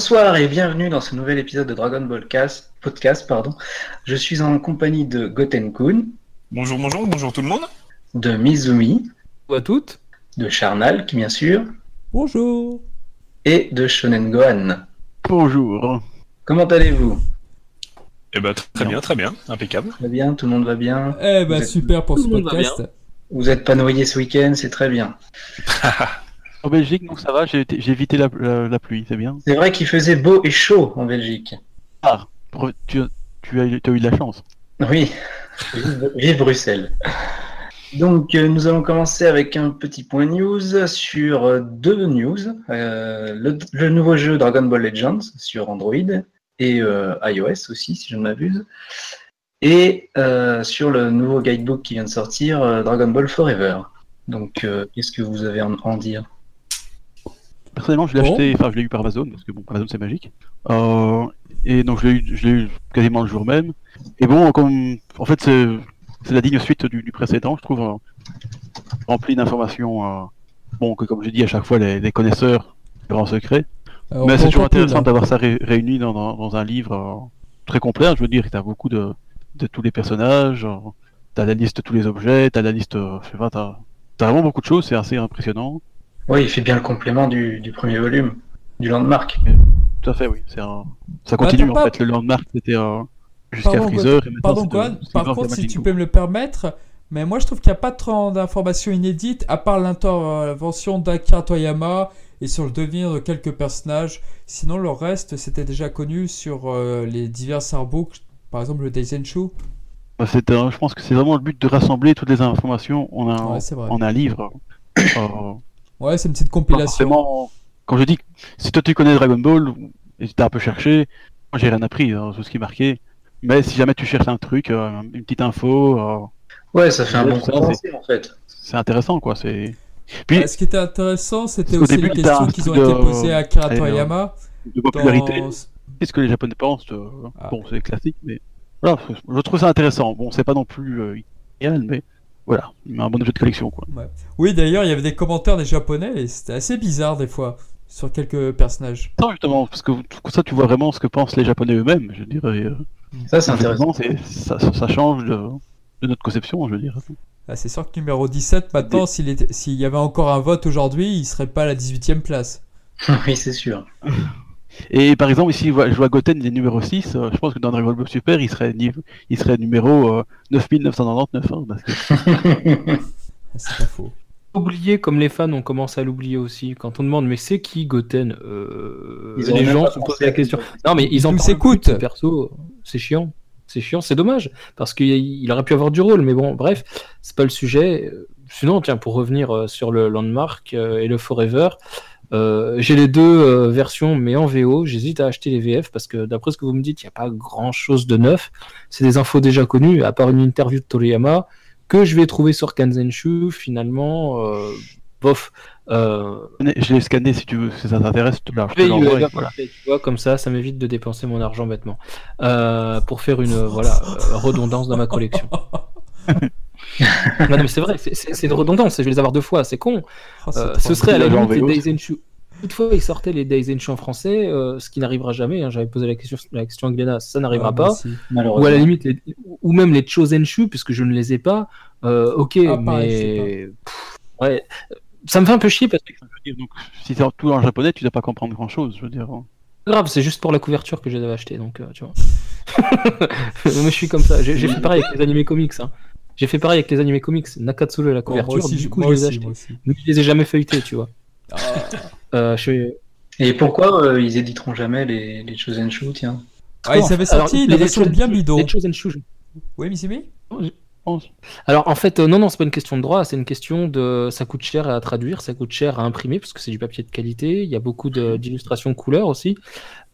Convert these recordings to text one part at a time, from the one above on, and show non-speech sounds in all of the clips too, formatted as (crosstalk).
Bonsoir et bienvenue dans ce nouvel épisode de Dragon Ball Cast, podcast. Pardon. Je suis en compagnie de Goten Kun, Bonjour, bonjour, bonjour tout le monde. de Mizumi, Bonjour à toutes. de Charnal, qui bien sûr, Bonjour. et de Shonen Gohan. Bonjour. Comment allez-vous? Eh ben très bien, très bien, impeccable. Très bien, tout le monde va bien. Eh ben Vous êtes- super pour Tout ce le monde va podcast. Vous n'êtes pas noyé ce week-end, c'est très bien. (laughs) En Belgique, donc ça va, j'ai évité la, la- la pluie, c'est bien. C'est vrai qu'il faisait beau et chaud en Belgique. Ah, tu, tu as, eu- tu as eu de la chance. Oui, (laughs) vive, Bruxelles. Donc, euh, nous allons commencer avec un petit point news sur euh, deux news. Euh, le, le nouveau jeu Dragon Ball Legends sur Android et euh, iOS aussi, si je ne m'abuse. Et sur le nouveau guidebook qui vient de sortir, Dragon Ball Forever. Donc, qu'est-ce que vous avez à en, en dire? Personnellement, je l'ai Bon. acheté, enfin je l'ai eu par Amazon, parce que bon, Amazon c'est magique. Euh, et donc je l'ai eu, je l'ai eu quasiment le jour même. Et bon, comme en fait c'est c'est la digne suite du, du précédent, je trouve, euh, rempli d'informations. euh, bon, que comme je dis à chaque fois, les, les connaisseurs grands secrets. Alors, Mais c'est toujours intéressant là. d'avoir ça ré- réuni dans, dans- dans un livre très complet. hein. Je veux dire, tu as beaucoup de, de tous les personnages, t'as la liste de tous les objets, t'as la liste, je sais pas, t'as t'as vraiment beaucoup de choses, c'est assez impressionnant. Oui, il fait bien le complément du, du premier volume, du Landmark. Tout à fait, oui. C'est un... Ça continue attends, en pas- fait. Le Landmark c'était euh, jusqu'à Freezer. et Pardon, Gohan, par contre, si tu peux me le permettre, mais moi je trouve qu'il n'y a pas trop d'informations inédites, à part l'intervention d'Akira Toyama et sur le devenir de quelques personnages. Sinon, le reste, c'était déjà connu sur euh, les divers artbooks, par exemple le Daisenshu. Bah, c'est un- Je pense que c'est vraiment le but de rassembler toutes les informations en un, Ouais, en un livre. (coughs) Euh, Ouais, c'est une petite compilation. forcément- Quand je dis que si toi tu connais Dragon Ball et tu t'as un peu cherché, moi j'ai rien appris hein, sur ce qui est marqué. Mais si jamais tu cherches un truc, euh, une petite info, euh, Ouais, ça fait un bon condensé en fait. c'est intéressant quoi. C'est puis Ouais, ce qui était intéressant, c'était aussi les début, questions qui ont été posées à Akira Allez, Toyama. de popularité. dans- C'est ce que les Japonais pensent. euh, Ah. Bon, c'est classique, mais voilà, je trouve ça intéressant. Bon, c'est pas non plus euh, idéal, mais voilà, un bon objet de collection quoi. Oui, d'ailleurs, il y avait des commentaires des Japonais et c'était assez bizarre des fois sur quelques personnages. Non, justement, parce que comme ça tu vois vraiment ce que pensent les Japonais eux-mêmes, je dirais. euh, Ça, c'est intéressant. Ça, ça, change de, de notre conception, je veux dire. Ah, c'est sûr que numéro 17, maintenant, s'il était- s'il y avait encore un vote aujourd'hui, il serait pas à la 18e place. (laughs) oui, c'est sûr. Et par exemple, ici, je vois- Goten, il est numéro 6. euh, je pense que dans Dragon Ball Super, il serait, nive- il serait numéro euh, 9999. hein, parce que... Ah, (laughs) C'est pas faux. Oublié comme les fans ont commencé à l'oublier aussi. Quand on demande mais c'est qui Goten Euh, Ils Les gens se posent la question. Non mais ils en s'écoutent. Perso, c'est chiant. C'est chiant, c'est dommage parce qu'il il aurait pu avoir du rôle, mais bon, bref, c'est pas le sujet. Sinon, tiens, pour revenir euh, sur le Landmark euh, et le Forever, euh, j'ai les deux euh, versions, mais en VO. J'hésite à acheter les VF parce que d'après ce que vous me dites, il n'y a pas grand chose de neuf. C'est des infos déjà connues, à part une interview de Toriyama que je vais trouver sur Kanzenshu. Finalement, euh, bof. Euh, Je l'ai scanné si tu veux, si ça t'intéresse. je te te l'envoie, voilà. tu vois, comme ça, ça m'évite de dépenser mon argent bêtement. Euh, pour faire une voilà, redondance dans ma collection. (laughs) (laughs) non, non, mais c'est vrai, c'est- une redondance, je vais les avoir deux fois, c'est con. Oh, Euh, ce serait à la limite les l'autre. Daisenshu. Toutefois, ils sortaient les Daisenshu en français, euh, ce qui n'arrivera jamais. hein, J'avais posé la question, la question à Glenna, ça n'arrivera Ah, pas. aussi. Ou à la limite, les- ou même les Chosenshu, puisque je ne les ai pas. Euh, ok, Ah, mais. Pff, ouais. Ça me fait un peu chier parce que Je veux dire, donc, si c'est tout en japonais, tu dois pas comprendre grand chose. Je veux dire. hein. grave, c'est juste pour la couverture que je les avais achetés, donc euh, tu vois. (laughs) Moi, je suis comme ça. J'ai j'ai fait pareil avec les animés comics. hein. J'ai fait pareil avec les animés comics. Nakatsuru et la moi couverture, aussi, du coup, moi je les ai achetés. Mais je les ai jamais feuilletés, tu vois. Ah. Euh, je Et pourquoi euh, ils éditeront jamais les, les Chosen Show, tiens? Ah, ils avaient sorti les des versions Chosen- bien bidons. Les Chosenshu, je- Oui, Missimi Alors en fait, euh, non, non, c'est pas une question de droit, c'est une question de. Ça coûte cher à traduire, ça coûte cher à imprimer parce que c'est du papier de qualité. Il y a beaucoup de- d'illustrations couleurs aussi,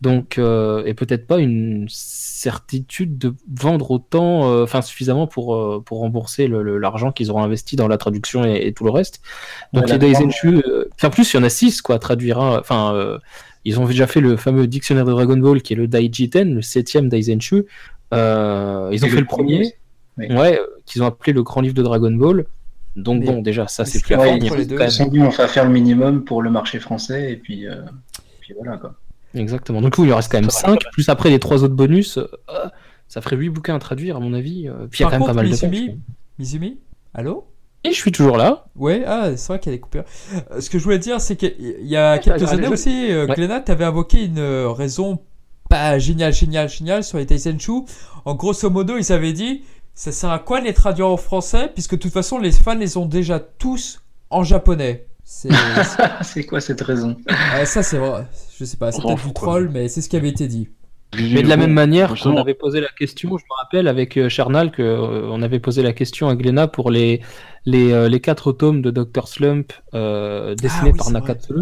donc euh, et peut-être pas une certitude de vendre autant, euh, enfin suffisamment pour euh, pour rembourser l'argent qu'ils auront investi dans la traduction et, et tout le reste. Donc les euh, enfin en plus il y en a six quoi à traduire. hein. Enfin, euh, ils ont déjà fait le fameux dictionnaire de Dragon Ball qui est le Daijiten, le septième Daisenshu. Euh, ils ont Et fait le premier. Oui. Ouais, euh, qu'ils ont appelé le grand livre de Dragon Ball. Donc Mais- bon, déjà, ça c'est ce plus à même. Ils sont dit, on va faire le minimum pour le marché français, et puis, euh, puis voilà quoi. Exactement. Donc, il en reste quand même Ça va. 5, plus après les trois autres bonus. euh, ça ferait 8 bouquins à traduire, à mon avis. Puis il y a quand même pas mal de Mizumi- pages. Mizumi Allô? Et je suis toujours là. Ouais, ah, c'est vrai qu'il y a des coupures. Euh, Ce que je voulais dire, c'est qu'il y a quelques années aussi, Ouais. Glenna, t'avais invoqué une raison pas géniale, géniale, géniale sur les Taisenshu. En grosso modo, ils avaient dit, ça sert à quoi de les traduire en français, puisque de toute façon, les fans les ont déjà tous en japonais. C'est, c'est- (laughs) C'est quoi cette raison ah, ça, c'est vrai. Je sais pas, c'est On peut-être du troll, mais c'est ce qui avait été dit. Mais de la même manière qu'on justement. avait posé la question, je me rappelle avec euh, Charnal que euh, on avait posé la question à Glenna pour les les, euh, les quatre tomes de Dr Slump euh, dessinés Ah oui, par. Nakatsu.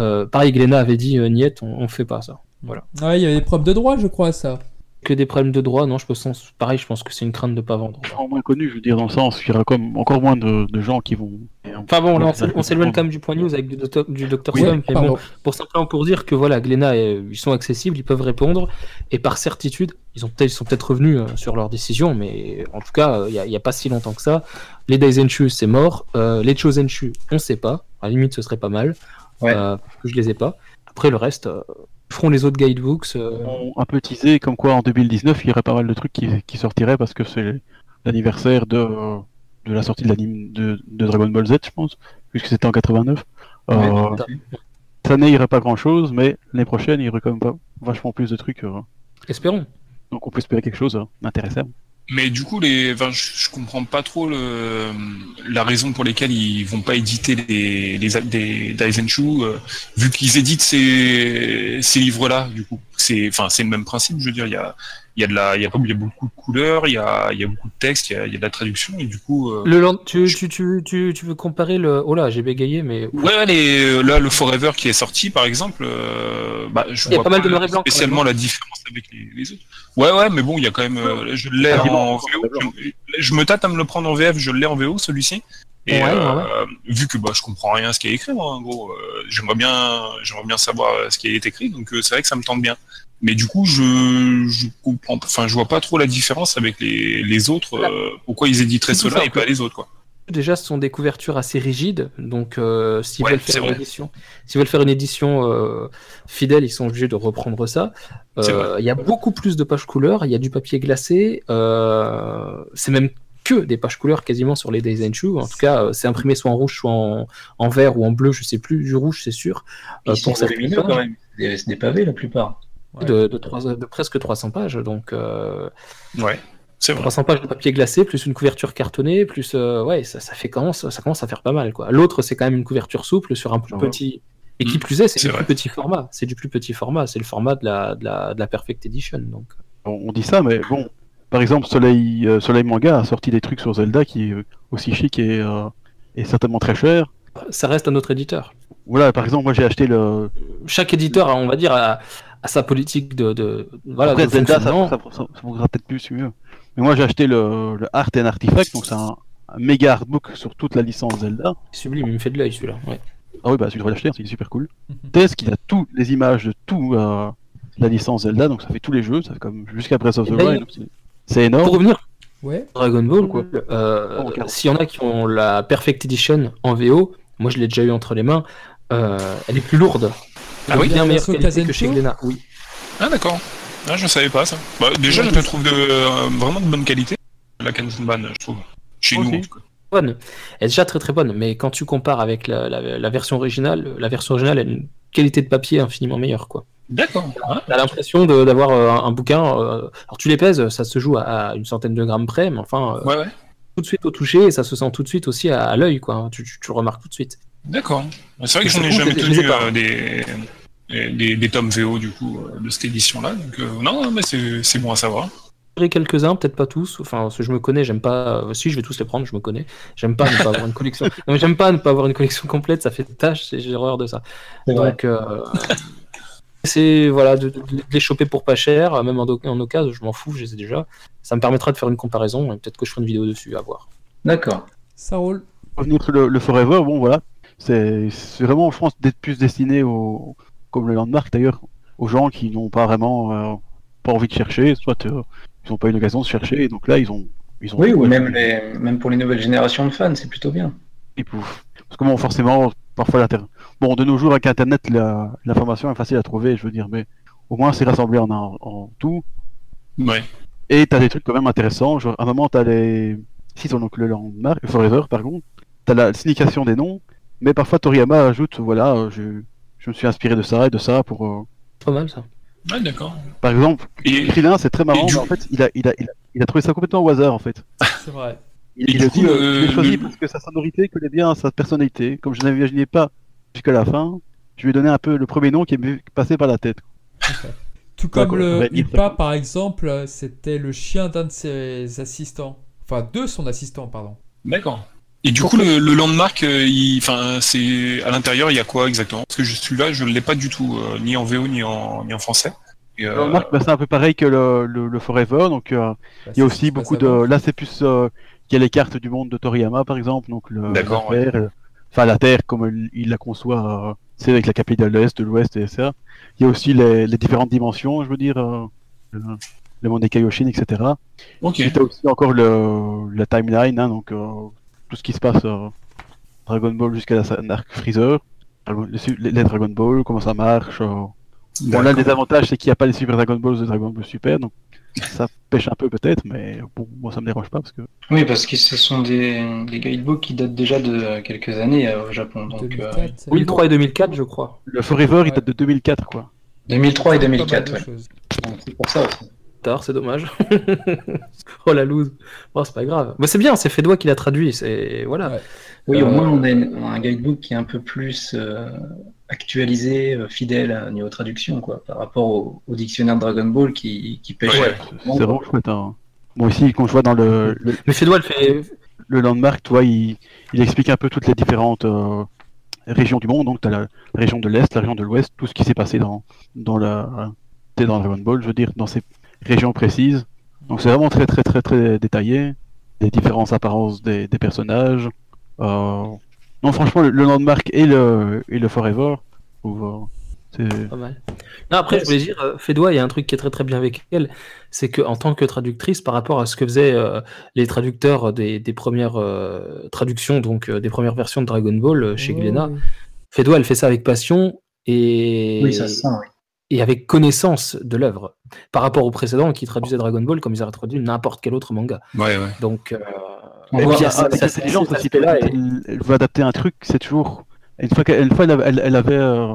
Euh, pareil, Glenna avait dit euh, Niet, on, on fait pas ça. Voilà. Ouais, il y avait des problèmes de droit, je crois, ça. Que des problèmes de droit, non, je pense pareil, je pense que c'est une crainte de pas vendre. En moins connu, je veux dire, dans le sens, il y aura comme encore moins de, de gens qui vont. Enfin bon, là, on s'é- (laughs) on s'éloigne quand même du point news avec du, Dr du Dr Oui, Slump, mais pardon. bon, pour simplement pour dire que voilà, Glenna, euh, ils sont accessibles, ils peuvent répondre, et par certitude, ils ont peut-être, ils sont peut-être revenus euh, sur leur décision, mais en tout cas, euh, il n'y a, pas si longtemps que ça. Les Daisenshu, c'est mort. Euh, les Chosenshu, on sait pas. À la limite, ce serait pas mal. Ouais. Euh, parce que je les ai pas. Après, le reste, euh, feront les autres guidebooks. euh, ont un peu teasé comme quoi en 2019 il y aurait pas mal de trucs qui, qui sortiraient parce que c'est l'anniversaire de, de la sortie de l'anime de, de Dragon Ball Z, je pense, puisque c'était en 89. Euh, Ouais, cette année il n'y aurait pas grand chose, mais l'année prochaine il y aurait quand même pas- vachement plus de trucs. euh. Espérons. donc on peut espérer quelque chose euh, d'intéressant. Mais du coup, les, enfin, je, je comprends pas trop le, la raison pour laquelle ils vont pas éditer les, les des Daisenshu, euh, vu qu'ils éditent ces, livres-là. Du coup, c'est, enfin, c'est le même principe. Je veux dire, il y a de la, il y a, il y a beaucoup de couleurs, il y a, il y a beaucoup de texte, il y a, il y a de la traduction, et du coup. euh, Le land- tu, tu, tu, tu, tu veux comparer le. Oh là, j'ai bégayé, mais. Ouais, ouais, les, là, le Forever qui est sorti, par exemple, euh, bah, je Il y a vois pas mal de noir et blanc, spécialement la différence avec les, les autres. Ouais, ouais, mais bon, il y a quand même, euh, je l'ai en VO. je me tâte à me le prendre en VF, je l'ai en VO, celui-ci. Et Ouais, ouais, euh, vu que bah, je comprends rien à ce qui est écrit, moi, en gros, euh, j'aimerais bien, j'aimerais bien savoir euh, ce qui est écrit, donc euh, c'est vrai que ça me tente bien. Mais du coup, je, je comprends, enfin, je vois pas trop la différence avec les, les autres. pourquoi ils éditeraient cela et pas les autres, quoi. Déjà, ce sont des couvertures assez rigides, donc s'ils Ouais, veulent faire une édition, s'ils veulent faire une édition fidèle, ils sont obligés de reprendre ça. Il y a beaucoup plus de pages couleurs, il y a du papier glacé, c'est même que des pages couleurs quasiment sur les Daisenshu. En tout cas, euh, c'est imprimé soit en rouge, soit en, en vert ou en bleu, je sais plus. Du rouge, c'est sûr. Euh, Ils sont pour lumineux pages. quand même. C'est des- pavés la plupart. Ouais. De, de, trois- de presque 300 pages, donc euh, Ouais, c'est vrai. 300 pages de papier glacé, plus une couverture cartonnée, plus euh, ouais, ça, ça fait commence, ça commence à faire pas mal quoi. L'autre, c'est quand même une couverture souple sur un plus petit. Et qui Mm, plus est, c'est du vrai. plus petit format. C'est du plus petit format. C'est le format de la, de la, de la Perfect Edition. Donc. On, on dit ça, mais bon, par exemple, Soleil, euh, Soleil Manga a sorti des trucs sur Zelda qui est euh, aussi chic et, euh, et certainement très cher. Ça reste un autre éditeur. Voilà, par exemple, moi j'ai acheté le. Chaque éditeur, on va dire, a, a sa politique de, de voilà. Après, de Zelda, ça, ça, ça, ça peut-être plus mieux. Mais moi j'ai acheté le, le Art and Artifact, donc c'est un, un méga artbook sur toute la licence Zelda. Sublime, il me fait de l'œil celui-là. Ouais. Ah oui, bah tu devrais l'acheter, c'est super cool. Test qu'il a toutes les images de tout euh, la licence Zelda, donc ça fait tous les jeux, ça fait comme jusqu'à Breath of the Wild. C'est- C'est Pour énorme. revenir Ouais. Dragon Ball, Quoi euh, Oh, s'il y en a qui ont la Perfect Edition en VO, moi je l'ai déjà eu entre les mains, euh, elle est plus lourde. Ah oui bien meilleure version qualité que chez Glénat. Oui. Ah d'accord. Ah, je savais pas ça. Bah, déjà, Ouais, je le je- trouve de, euh, vraiment de bonne qualité. La Kanzenban, je trouve. Chez nous, en aussi. tout cas. bonne. Elle est déjà très très bonne, mais quand tu compares avec la, la- la version originale, la version originale a une qualité de papier infiniment meilleure. quoi. D'accord. Ah, T'as l'impression d'avoir euh, un, un bouquin. euh, alors tu les pèses, ça se joue à, à une centaine de grammes près, mais enfin euh, ouais, ouais. tout de suite au toucher, et ça se sent tout de suite aussi à, à l'œil. quoi. Tu, tu- remarques tout de suite. D'accord. C'est vrai que Je j'en ai jamais tenu euh, des, des, des tomes VO du coup de cette édition-là. Donc euh, non, mais c'est bon à savoir. Quelques-uns, peut-être pas tous. Enfin, parce que je me connais, j'aime pas. si, je vais tous les prendre, je me connais. J'aime pas ne pas avoir une collection. (laughs) J'aime pas ne pas avoir une collection complète, ça fait tâche, j'ai horreur de ça. Donc, euh, c'est voilà, de, les choper pour pas cher, même en, en occasion, je m'en fous, je les ai déjà. Ça me permettra de faire une comparaison, et peut-être que je ferai une vidéo dessus, à voir. D'accord. Ça roule. revenir sur le, le Forever, bon voilà, c'est c'est vraiment, je pense, d'être plus destiné au, comme le Landmark d'ailleurs, aux gens qui n'ont pas vraiment euh, pas envie de chercher, soit euh, ils n'ont pas eu l'occasion de chercher, et donc là ils ont, ils ont Oui, ou même, les, même pour les nouvelles générations de fans, c'est plutôt bien. ils peuvent- Parce que bon, forcément, parfois l'inter... Bon, de nos jours, avec Internet, la- l'information est facile à trouver, je veux dire, mais au moins c'est rassemblé en, un- en tout. Ouais. Et t'as des trucs quand même intéressants. Genre, à un moment, t'as les. Si, sont donc le landmark, Forever, par contre. T'as la signification des noms, mais parfois Toriyama ajoute, voilà, euh, je, je me suis inspiré de ça et de ça pour. euh, Pas mal ça. Ouais, d'accord. Par exemple, Et, Krillin, c'est très marrant, du- mais en fait, il a, il, a, il, a, il a trouvé ça complètement au hasard, en fait. (laughs) C'est vrai. Il, a coup, dit, euh, le- je l'ai choisi le- parce que sa sonorité collait bien à sa personnalité. Comme je n'imaginais pas jusqu'à la fin, je lui ai donné un peu le premier nom qui m'est passé par la tête. (laughs) Tout comme D'accord, le Ipa, par exemple, c'était le chien d'un de ses assistants. Enfin, de son assistant, pardon. D'accord. Et du coup, le, le landmark, euh, il, enfin, c'est à l'intérieur, il y a quoi exactement? Parce que je suis là, je ne l'ai pas du tout, euh, ni en VO ni en ni en français. Et, euh, Le Landmark, bah, c'est un peu pareil que le, le, le Forever, donc euh, Bah, il y a aussi beaucoup de. Là, c'est plus. euh, il y a les cartes du monde de Toriyama, par exemple, donc le, D'accord, enfin la Terre comme il, la conçoit, euh, c'est avec la capitale de l'Est, de l'Ouest et ça. Il y a aussi les, les différentes dimensions, je veux dire, euh, le, le monde des Kaioshin, etc. ok. Et t'as aussi encore le, la timeline, hein, donc euh, tout ce qui se passe euh, Dragon Ball jusqu'à la scène Dark Freezer, les, Dragon Ball, comment ça marche. euh. Bon, là, le désavantage, c'est qu'il n'y a pas les Super Dragon Balls de Dragon Ball Super, donc ça pêche un peu peut-être, mais bon, moi ça me dérange pas parce que. Oui, parce que ce sont des, des guidebooks qui datent déjà de euh, quelques années euh, au Japon. Donc, euh, 2004, ça- 2003 et 2004, je crois. Le Forever, il date de 2004, quoi. 2003 et pas mal de 2004, ouais. C'est pour ça aussi. Tard, c'est dommage. (laughs) oh la loose. Bon, c'est pas grave. Mais c'est bien, c'est Fedwa qui l'a traduit. C'est voilà. Ouais. Oui, au Euh, moins on a une- un guidebook qui est un peu plus euh, actualisé, euh, fidèle à niveau traduction, quoi, par rapport au, au dictionnaire Dragon Ball qui, qui pêche. Ouais. C'est vraiment chouette. Hein. Bon, ici, quand je vois dans le, le, le fait. le landmark, tu vois, il, il explique un peu toutes les différentes euh, régions du monde. Donc, tu as la région de l'Est, la région de l'Ouest, tout ce qui s'est passé dans, dans, la, t'es dans Dragon Ball, je veux dire, dans ces régions précises. Donc, c'est vraiment très, très, très, très détaillé. Les différentes apparences des, des personnages. Euh, Non, franchement, le, le landmark et le, et le Forever, euh, c'est. Pas mal. Non, après, Ouais, je voulais dire, euh, Fedwa, il y a un truc qui est très très bien avec elle, c'est qu'en tant que traductrice, par rapport à ce que faisaient euh, les traducteurs des, des premières euh, traductions, donc euh, des premières versions de Dragon Ball euh, chez Oh, Glénat, elle fait ça avec passion et, Oui, ça se sent, oui. et avec connaissance de l'œuvre. Par rapport aux précédents qui traduisaient Dragon Ball comme ils auraient traduit n'importe quel autre manga. Ouais, ouais. Donc, euh, On Et voit- puis, ça- avec ça- l'intelligence elle, veut adapter un truc, c'est toujours. Une fois, qu'elle- une fois elle, avait- elle- elle avait, euh,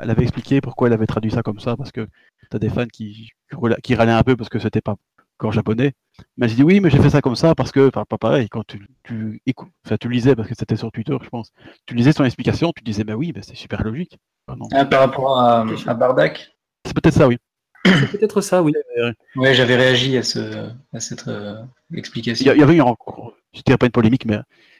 elle avait expliqué pourquoi elle avait traduit ça comme ça, parce que t'as des fans qui, qui râlaient un peu parce que c'était pas qu'en japonais. Mais j'ai dit oui, mais j'ai fait ça comme ça parce que, enfin, pas pareil, quand tu, tu écoutes, enfin, tu lisais, parce que c'était sur Twitter, je pense, tu lisais son explication, tu disais, bah oui, bah, c'est super logique. Ah, non. Ah, par rapport à, à Bardak, C'est peut-être ça, oui. C'est peut-être ça, oui. ouais, j'avais réagi à, ce, à cette euh, explication. il y avait eu, je dirais pas une polémique, mais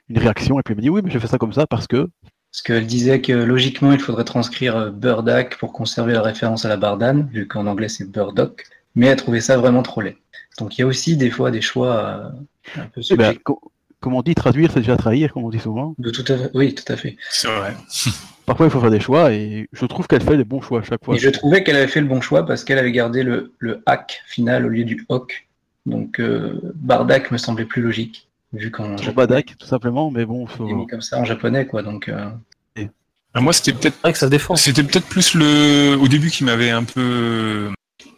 une réaction, et puis elle m'a dit oui, mais j'ai fait ça comme ça parce que. Parce qu'elle disait que logiquement, il faudrait transcrire euh, Burdak pour conserver la référence à la Bardane, vu qu'en anglais c'est Burdock, mais elle trouvait ça vraiment trop laid. Donc il y a aussi des fois des choix euh, un peu Eh ben, subjectifs. co- comme on dit, traduire, c'est déjà trahir, comme on dit souvent. De tout à fait- Oui, tout à fait. C'est vrai. Parfois, il faut faire des choix et je trouve qu'elle fait les bons choix à chaque fois. Et je trouvais qu'elle avait fait le bon choix parce qu'elle avait gardé le, le hack final au lieu du hoc. Donc euh, Bardak me semblait plus logique, vu qu'en japonais, Badak, tout simplement, mais bon, faut... il est mis comme ça en japonais, quoi. Donc euh, Ah, Moi, c'était peut-être C'est vrai que ça se défend. C'était peut-être plus le au début qui m'avait un peu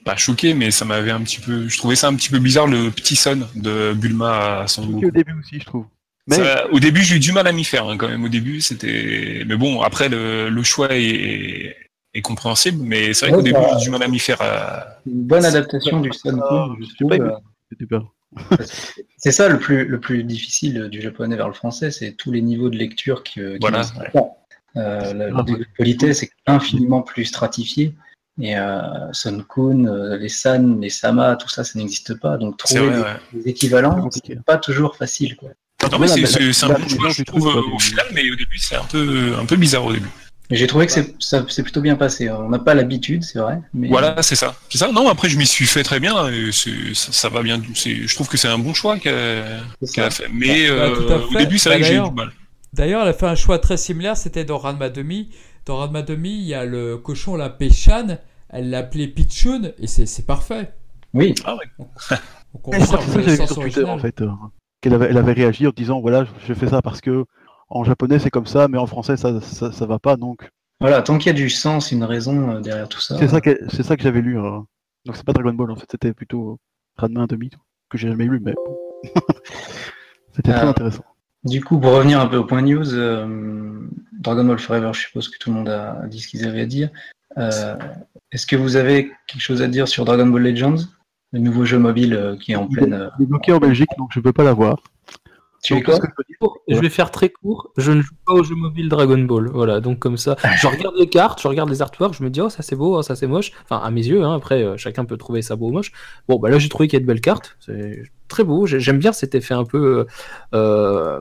pas choqué, mais ça m'avait un petit peu. Je trouvais ça un petit peu bizarre le petit son de Bulma à son au début aussi, je trouve. Mais Ça, au début, j'ai eu du mal à m'y faire hein, quand même. Au début, c'était. Mais bon, après le, le choix est, est compréhensible, mais c'est vrai qu'au début, bah, j'ai eu du mal à m'y faire. à- une bonne adaptation du Sun Kun, je j'ai trouve. pas aimé. euh, pas- (laughs) C'est ça le plus, le plus difficile du japonais vers le français, c'est tous les niveaux de lecture qui, qui Voilà, ouais. Euh, la- de politesse est infiniment plus stratifié. Et euh, Sun Kun, euh, les San, les Sama, tout ça, ça n'existe pas. Donc trouver vrai, des, ouais. des équivalents, c'est pas toujours facile. Quoi. Non, mais Voilà, c'est un bon choix, je trouve, au final, mais au début, c'est un peu, un peu bizarre au début. Mais j'ai trouvé que c'est- plutôt bien passé. On n'a pas l'habitude, c'est vrai. Mais Voilà, c'est ça. C'est ça. Non, après, je m'y suis fait très bien. et ça, ça va bien. Je trouve que c'est un bon choix qu'elle a fait. Mais Bah, euh, tout à au début, c'est vrai Bah, que j'ai eu d'ailleurs- du mal. D'ailleurs, elle a fait un choix très similaire, c'était dans Ranma Demi. Dans Ranma Demi, il y a le cochon, la Péchan, elle l'a appelé Pichun, et c'est parfait. Oui, Ah ouais. Donc on crois conserve le sens sur Twitter, original. en fait. Euh, qu'elle avait, elle avait réagi en disant voilà, je fais ça parce que en japonais c'est comme ça, mais en français ça, ça, ça va pas, donc Voilà, tant qu'il y a du sens, une raison euh, derrière tout ça. c'est ça que c'est ça que j'avais lu. euh. Donc c'est pas Dragon Ball en fait, c'était plutôt Ranma 1 que j'ai jamais lu, mais bon. (laughs) c'était très intéressant. Du coup, pour revenir un peu au point news, euh, Dragon Ball Forever, je suppose que tout le monde a dit ce qu'ils avaient à dire. Euh, Est-ce que vous avez quelque chose à dire sur Dragon Ball Legends, le nouveau jeu mobile euh, qui est en pleine. euh, Il est bloqué en Belgique, donc je peux pas l'avoir. Tu es Donc, quoi ce que je peux dire, Je vais faire très court. Je ne joue pas au jeu mobile Dragon Ball. Voilà, donc comme ça, (laughs) je regarde les cartes, je regarde les artworks, je me dis oh ça c'est beau, oh, ça c'est moche. Enfin à mes yeux, hein, après euh, chacun peut trouver ça beau ou moche. Bon bah là j'ai trouvé qu'il y a de belles cartes, c'est très beau. J'ai- J'aime bien cet effet un peu. euh,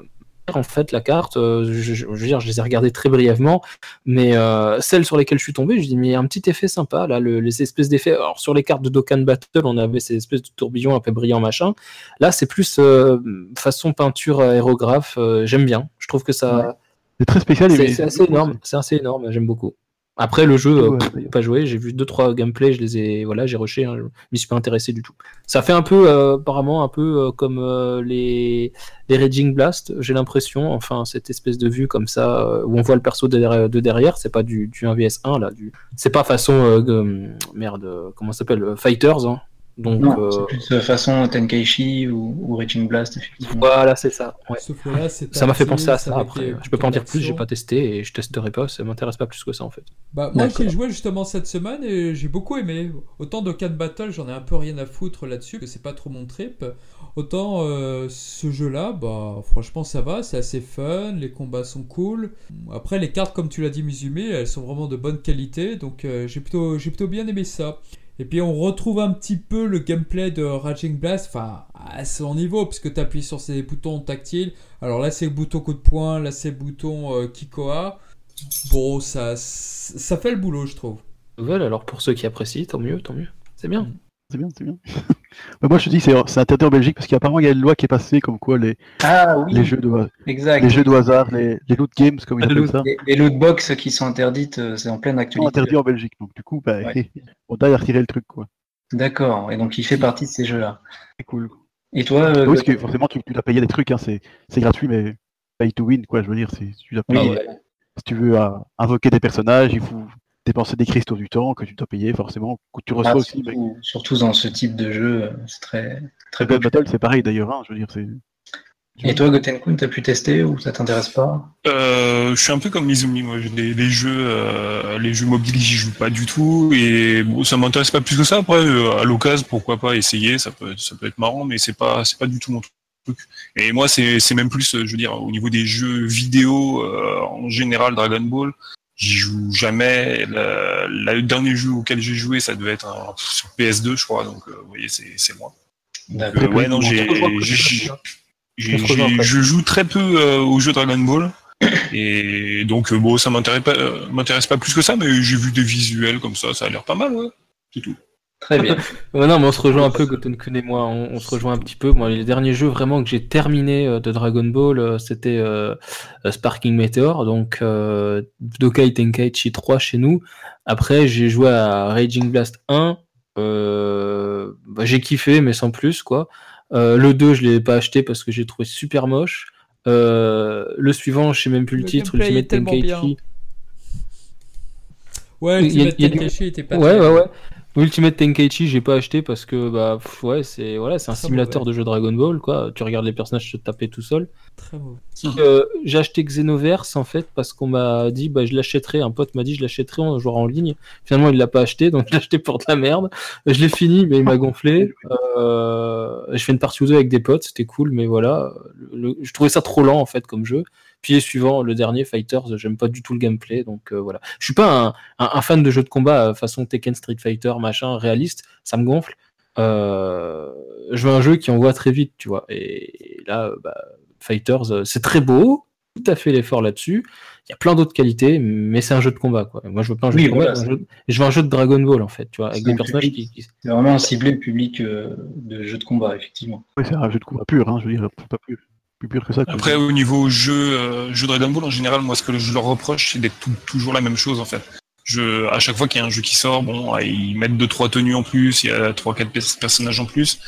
en fait la carte, euh, je, veux dire, je les ai regardées très brièvement, mais euh, celles sur lesquelles je suis tombé, je dis mais il y a un petit effet sympa là, le- les espèces d'effets. Alors sur les cartes de Dokkan Battle, on avait ces espèces de tourbillons un peu brillants machin. Là, c'est plus euh, façon peinture aérographe. euh, J'aime bien. Je trouve que ça, C'est très spécial. c'est assez énorme. C'est assez énorme. J'aime beaucoup. Après, le jeu, euh, Ouais, pff, d'ailleurs. pas joué. J'ai vu deux trois gameplays. Je les ai, voilà, j'ai rushé. Hein, je m'y suis pas intéressé du tout. Ça fait un peu, euh, apparemment, un peu euh, comme euh, les les Raging Blast. J'ai l'impression. Enfin, cette espèce de vue comme ça euh, où on voit le perso de derrière. De derrière. C'est pas du, du 1 vs 1 là. Du... C'est pas façon euh, euh, merde. euh, Comment ça s'appelle euh, Fighters. hein. Donc Non, euh, c'est plus de façon Tenkaichi ou, ou Raging Blast, effectivement. voilà, c'est ça. Ouais. Sauf que là, c'est Ça m'a fait penser à ça après. Je peux pas en dire plus, j'ai pas testé et je testerai pas, ça m'intéresse pas plus que ça en fait. Bah, moi j'ai joué justement cette semaine et j'ai beaucoup aimé. Autant de Cat Battle, j'en ai un peu rien à foutre là-dessus, que c'est pas trop mon trip. Autant euh, ce jeu-là, bah franchement ça va, c'est assez fun, les combats sont cool. Après les cartes, comme tu l'as dit Musume, elles sont vraiment de bonne qualité, donc euh, j'ai plutôt, j'ai plutôt bien aimé ça. Et puis on retrouve un petit peu le gameplay de Raging Blast, enfin à son niveau, puisque tu appuies sur ces boutons tactiles. Alors là c'est le bouton coup de poing, là c'est le bouton euh, Kikoa. Bon, ça, ça fait le boulot, je trouve. Nouvelle, alors pour ceux qui apprécient, tant mieux, tant mieux. C'est bien. C'est bien, c'est bien. (laughs) Moi je te dis, c'est c'est interdit en Belgique parce qu'apparemment il y a une loi qui est passée comme quoi les, Ah oui, les jeux de exact. les jeux de hasard, les, les loot games comme ils appellent ça, Les, les loot box qui sont interdites, euh, c'est en pleine actualité. interdits en Belgique. Donc du coup, bah, Ouais. (laughs) on y retirer le truc quoi. D'accord, et donc il fait partie de ces jeux-là. C'est cool. Et toi, euh, Oui, parce que forcément tu, tu dois payer des trucs, hein, c'est c'est gratuit, mais pay to win quoi. Je veux dire, tu dois euh, Si tu veux euh, invoquer des personnages, il faut dépenser des cristaux du temps que tu dois payer forcément. Que tu reçois ah, aussi. Mais surtout, dans ce type de jeu, euh, c'est très, très populaire. Battle c'est pareil d'ailleurs. Hein, je veux dire, c'est Et toi, Gotenkun, t'as pu tester ou ça t'intéresse pas? Euh, je suis un peu comme Mizumi, moi. Les, les jeux, euh, les jeux mobiles, j'y joue pas du tout, et bon, ça m'intéresse pas plus que ça. Après, euh, à l'occasion, pourquoi pas essayer, ça peut, être- ça peut être marrant, mais c'est pas, c'est pas du tout mon truc. Et moi, c'est, c'est même plus, je veux dire, au niveau des jeux vidéo euh, en général, Dragon Ball, j'y joue jamais. Le, le dernier jeu auquel j'ai joué, ça devait être un, sur PS2, je crois. Donc, euh, vous voyez, c'est, c'est loin. Donc, euh, ouais, non, j'ai, je joue très peu euh, aux jeux Dragon Ball. Et donc, euh, bon, ça m'intéresse pas, euh, m'intéresse pas plus que ça, mais j'ai vu des visuels comme ça, ça a l'air pas mal, ouais. C'est tout. Très bien. (laughs) Ouais, non, mais on se rejoint un peu, Gotenkun et moi, on, on se rejoint un petit peu. Moi, les derniers jeux vraiment que j'ai terminé euh, de Dragon Ball, euh, c'était euh, Sparking Meteor, donc euh, Dokai Tenkaichi 3 chez nous. Après, j'ai joué à Raging Blast 1. euh, bah, j'ai kiffé, mais sans plus, quoi. Euh, le 2, je l'ai pas acheté parce que j'ai trouvé super moche. Euh, le suivant, je sais même plus le, Le titre, Ultimate tellement Tenkaichi. Ouais, y a- Ultimate Tenkaichi était pas Ouais, ouais, ouais. Ultimate Tenkaichi, j'ai pas acheté parce que bah pff, ouais, c'est voilà, c'est un Très simulateur mauvais. de jeu Dragon Ball quoi. Tu regardes les personnages se taper tout seul. Très mauvais. Euh, j'ai acheté Xenoverse en fait parce qu'on m'a dit bah je l'achèterai. Un pote m'a dit je l'achèterai en jouant en ligne. Finalement il l'a pas acheté donc (laughs) je l'ai acheté pour de la merde. Je l'ai fini mais il m'a gonflé. (laughs) Euh, je fais une partie ou deux avec des potes, c'était cool mais voilà. Le- le- je trouvais ça trop lent en fait comme jeu. Puis les suivants, le dernier Fighters, j'aime pas du tout le gameplay donc euh, voilà. Je suis pas un, un, un fan de jeux de combat euh, façon Tekken Street Fighter machin réaliste, ça me gonfle. Euh, je veux un jeu qui envoie très vite, tu vois. Et, là, bah, Fighters, c'est très beau, tout à fait l'effort là-dessus. Il y a plein d'autres qualités, mais c'est un jeu de combat, quoi. Et moi, je veux pas un jeu Oui, de combat, voilà, je veux un jeu- je veux un jeu de Dragon Ball, en fait, tu vois, avec C'est des un personnages public. qui, qui- C'est vraiment ciblé le public euh, de jeux de combat, effectivement. Oui, c'est un jeu de combat pur, hein, je veux dire, pas plus, plus pur que ça. quoi. Après, au niveau jeu, euh, jeu Dragon Ball, en général, moi, ce que je leur reproche, c'est d'être tout- toujours la même chose, en fait. Je, à chaque fois qu'il y a un jeu qui sort, bon, ils mettent deux trois tenues en plus, il y a trois quatre pe- personnages en plus.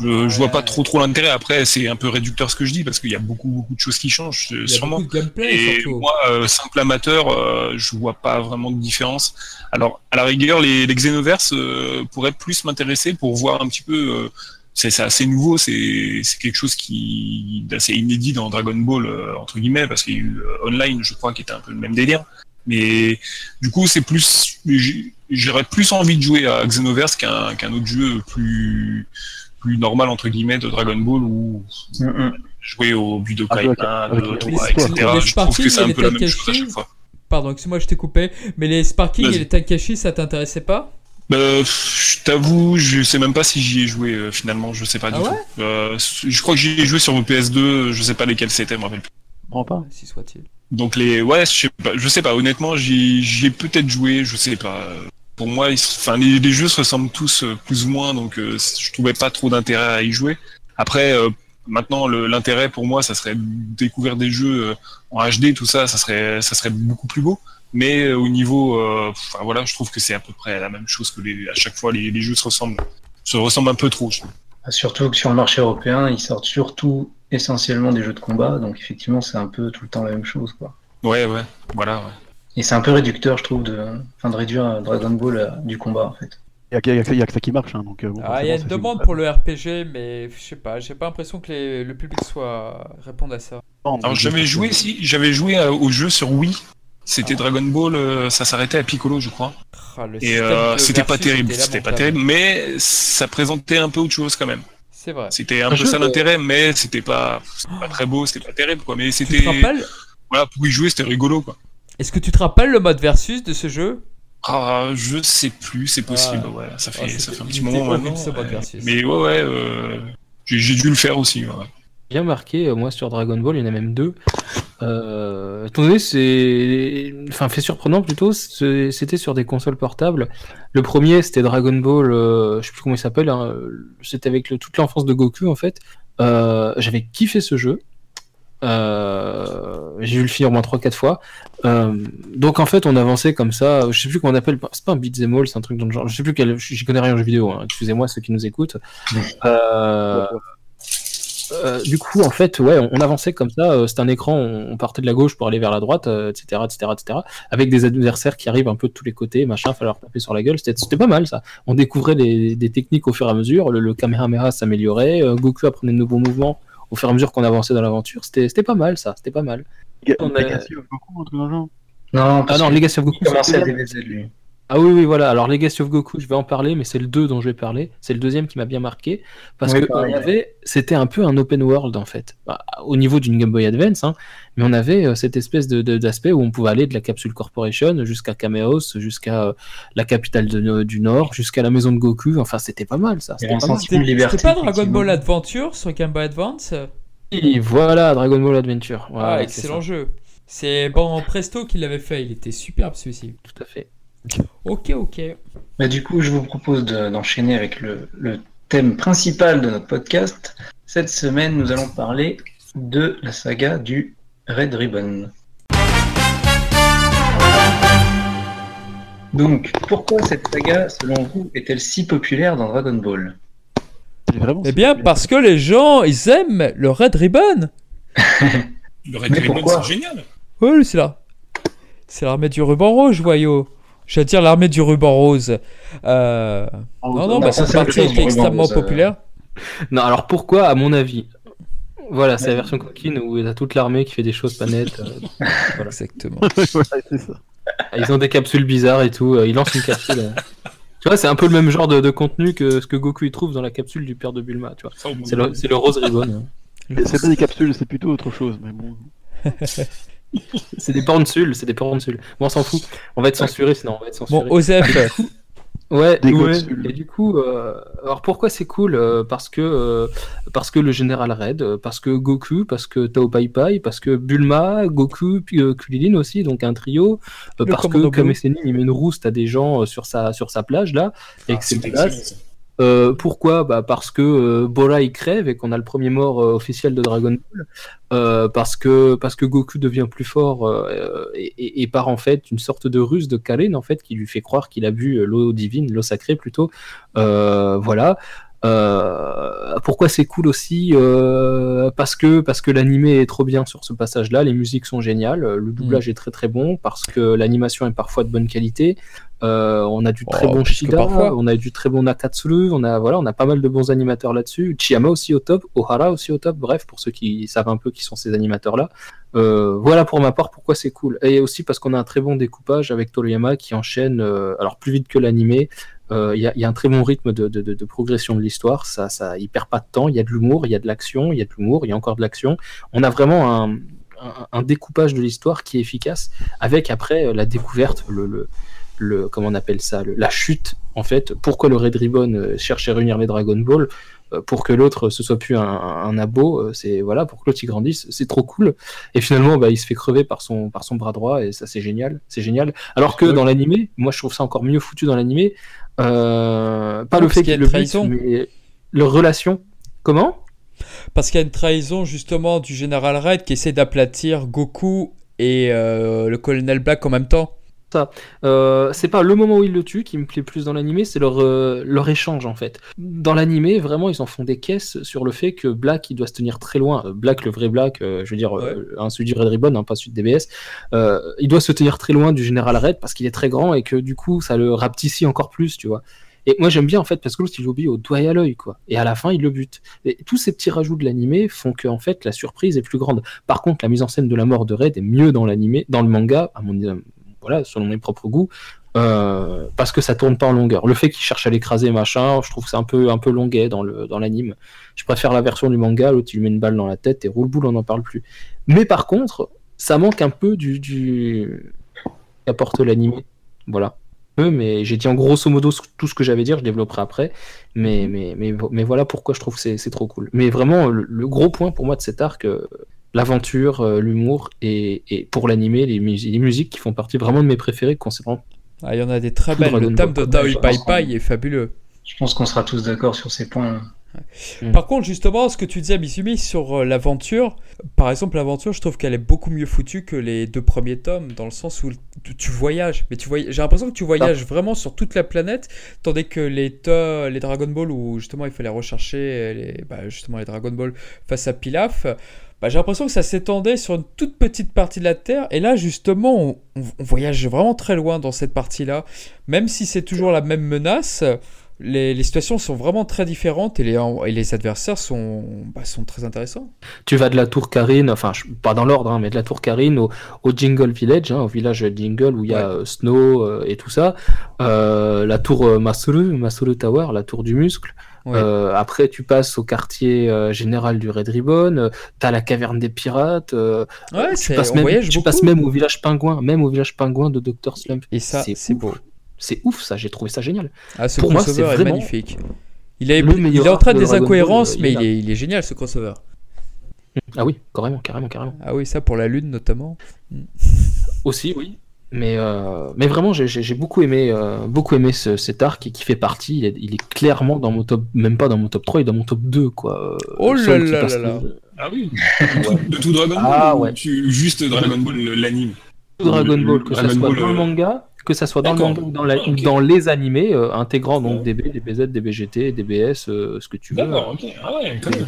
Je, je vois pas trop trop l'intérêt. Après, c'est un peu réducteur ce que je dis parce qu'il y a beaucoup beaucoup de choses qui changent, euh, Il y a sûrement. beaucoup de gameplay Et surtout. moi, euh, simple amateur, euh, je vois pas vraiment de différence. Alors, à la rigueur, les, les Xenoverse euh, pourraient plus m'intéresser pour voir un petit peu. C'est assez nouveau, c'est quelque chose qui d'assez inédit dans Dragon Ball euh, entre guillemets parce qu'il y a eu euh, online, je crois, qui était un peu le même délire. Mais du coup, c'est plus, j'aurais plus envie de jouer à Xenoverse qu'un autre jeu plus plus normal entre guillemets de Dragon Ball ou Mm, mm. jouer au Budokai Avec- 1, avec 2, les 3, histoires. etc. Je trouve que c'est Sparking un et peu la les même chose à chaque fois. Pardon, excuse-moi, je t'ai coupé. Mais les Sparking et les Tankashi, ça t'intéressait pas? Bah, pff, je t'avoue, je sais même pas si j'y ai joué euh, finalement, je sais pas Ah du ouais? Tout. Euh, je crois que j'y ai joué sur le PS2, je sais pas lesquels c'était, je me rappelle plus. Prends pas. Si soit-il. Donc les, ouais, je sais pas, je sais pas. Honnêtement, j'y ai peut-être joué, je sais pas. Pour moi, ils enfin les, les jeux se ressemblent tous euh, plus ou moins, donc euh, je trouvais pas trop d'intérêt à y jouer. Après, euh, maintenant, l'intérêt pour moi, ça serait de découvrir des jeux euh, en HD, tout ça, ça serait, ça serait beaucoup plus beau. Mais euh, au niveau, euh, enfin voilà, je trouve que c'est à peu près la même chose que les, à chaque fois les, les jeux se ressemblent, se ressemblent un peu trop. je trouve. Surtout que sur le marché européen, ils sortent surtout essentiellement des jeux de combat, donc effectivement, c'est un peu tout le temps la même chose, quoi. Ouais, ouais, voilà. Ouais. Et c'est un peu réducteur, je trouve, de, enfin, de réduire Dragon Ball à du combat, en fait. Il y a, que- a ça qui marche, hein, donc. euh, bon, Ah, il y a une fait demande pour le RPG, mais je sais pas, j'ai pas l'impression que les- le public soit réponde à ça. Alors j'avais joué, si, j'avais joué euh, au jeu sur Wii. C'était Ah. Dragon Ball, euh, ça s'arrêtait à Piccolo, je crois. Ah, le Et euh, c'était pas terrible, était c'était pas terrible, mais ça présentait un peu autre chose quand même. C'est vrai. C'était un Un peu ça l'intérêt, mais c'était pas, très beau, c'était pas terrible quoi. Mais Tu te c'était, rappelles voilà, pour y jouer, c'était rigolo quoi. Est-ce que tu te rappelles le mode versus de ce jeu? Ah, je sais plus, c'est possible, Ah. ouais. Ça fait, Ah, ça c'était- fait un petit moment horrible, maintenant. ce mode ouais. versus. Mais ouais, ouais, euh, j'ai j'ai dû le faire aussi. ouais. Bien marqué, euh, moi sur Dragon Ball, il y en a même deux. Euh, c'est. Enfin, fait surprenant plutôt, c'était sur des consoles portables. Le premier, c'était Dragon Ball, euh, je sais plus comment il s'appelle, hein, c'était avec le- toute l'enfance de Goku en fait. Euh, J'avais kiffé ce jeu. J'ai dû le finir au moins 3-4 fois. Donc en fait, on avançait comme ça. Je sais plus comment on appelle. C'est pas un beat'em all, c'est un truc dans le genre. Je sais plus quel. J'y connais rien en jeu vidéo. Hein. Excusez-moi ceux qui nous écoutent. Euh, euh, du coup, en fait, ouais, on, on avançait comme ça. euh, C'était un écran, on, on partait de la gauche pour aller vers la droite, euh, etc., etc., etc. Avec des adversaires qui arrivent un peu de tous les côtés, machin, fallait leur taper sur la gueule. C'était c'était pas mal ça. On découvrait les- des techniques au fur et à mesure. Le, le Kamehameha s'améliorait. euh, Goku apprenait de nouveaux mouvements au fur et à mesure qu'on avançait dans l'aventure. C'était c'était pas mal ça. C'était pas mal. Ga- On a- Legacy of Goku. Non, Ah non, que Legacy of Goku. il commençait à c'est- DBZ, lui. Ah oui, oui, voilà. Alors, Legacy of Goku, je vais en parler, mais c'est le 2 dont je vais parler. C'est le deuxième qui m'a bien marqué. Parce Oui, que on avait, c'était un peu un open world, en fait. Bah, au niveau d'une Game Boy Advance, hein, mais on avait euh, cette espèce de, de- d'aspect où on pouvait aller de la capsule Corporation jusqu'à Kameos, jusqu'à euh, la capitale de- du Nord, jusqu'à la maison de Goku. Enfin, c'était pas mal, ça. C'était un pas de pas Dragon. Ball Adventure sur Game Boy Advance? Et voilà, Dragon Ball Adventure. Ah, excellent jeu. C'est bon Presto qui l'avait fait, il était superbe celui-ci. Tout à fait. Ok, ok. Bah, du coup, je vous propose de- d'enchaîner avec le, le thème principal de notre podcast. Cette semaine, nous allons parler de la saga du Red Ribbon. Donc, pourquoi cette saga, selon vous, est-elle si populaire dans Dragon Ball? C'est vraiment. Eh bien, parce que les gens, ils aiment le Red Ribbon. Le Red Mais Ribbon, c'est génial. Oui, c'est là. C'est l'armée du ruban rouge, voyou. J'allais dire l'armée du ruban rose. Euh... Non, non, non, bah, c'est ruban extrêmement rose, euh. populaire. Non, alors pourquoi, à mon avis Voilà, c'est la version coquine où il y a toute l'armée qui fait des choses pas nettes. euh, (laughs) Exactement. (laughs) voilà, c'est ça. Ils ont des capsules bizarres et tout. euh, Ils lancent une capsule. euh. Tu vois, c'est un peu le même genre de, de contenu que ce que Goku il trouve dans la capsule du père de Bulma. Tu vois, c'est le, le rose ribbon. hein. C'est pas des capsules, c'est plutôt autre chose, mais bon. (laughs) C'est des pornsules, c'est des pornsules. Bon, on s'en fout. On va être censuré sinon. On va être censuré. Bon, Osef, (laughs) Ouais. Et du coup, euh, alors pourquoi c'est cool Euh, Parce que euh, parce que le général Red, parce que Goku, parce que Tao Pai Pai, parce que Bulma, Goku, puis euh, Kulilin aussi, donc un trio, euh, parce que commando bleu. Kame Sennin, il met une rouste à des gens euh, sur sa sur sa plage là, et Ah, que c'est Euh, pourquoi? Bah Parce que euh, Bora il crève et qu'on a le premier mort euh, officiel de Dragon Ball. Euh, parce, que, parce que Goku devient plus fort et, et- et par en fait une sorte de ruse de Karin en fait qui lui fait croire qu'il a bu l'eau divine, l'eau sacrée plutôt. Voilà. Euh, pourquoi c'est cool aussi? Euh, Parce que parce que l'animé est trop bien sur ce passage-là, les musiques sont géniales, le doublage est très très bon parce que l'animation est parfois de bonne qualité. Euh, on a du très Oh, bon Shida, on a du très bon Nakatsuru, on a voilà, on a pas mal de bons animateurs là-dessus. Chiyama aussi au top, Ohara aussi au top. Bref, pour ceux qui savent un peu qui sont ces animateurs-là. Euh, voilà pour ma part pourquoi c'est cool. Et aussi parce qu'on a un très bon découpage avec Toriyama qui enchaîne, euh, alors plus vite que l'animé. Il y, a- il y a un très bon rythme de, de- de- de progression de l'histoire. Ça, ça, il perd pas de temps. Il y a de l'humour, il y a de l'action, il y a de l'humour, il y a encore de l'action. On a vraiment un, un- un découpage de l'histoire qui est efficace, avec après la découverte, le, le, le- comment on appelle ça, le- la chute en fait. Pourquoi le Red Ribbon euh, cherche à réunir les Dragon Ball euh, pour que l'autre ce soit plus un, un abo, euh, c'est voilà pour que l'autre il grandisse, c'est trop cool. Et finalement, bah, il se fait crever par son par son bras droit et ça c'est génial, c'est génial. Alors que dans l'animé, moi je trouve ça encore mieux foutu dans l'animé. Euh, pas le fait qu'il une le trahison. mais leur relation. Comment? Parce qu'il y a une trahison justement du général Red qui essaie d'aplatir Goku et euh, le colonel Black en même temps. Euh, c'est pas le moment où ils le tuent qui me plaît plus dans l'animé, c'est leur, euh, leur échange en fait. Dans l'animé, vraiment, ils en font des caisses sur le fait que Black il doit se tenir très loin. Euh, Black, le vrai Black, euh, je veux dire, un celui du Red Ribbon, hein, pas celui de DBS, il doit se tenir très loin du général Red parce qu'il est très grand et que du coup, ça le rapetissit encore plus, tu vois. Et moi j'aime bien en fait parce que l'autre il obéit au doigt et à l'œil quoi. Et à la fin il le bute. Et tous ces petits rajouts de l'animé font que en fait la surprise est plus grande. Par contre la mise en scène de la mort de Red est mieux dans l'animé, dans le manga, à mon voilà selon mes propres goûts, euh, parce que ça tourne pas en longueur. Le fait qu'il cherche à l'écraser machin, je trouve que c'est un peu un peu longuet dans le dans l'anime. Je préfère la version du manga, l'autre il lui met une balle dans la tête et roule boule on n'en parle plus. Mais par contre ça manque un peu du du qu'apporte l'animé. Voilà peu, mais j'ai dit en grosso modo tout ce que j'avais à dire, je développerai après. Mais, mais, mais, mais voilà pourquoi je trouve que c'est- c'est trop cool. Mais vraiment, le, le gros point pour moi de cet arc, euh, l'aventure, euh, l'humour et, et pour l'animé, les, mus- les musiques qui font partie vraiment de mes préférés concernant. Ah, il y en a des très belles. Le thème de Pai pense Pai qu'on- est fabuleux. Je pense qu'on sera tous d'accord sur ces points. Par contre, justement, ce que tu disais, Misumi, sur euh, l'aventure, par exemple, l'aventure, je trouve qu'elle est beaucoup mieux foutue que les deux premiers tomes, dans le sens où tu, voyages. Mais tu voy- j'ai l'impression que tu voyages vraiment sur toute la planète, tandis que les, to- les Dragon Ball, où justement il fallait rechercher euh, les, bah, justement les Dragon Ball face à Pilaf, bah, j'ai l'impression que ça s'étendait sur une toute petite partie de la Terre. Et là, justement, on, voyage vraiment très loin dans cette partie-là. Même si c'est toujours la même menace, les, les situations sont vraiment très différentes et les, et les adversaires sont, bah, sont très intéressants. Tu vas de la tour Karine, enfin pas dans l'ordre, hein, mais de la tour Karine au, au Jingle Village, hein, au village Jingle où il y a euh, Snow euh, et tout ça. Euh, la tour Masuru, Masuru Tower, la tour du muscle. Ouais. Euh, après, tu passes au quartier euh, général du Red Ribbon. euh, T'as la caverne des pirates. Ouais, tu passes même, voyage tu beaucoup. passes même au village pingouin, même au village pingouin de Dr Slump. Et ça, c'est beau. C'est ouf, ça. J'ai trouvé ça génial. Ah, ce Pour moi, c'est est vraiment magnifique. Il est, il est en train de de des incohérences, mais il est, il est génial ce crossover. Ah oui, carrément, carrément, carrément. Ah oui, ça pour la Lune notamment. Aussi, oui. Mais, euh, mais vraiment, j'ai- beaucoup aimé, euh, beaucoup aimé ce- cet arc et qui fait partie. Il est, il est clairement dans mon top, même pas dans mon top 3, il est dans mon top 2. Quoi. Euh, Oh Sol là qui là passe là là. le- Ah oui (laughs) De tout Dragon Ball Ah, ou ouais. tu- juste Dragon Ball l'anime tout Dragon Ball, que ça Dragon soit Ball, dans le euh, manga, que ça soit dans le manga ou dans, la- dans les animés, euh, intégrant donc DB, DBZ, DBGT, DBS, euh, ce que tu veux. D'accord, ok. Ah ouais, quand même.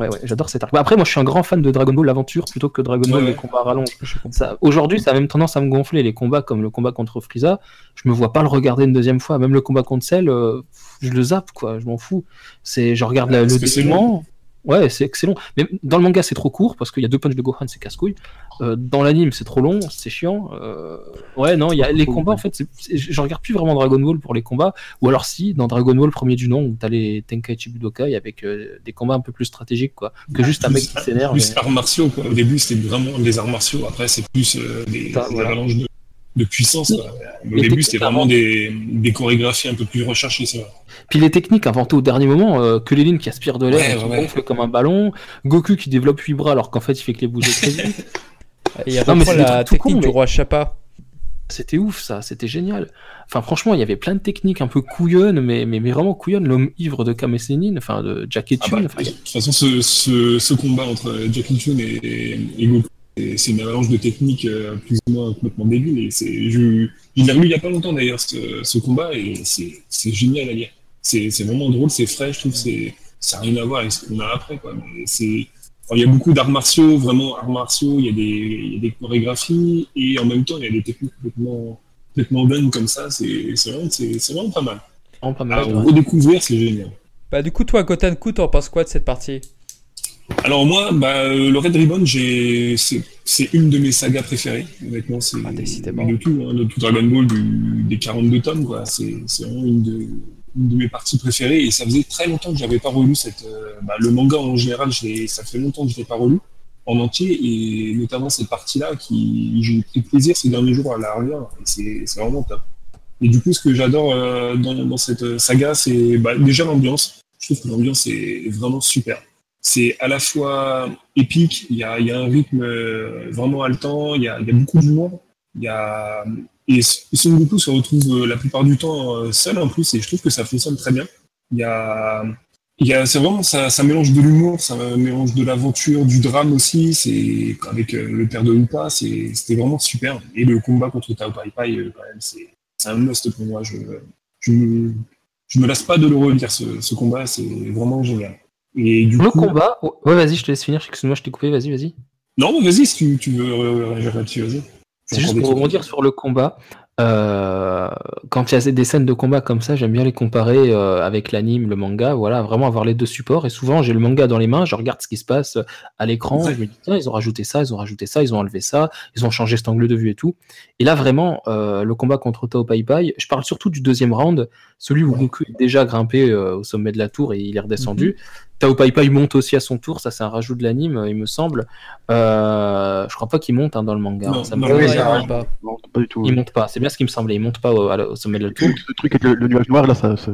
Ouais, ouais, j'adore cet arc. Bah, après, moi, je suis un grand fan de Dragon Ball l'aventure plutôt que Dragon Ball Ouais. les combats à rallonge. Je comprends. Ça, aujourd'hui, ça a même tendance à me gonfler les combats comme le combat contre Frieza. Je me vois pas le regarder une deuxième fois. Même le combat contre Cell, euh, je le zappe quoi. Je m'en fous. C'est, je regarde la- le dénouement. Ouais, c'est excellent. Mais dans le manga, c'est trop court parce qu'il y a deux punches de Gohan, c'est casse-couille. Euh, dans l'anime, c'est trop long, c'est chiant. Euh, Ouais, non, il y a les combats. En fait, je regarde plus vraiment Dragon Ball pour les combats. Ou alors si, dans Dragon Ball premier du nom, où t'as les Tenkaichi Budokai avec euh, des combats un peu plus stratégiques quoi, que juste un mec qui s'énerve. Plus et- arts martiaux, quoi. Au début, c'était vraiment des arts martiaux. Après, c'est plus des, Ça, des voilà. avalanches de, de puissance. quoi. Au Les début, c'était vraiment des, des chorégraphies un peu plus recherchées. Puis les techniques inventées au dernier moment, euh, que qui aspirent de l'air Ouais, et qui ouais, ouais. gonflent comme un ballon, Goku qui développe 8 bras alors qu'en fait il fait que les bouger très vite. (laughs) Et il Non, mais reprend c'est des la technique cons, du mais- roi Chappa. C'était ouf ça, c'était génial. Enfin franchement, il y avait plein de techniques un peu couillonnes, mais, mais, mais vraiment couillonnes. L'homme ivre de Kame Sennin, enfin de Jackie Ah Chun, bah, enfin, de toute façon, ce, ce, ce combat entre Jackie Chun et, et Goku, c'est- une avalanche de techniques euh, plus ou moins complètement débiles. Et c'est, je, je l'ai revu il y a pas longtemps d'ailleurs, ce, ce combat, et c'est, c'est génial à lire. C'est c'est vraiment drôle, c'est frais, je trouve, c'est ça n'a rien à voir avec ce qu'on a après, quoi. Mais c'est alors, il y a beaucoup d'arts martiaux, vraiment arts martiaux, il y, a des, il y a des chorégraphies, et en même temps, il y a des techniques complètement, complètement dingues comme ça, c'est vraiment, vraiment pas mal. Vraiment pas À mal. ouais. redécouvrir, c'est génial. Bah, du coup, toi, Gotenku, t'en penses quoi de cette partie? Alors moi, bah, euh, le Red Ribbon, c'est, une de mes sagas préférées. Honnêtement, c'est Ah, de tout, hein, de tout Dragon Ball, du- des 42 tomes, c'est vraiment une de, une de mes parties préférées. Et ça faisait très longtemps que j'avais pas relu cette, euh, bah, le manga en général, ça fait longtemps que je l'ai pas relu en entier, et notamment cette partie-là, qui j'ai pris plaisir ces derniers jours à la relire. C'est, vraiment top. Et du coup, ce que j'adore euh, dans, cette saga, c'est bah, déjà l'ambiance. Je trouve que l'ambiance est vraiment super c'est à la fois épique, il y a, y a un rythme euh, vraiment haletant, il y a, il y a beaucoup d'humour, il y a et Son Goku se retrouve euh, la plupart du temps euh, seul en plus et je trouve que ça fonctionne très bien. Il y a, il y a c'est vraiment ça, ça mélange de l'humour, ça mélange de l'aventure, du drame aussi. C'est avec euh, le père de Upa, c'est c'était vraiment super. Et le combat contre Tao Pai Pai, quand même, c'est c'est un must pour moi. Je je me, je me lasse pas de le relire ce, ce combat, c'est vraiment génial. Et du Le coup, combat. Ouais, vas-y, je te laisse finir. Excuse-moi, je t'ai coupé. Vas-y, vas-y. Non, vas-y, si tu, tu veux réagir là-dessus, vas-y. C'est juste pour rebondir sur le combat. Euh, quand il y a des scènes de combat comme ça, j'aime bien les comparer euh, avec l'anime, le manga. Voilà, vraiment avoir les deux supports. Et souvent, j'ai le manga dans les mains, je regarde ce qui se passe à l'écran. Ouais. Je me dis, tiens, ils ont rajouté ça, ils ont rajouté ça, ils ont enlevé ça, ils ont changé cet angle de vue et tout. Et là, vraiment, euh, le combat contre Tao Pai Pai, je parle surtout du deuxième round, celui où. Goku est déjà grimpé euh, au sommet de la tour et il est redescendu. Tao Pai Pai monte aussi à son tour, ça c'est un rajout de l'anime, il me semble. Euh, je crois pas qu'il monte hein, dans le manga. Non, ça me non, paraît- oui, Ouais, ça il monte pas. Non, pas du tout. il monte pas, c'est bien ce qui me semblait. Il monte pas au, la- au sommet de la tour. Le truc avec le, le nuage noir, là, ça, ça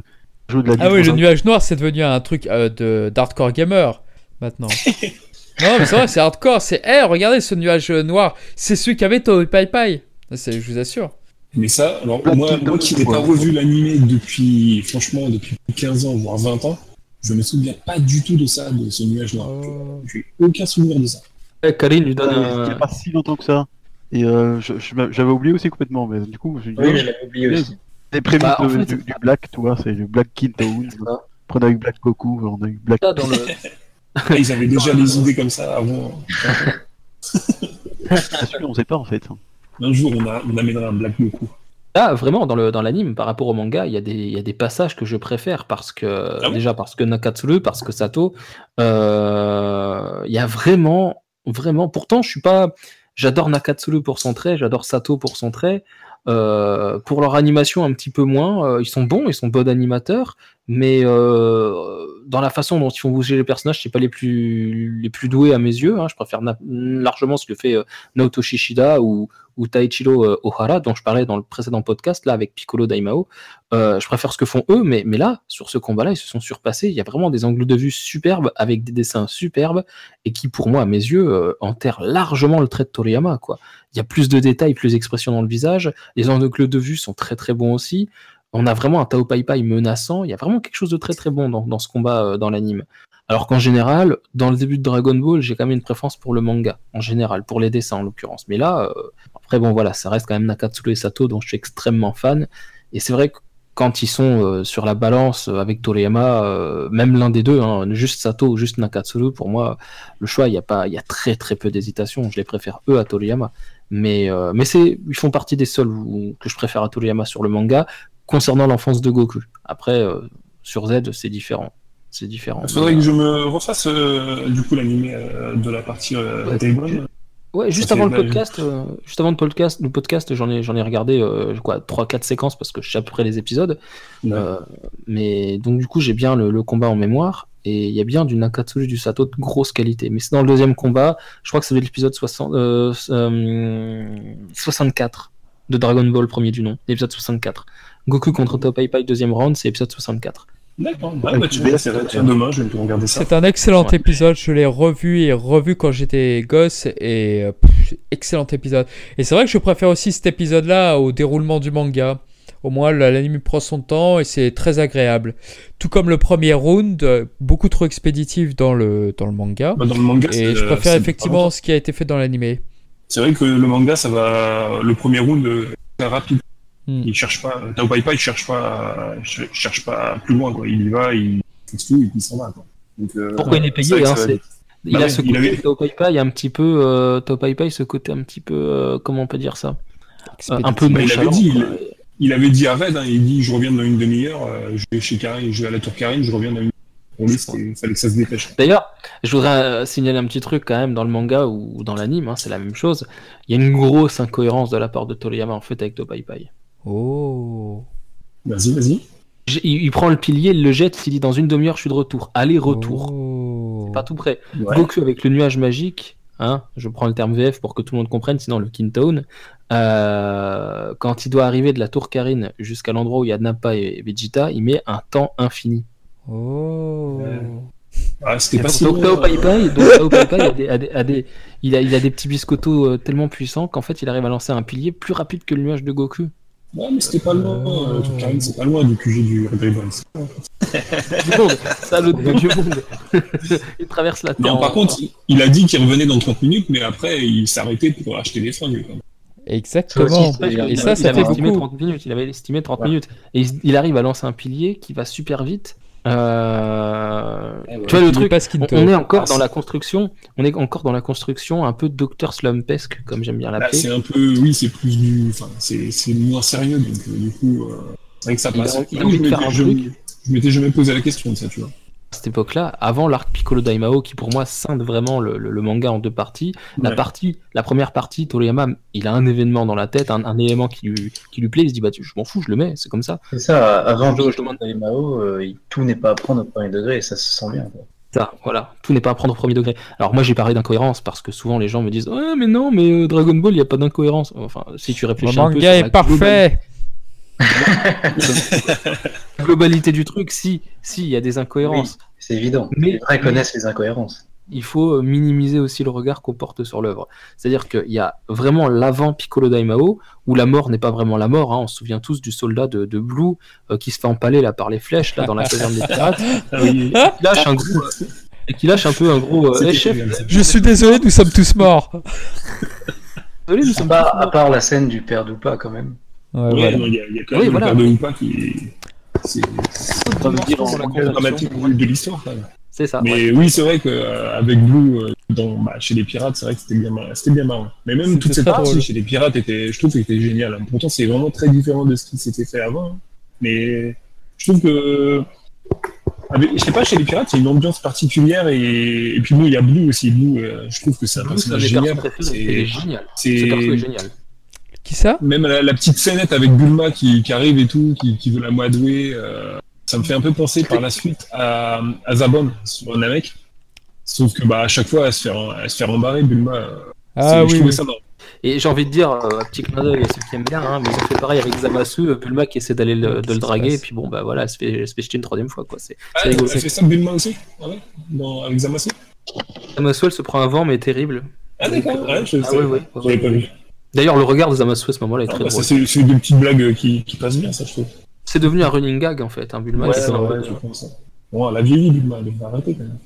joue de la Ah oui, le nuage noir, c'est devenu un truc euh, de d'hardcore gamer maintenant. (laughs) non, mais c'est vrai, c'est hardcore. C'est, Eh, regardez ce nuage euh, noir. C'est celui qu'avait Toei Pai Pai. C'est, je vous assure. Mais ça, alors moi, qui n'ai pas revu l'animé depuis, franchement, depuis 15 ans, voire 20 ans, je me souviens pas du tout de ça, de ce nuage noir. Oh. J'ai aucun souvenir de ça. Eh, Karine lui donne Euh, Il n'y a pas si longtemps que ça. Et euh, j'avais oublié aussi complètement, mais du coup, dit, Oui, oublié aussi. les prémices Bah, en de- fait- du, du Black, tu vois, c'est le Black Kid (laughs) ça. On a eu Black Goku, on a eu Black. Dans le... Ah, (laughs) Ils avaient déjà les idées comme ça avant. (laughs) C'est sûr, on sait pas en fait. Un jour, on, a, on amènera un Black Goku. Là, vraiment, dans le dans l'anime, par rapport au manga, il y, a des, il y a des passages que je préfère parce que Ah déjà parce que Nakatsuru, parce que Sato, euh, il y a vraiment, vraiment. Pourtant, je suis pas. J'adore Nakatsuru pour son trait, j'adore Sato pour son trait. Euh, pour leur animation, un petit peu moins. Euh, ils sont bons, ils sont bons animateurs, mais euh, dans la façon dont ils font bouger les personnages, c'est pas les plus les plus doués à mes yeux. hein. Je préfère largement ce que fait euh, Naoto Shishida ou Taichiro euh, Ohara, dont je parlais dans le précédent podcast, là, avec Piccolo Daimao. Euh, je préfère ce que font eux, mais, mais là, sur ce combat-là, ils se sont surpassés. Il y a vraiment des angles de vue superbes, avec des dessins superbes, et qui, pour moi, à mes yeux, enterrent largement le trait de Toriyama, quoi. Il y a plus de détails, plus d'expression dans le visage. Les angles de vue sont très, très bons aussi. On a vraiment un Tao Pai Pai menaçant. Il y a vraiment quelque chose de très, très bon dans, ce combat, euh, dans l'anime. Alors qu'en général, dans le début de Dragon Ball, j'ai quand même une préférence pour le manga, en général, pour les dessins en l'occurrence. Mais là, euh, après, bon, voilà, ça reste quand même Nakatsuru et Sato, dont je suis extrêmement fan. Et c'est vrai que quand ils sont euh, sur la balance avec Toriyama, même l'un des deux, hein, juste Sato ou juste Nakatsuru, pour moi, le choix, il y a pas, y a très très peu d'hésitation. Je les préfère eux à Toriyama. Mais, mais c'est, ils font partie des seuls que je préfère à Toriyama sur le manga concernant l'enfance de Goku. Après, euh, sur Z, c'est différent. C'est différent. Il faudrait Mais, que je me refasse euh, du coup l'animé euh, de la partie euh, Ouais, juste avant podcast, euh, juste avant le podcast, le podcast, j'en ai, j'en ai regardé euh, quoi, trois, quatre séquences parce que je sais à peu près les épisodes. Ouais. Euh, mais donc du coup, j'ai bien le, le combat en mémoire et il y a bien du Nakatsuru du Sato de grosse qualité. Mais c'est dans le deuxième combat, je crois que c'est l'épisode 60, euh, euh, 64 de Dragon Ball premier du nom, l'épisode 64. Goku contre Tao Pai Pai deuxième round, c'est épisode 64. D'accord. Ouais, bah, tu c'est tiens, demain, je vais me regarder ça. C'est un excellent Ouais. épisode. Je l'ai revu et revu quand j'étais gosse. Et euh, pff, excellent épisode. Et c'est vrai que je préfère aussi cet épisode-là au déroulement du manga. Au moins, la- l'anime prend son temps et c'est très agréable. Tout comme le premier round, euh, beaucoup trop expéditif dans le, dans le manga. Bah, dans le manga, Et je euh, préfère effectivement ce qui a été fait dans l'animé. C'est vrai que le manga, ça va. Le premier round, euh, c'est rapide. Hmm. Il cherche pas, Tao Pai Pai, il cherche pas, il cherche pas plus loin, quoi. Il y va, il fait tout et puis il s'en va, quoi. Donc, euh, Pourquoi il est payé hein, ça va c'est- vite. Il Bah a ce il côté avait- Tao Pai Pai, il y a un petit peu euh, Tao Pai Pai, ce côté un petit peu euh, comment on peut dire ça? Euh, un peu Bah, il avait dit. Il avait dit à Red, hein, il dit je reviens dans une demi-heure, euh, je vais chez Karine, je vais à la tour Karine, je reviens dans une Pour lui, c'était- il fallait que ça se dépêche. D'ailleurs, je voudrais euh, signaler un petit truc quand même dans le manga ou dans l'anime, hein, c'est la même chose. Il y a une grosse incohérence de la part de Toriyama en fait avec Topai Pai. Oh. Vas-y, vas-y. Il, il prend le pilier, il le jette, il dit dans une demi-heure je suis de retour. Aller-retour. Oh. Pas tout près. Ouais. Goku avec le nuage magique, hein, je prends le terme VF pour que tout le monde comprenne, sinon le Kintown, euh, quand il doit arriver de la tour Karine jusqu'à l'endroit où il y a Nappa et Vegeta, il met un temps infini. Oh. Ah, c'était pas si donc long, Tao Pai euh, Pai, donc Tao Pai Pai a des- a des- a des- il, a, il a des petits biscottos euh, tellement puissants qu'en fait il arrive à lancer un pilier plus rapide que le nuage de Goku. Ouais, mais c'était pas loin. Euh, Tour Karine, c'est pas loin du QG du Red Ribbon. Du monde, ça le monde. (laughs) il traverse la terre. Non, par contre, il a dit qu'il revenait dans 30 minutes, mais après, il s'est arrêté pour acheter des fringues. quoi. Exactement. Aussi, Et il- ça, il ça avait fait estimé beaucoup. 30 minutes. Il avait estimé 30 Ouais. minutes. Et il, il arrive à lancer un pilier qui va super vite. Euh, Eh ouais. Tu vois le truc pas on, est encore dans la construction. On est encore dans la construction un peu Docteur Slumpesque, comme j'aime bien l'appeler. c'est un peu, oui, c'est plus du, enfin, c'est c'est moins sérieux, donc euh, du coup, euh, c'est vrai que ça Il a- passe. il m'étais- je m'étais jamais posé la question de ça, tu vois. Cette époque-là, avant l'arc Piccolo Daimao, qui pour moi scinde vraiment le, le- le manga en deux parties. La partie, la première partie, Toriyama, il a un événement dans la tête, un, un élément qui lui, qui lui plaît, il se dit bah tu- je m'en fous, je le mets, c'est comme ça. C'est ça, avant je demande- demande Mao, euh, tout n'est pas à prendre au premier degré et ça se sent bien. quoi. Ça, voilà, tout n'est pas à prendre au premier degré. Alors moi j'ai parlé d'incohérence parce que souvent les gens me disent ouais mais non mais euh, Dragon Ball il n'y a pas d'incohérence. Enfin si tu Le réfléchis un peu manga est parfait. (laughs) (laughs) globali- globalité du truc, si si il y a des incohérences. C'est évident. Mais- les vrais connaissent les incohérences. il faut euh, minimiser aussi le regard qu'on porte sur l'œuvre. C'est-à-dire qu'il y a vraiment l'avant Piccolo Daimao, où la mort n'est pas vraiment la mort. hein. On se souvient tous du soldat de, de Blue euh, qui se fait empaler là, par les flèches là, dans la caserne des pirates. (laughs) Ah oui. Qui lâche un gros, euh, et qui lâche un peu un gros. euh, chef. Je suis désolé, nous sommes tous morts. désolé, nous À sommes part, tous à morts. part la scène du père d'Oupa quand même. Ouais, Ouais, voilà. il y, a- il y a quand Oui, même voilà. le père Hoopa qui Ça veut dire en- dramatique de l'histoire, quand même. C'est ça. Mais ouais. oui, c'est vrai qu'avec Blue, euh, dans, bah, chez les pirates, c'est vrai que c'était bien, bien marrant. Mais même toute cette partie drôle. chez les pirates était, je trouve que c'était génial. hein. Pourtant, c'est vraiment très différent de ce qui s'était fait avant. hein. Mais je trouve que, avec- je sais pas, chez les pirates, il y a une ambiance particulière et, et puis bon, il y a Blue aussi. Blue, euh, je trouve que c'est un personnage génial. C'est, génial. Ce perso est c'est génial. Qui ça? Même la, la petite scénette avec Bulma qui, qui arrive et tout, qui, qui veut la moadouer, euh, ça me fait un peu penser par la suite à, à Zabon sur Namek. Sauf que bah à chaque fois elle se fait, elle se fait rembarrer Bulma. euh, Ah c'est- je oui. trouvais oui. ça marrant. Et j'ai envie de dire, euh, un petit clin d'œil à ceux qui aiment bien, hein, mais ils ont fait pareil avec Zamasu, euh, Bulma qui essaie d'aller le, de le draguer, et puis bon, bah voilà, elle se fait, elle se fait jeter une troisième fois, quoi. C'est Ah, c'est elle fait ça Bulma aussi? Ah ouais? Dans- Avec Zamasu? Zamasu, elle se prend un vent, mais terrible. Ah d'accord, ouais, je Ah ouais, ouais. J'avais pas vu. D'ailleurs, le regard de Zamasu à ce moment-là est Ah, très bah, drôle. c'est c'est des petites blagues qui, qui passent bien, ça je trouve. C'est devenu un running gag en fait, un Bulma. Ouais, qui ouais, je pense. Bon, elle a vieilli Bulma, elle devrait arrêter quand même.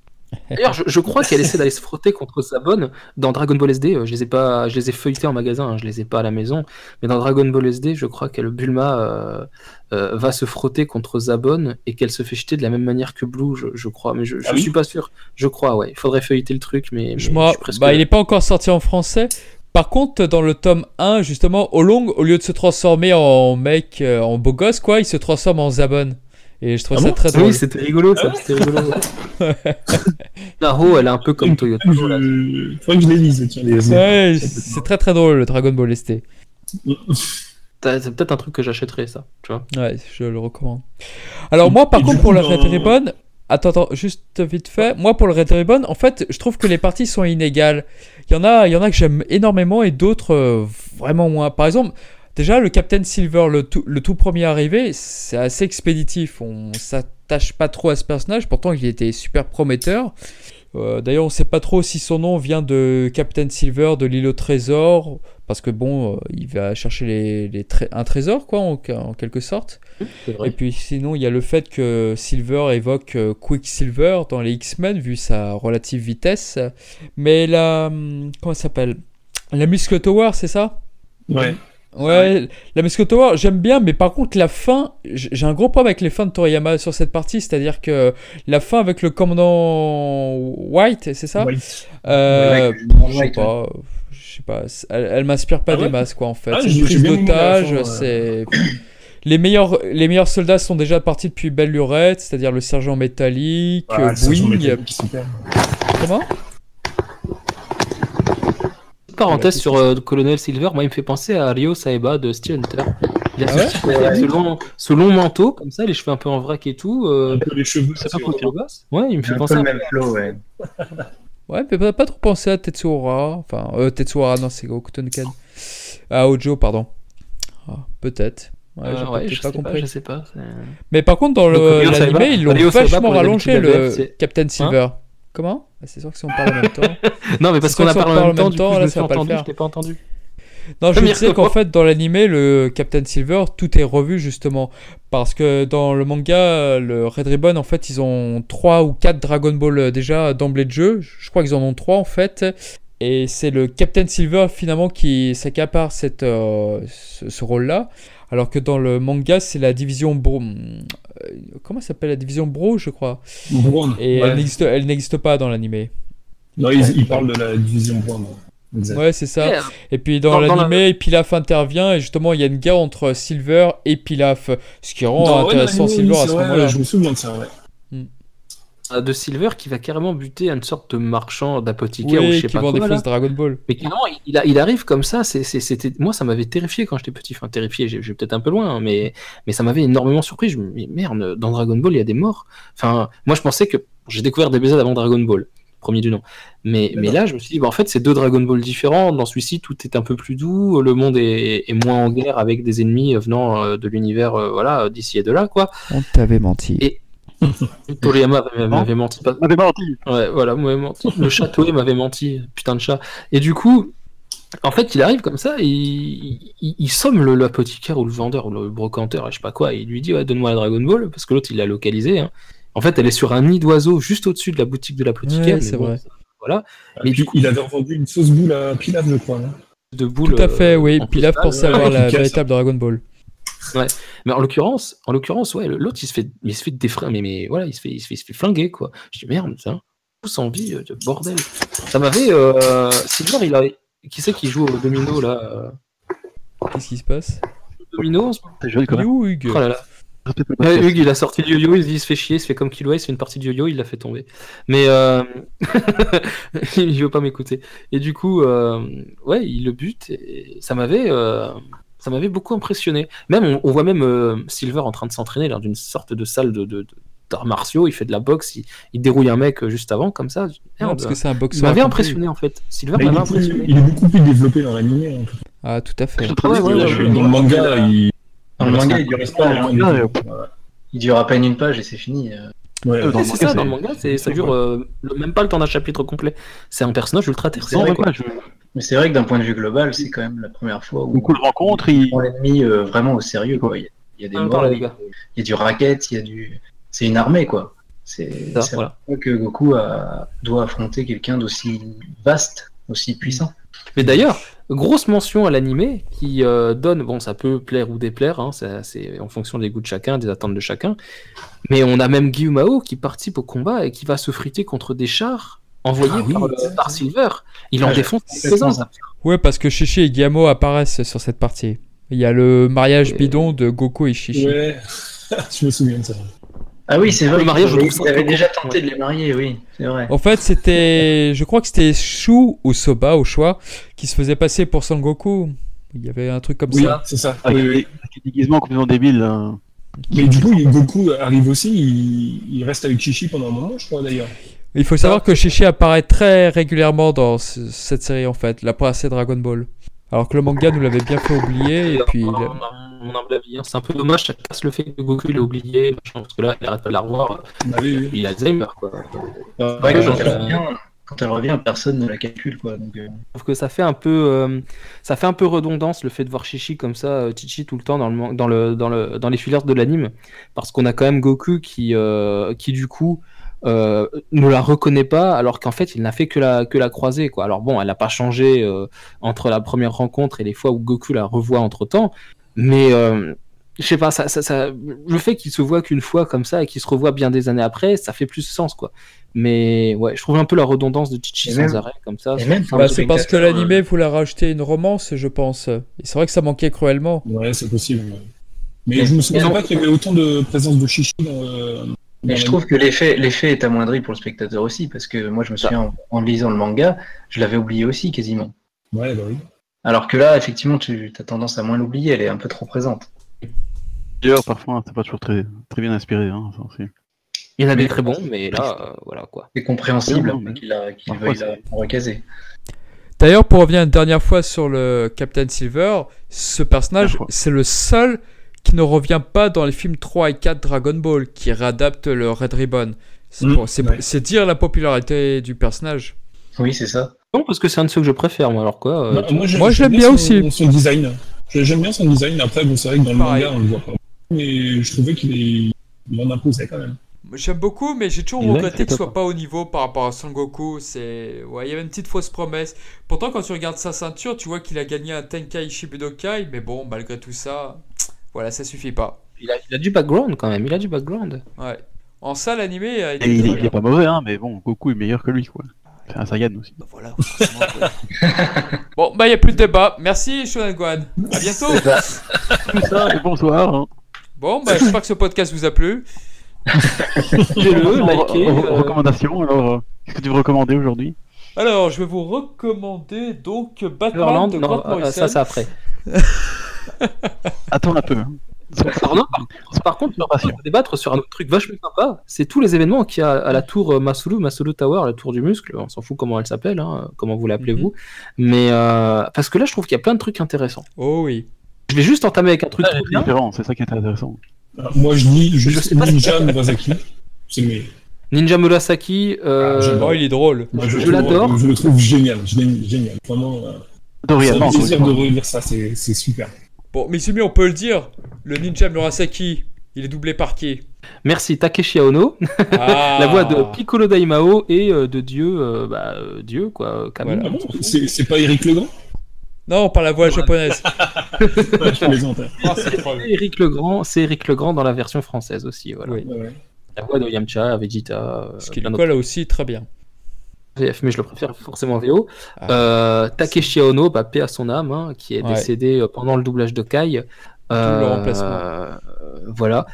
D'ailleurs, je, je crois qu'elle essaie d'aller se frotter contre Sabon dans Dragon Ball SD. euh, Je les ai pas, je les ai feuilletés en magasin, hein, je les ai pas à la maison. Mais dans Dragon Ball SD, je crois que le Bulma euh, euh, va se frotter contre Zabon et qu'elle se fait jeter de la même manière que Blue, je, je crois. Mais je, je Ah oui suis pas sûr. Je crois, ouais. Il faudrait feuilleter le truc, mais, mais Je suis presque- bah, il est pas encore sorti en français. Par contre, dans le tome 1, justement, Olong, au lieu de se transformer en mec, euh, en beau gosse, quoi, il se transforme en Zabon. Et je trouve Ah ça bon très Ah drôle. oui, c'était rigolo, ça. Ah ouais C'était rigolo. (laughs) (laughs) Naro, elle est un peu comme Toyota. Je... Faudrait que je les lise, tiens, Ouais, c'est très très drôle le Dragon Ball ST. (laughs) C'est peut-être un truc que j'achèterais, ça. Tu vois. Ouais, je le recommande. Alors moi, par contre, pour Red Ribbon, attends, attends, juste vite fait. Moi, pour le Red Ribbon, en fait, je trouve que les parties sont inégales. Il y en a, il y en a que j'aime énormément et d'autres euh, vraiment moins. Par exemple, déjà le Captain Silver, le tout, le tout premier arrivé, c'est assez expéditif. On s'attache pas trop à ce personnage, pourtant il était super prometteur. Euh, D'ailleurs, on sait pas trop si son nom vient de Captain Silver, de l'île au trésor, parce que bon, euh, il va chercher les, les tré- un trésor, quoi, en, en quelque sorte. Et puis sinon, il y a le fait que Silver évoque euh, Quicksilver dans les X-Men, vu sa relative vitesse. Mais la. hum, Comment ça s'appelle? La Muscle Tower, c'est ça? Ouais. Ouais, la Mascot Tower, j'aime bien, mais par contre, la fin, j'ai un gros problème avec les fins de Toriyama sur cette partie, c'est-à-dire que la fin avec le commandant White, c'est ça? White. Euh, Je sais pas, je sais pas, elle, elle m'inspire pas Ah des masses, quoi, en fait. Ah, c'est une prise la d'otage, c'est. Les meilleurs, les meilleurs soldats sont déjà partis depuis belle lurette, c'est-à-dire le sergent métallique, Ah, sergent métallique, super. Comment? Parenthèse sur euh, Colonel Silver, moi il me fait penser à Ryo Saeba de Steel Hunter. Il a Ah ce, ouais? avec ce, long, ce long manteau, comme ça, les cheveux un peu en vrac et tout. euh, les cheveux. c'est pas. Ouais, il me fait Un penser peu à le même flow, ouais. (laughs) Ouais, mais pas, pas trop penser à Tetsuhara. Enfin, euh, Tetsuhara, non, c'est Goku Tonkan. À Ojo, pardon. Ah, peut-être. Ouais, Euh, ouais, je, pas sais pas, compris. je sais pas. Mais par contre, dans l'animé, ils l'ont vachement rallongé, le Captain Silver. Comment? Bah, C'est sûr que si on parle en même temps. (laughs) Non, mais parce qu'on a parlé en même temps, du coup, là, je ça pas entendu, je t'ai pas entendu. Non, je disais qu'en fait, dans l'animé, le Captain Silver, tout est revu justement. Parce que dans le manga, le Red Ribbon, en fait, ils ont 3 ou 4 Dragon Ball euh, déjà d'emblée de jeu. Je crois qu'ils en ont 3 en fait. Et c'est le Captain Silver finalement qui s'accapare cette, euh, ce, ce rôle-là. Alors que dans le manga, c'est la division Bro. euh, Comment ça s'appelle la division Bro, je crois? Brown. Et Ouais. elle n'existe- elle n'existe pas dans l'animé. Non, ils, ils parlent de la division Brown. ouais. Exact. Ouais, c'est ça. Et puis dans, Dans- dans l'animé, Pilaf intervient et justement il y a une guerre entre Silver et Pilaf, ce qui rend Dans- intéressant l'anime, Silver à ce moment-là. Je me souviens de ça, ouais. Euh, de Silver qui va carrément buter une sorte de marchand d'apothicaire ou je Oui, sais qui pas vend des quoi. fausses Dragon Ball. Mais carrément, il, a- il arrive comme ça. c'était moi, ça m'avait terrifié quand j'étais petit. Enfin, terrifié, j'ai peut-être un peu loin, hein, mais mais ça m'avait énormément surpris. Je me dis, mais merde, dans Dragon Ball, il y a des morts. Enfin, moi, je pensais que j'ai découvert des BZ avant Dragon Ball, premier du nom. Mais mais là, je me suis dit, bah, en fait, c'est deux Dragon Ball différents. Dans celui-ci, tout est un peu plus doux. Le monde est, est moins en guerre avec des ennemis venant euh, de l'univers, euh, voilà, d'ici et de là, quoi. On t'avait menti. Et- (laughs) Toriyama m'avait- m'avait menti. Pas, m'avait menti. Ouais, voilà, m'avez menti. Le château il m'avait menti, putain de chat. Et du coup, en fait, il arrive comme ça, et il, il, il somme le- l'apothicaire ou le vendeur ou le brocanteur, je sais pas quoi, et il lui dit ouais, donne-moi la Dragon Ball, parce que l'autre il l'a localisé. hein. En fait, elle est sur un nid d'oiseaux juste au-dessus de la boutique de l'apothicaire. Ouais, c'est bon, vrai. Voilà, Et Mais puis, du coup- il avait revendu une fausse boule à Pilaf, je crois. de boules. Tout à fait, euh, oui. Pilaf pensait ouais. avoir la véritable Dragon Ball. Mais en l'occurrence, en l'occurrence, ouais, l'autre il se fait, il se fait défra- mais, mais voilà, il se fait, il se fait, il se fait flinguer quoi. Je dis merde, ça, tous en vie, euh, de bordel. Ça m'avait, euh, Silver, il a, qui c'est qui joue au domino là, euh, Qu'est-ce qui se passe? Domino. quand même. You, Hugues. Oh là là. Ouais. Hugues, il a sorti le yo-yo, il, se dit, il se fait chier, il se fait comme Killua, il se fait une partie de yo-yo, il l'a fait tomber. Mais euh... (laughs) il veut pas m'écouter. Et du coup, euh... ouais, il le bute. Et ça m'avait, euh... ça m'avait beaucoup impressionné. Même, on, on voit même euh, Silver en train de s'entraîner dans une sorte de salle de, de- de- d'arts martiaux. Il fait de la boxe, il, il dérouille un mec euh, juste avant, comme ça. Non, Merde. parce que c'est un il m'avait impressionné en fait. Silver m'avait impressionné. il est beaucoup plus développé dans l'animé. en cas. Ah, tout à fait. Ouais, ouais, ouais, Dans le manga, il. Dans le manga, il dure pas, Il dure à peine une page et c'est fini. Ouais, Euh, le c'est ça, dans le manga, c'est- ça dure euh, le- même pas le temps d'un chapitre complet. C'est un personnage ultra C'est tertiaire. je- Mais c'est vrai que d'un point de vue global, c'est quand même la première fois où Beaucoup de rencontres, on il... prend l'ennemi euh, vraiment au sérieux. Quoi. Il, y a, il y a des morts, il y a du racket, il y a du. C'est une armée quoi. C'est Ça, c'est voilà. vrai que Goku a- doit affronter quelqu'un d'aussi vaste, aussi puissant. Mais d'ailleurs, grosse mention à l'animé qui euh, donne, bon, ça peut plaire ou déplaire, hein, c'est en fonction des goûts de chacun, des attentes de chacun. Mais on a même Guillaume qui participe au combat et qui va se friter contre des chars envoyés Ah oui, par, par Silver. Il en Ah, défonce zappé. Ouais, parce que Chichi et Guillermo apparaissent sur cette partie. Il y a le mariage Et- bidon de Goku et Chichi. Ouais, (laughs) je me souviens de ça. Ah oui, c'est vrai. Le mariage, je il trouve ça avait déjà tenté de les marier, oui, c'est vrai. En fait, c'était. Je crois que c'était Shu ou Soba au choix qui se faisait passer pour Son Goku. Il y avait un truc comme Oui, ça. c'est ça. avec Oui, oui. des déguisements complètement débiles. hein. Mais du coup, Goku arrive aussi, il, il reste avec Chichi pendant un moment, je crois d'ailleurs. Il faut savoir que Chichi apparaît très régulièrement dans ce- cette série en fait, la passée Dragon Ball. Alors que le manga nous l'avait bien fait oublier et puis. Il- mon- mon humble avis, hein. C'est un peu dommage, ça casse le fait que Goku il a oublié, machin, parce que là, il arrête pas de la revoir, Bah oui, oui. il a Alzheimer, quoi. Que Ouais, quand, elle revient, quand elle revient, personne ne la calcule, quoi. Donc, euh, Je trouve que ça fait un peu, euh, ça fait un peu redondance le fait de voir Chichi comme ça, euh, Chichi tout le temps dans le, dans le, dans le, dans les filières de l'anime, parce qu'on a quand même Goku qui, euh, qui du coup euh, ne la reconnaît pas alors qu'en fait il n'a fait que la que la croiser quoi. Alors bon, elle n'a pas changé euh, entre la première rencontre et les fois où Goku la revoit entre temps, mais euh, je sais pas, ça, ça, ça- le fait qu'il se voit qu'une fois comme ça et qu'il se revoit bien des années après, ça fait plus sens quoi. Mais ouais, je trouve un peu la redondance de Chichi Et sans même- arrêt comme ça. c'est Bah, parce que l'animé voulait rajouter une romance, je pense. Et c'est vrai que ça manquait cruellement. Ouais, c'est possible. Mais je me souviens pas qu'il y avait autant de présence de chichi dans. euh, Mais je trouve que l'effet l'effet est amoindri pour le spectateur aussi, parce que moi je me souviens en, en lisant le manga, je l'avais oublié aussi quasiment. Ouais, bah oui. Alors que là, effectivement, tu as tendance à moins l'oublier, elle est un peu trop présente. D'ailleurs, parfois, c'est pas toujours très, très bien inspiré. Hein, ça, Il y en a des très bons, mais là, euh, voilà quoi. C'est compréhensible mais- qu'il Parfois, veuille la recaser. D'ailleurs, pour revenir une dernière fois sur le Captain Silver, ce personnage, c'est le seul qui ne revient pas dans les films 3 et 4 Dragon Ball, qui réadapte le Red Ribbon. C'est Mm, ouais. c'est dire la popularité du personnage. Oui, c'est ça. Non, parce que c'est un de ceux que je préfère, moi. Alors quoi euh, Bah, moi, j'aime- Moi, je l'aime bien son- aussi. Son design. J'aime bien son design. Après, bon, c'est vrai que dans le Pareil. manga, on le voit pas. Mais je trouvais qu'il est... il en imposait quand même. J'aime beaucoup, mais j'ai toujours Il regretté qu'il soit pas au niveau par rapport à Son Goku. C'est, ouais, il y avait une petite fausse promesse. Pourtant, quand tu regardes sa ceinture, tu vois qu'il a gagné un Tenkai Shibudokai, mais bon, malgré tout ça, voilà, ça suffit pas. il, a, il a du background quand même. Il a du background. Ouais. En salle animée, il il, est- très il est pas mauvais, hein, mais bon, Goku est meilleur que lui, quoi. C'est un Saiyan aussi. Bah voilà. (laughs) Bon, bah, il n'y a plus de débat. Merci, Shonen Gohan. À bientôt. Tout ça, (laughs) et bonsoir. Hein. Bon, bah, j'espère que ce podcast vous a plu. (laughs) En- euh, Recommandation, alors, euh, qu'est-ce que tu veux recommander aujourd'hui? Alors, je vais vous recommander donc Batman de non, Grant euh, Morrison. ça, c'est après. Attends un peu. Alors, non, par, par contre, on va débattre sur un autre truc vachement sympa. C'est tous les événements qu'il y a à la tour euh, Masulu, Masulu Tower, la tour du muscle. On s'en fout comment elle s'appelle, hein, comment vous l'appelez Mhm. vous. Mais euh, parce que là, je trouve qu'il y a plein de trucs intéressants. Oh oui. Je vais juste entamer avec un truc différent, c'est ça qui est intéressant. Alors, moi, je dis juste Ninja Murasaki. C'est le meilleur. Ninja Murasaki. euh, Ah. Oh, il est drôle. Moi, Je- l'adore. Je le trouve génial. Je l'aime génial. Vraiment, euh, Dorian, c'est un plaisir de relire ça. C'est super. Bon, Mizumi, on peut le dire. Le ninja Murasaki, il est doublé par qui Merci Takeshi Ono, Ah. (laughs) la voix de Piccolo Daimao et euh, de Dieu, euh, bah, euh, Dieu quoi. Voilà. Ah bon C'est c'est pas Eric Legrand? Non, par la voix japonaise. (laughs) Ouais, Je plaisante. (laughs) Ah, Eric Legrand, c'est Eric Legrand dans la version française aussi. Voilà. Oui. Ouais, ouais. La voix de Yamcha, Vegeta, Ce qui colle aussi très bien. VF, mais je le préfère forcément en VO. Ah. Euh, Takeshi Ono, bah, paix à son âme, hein, qui est Ouais. décédé euh, pendant le doublage de Kai. le remplacement. euh, voilà.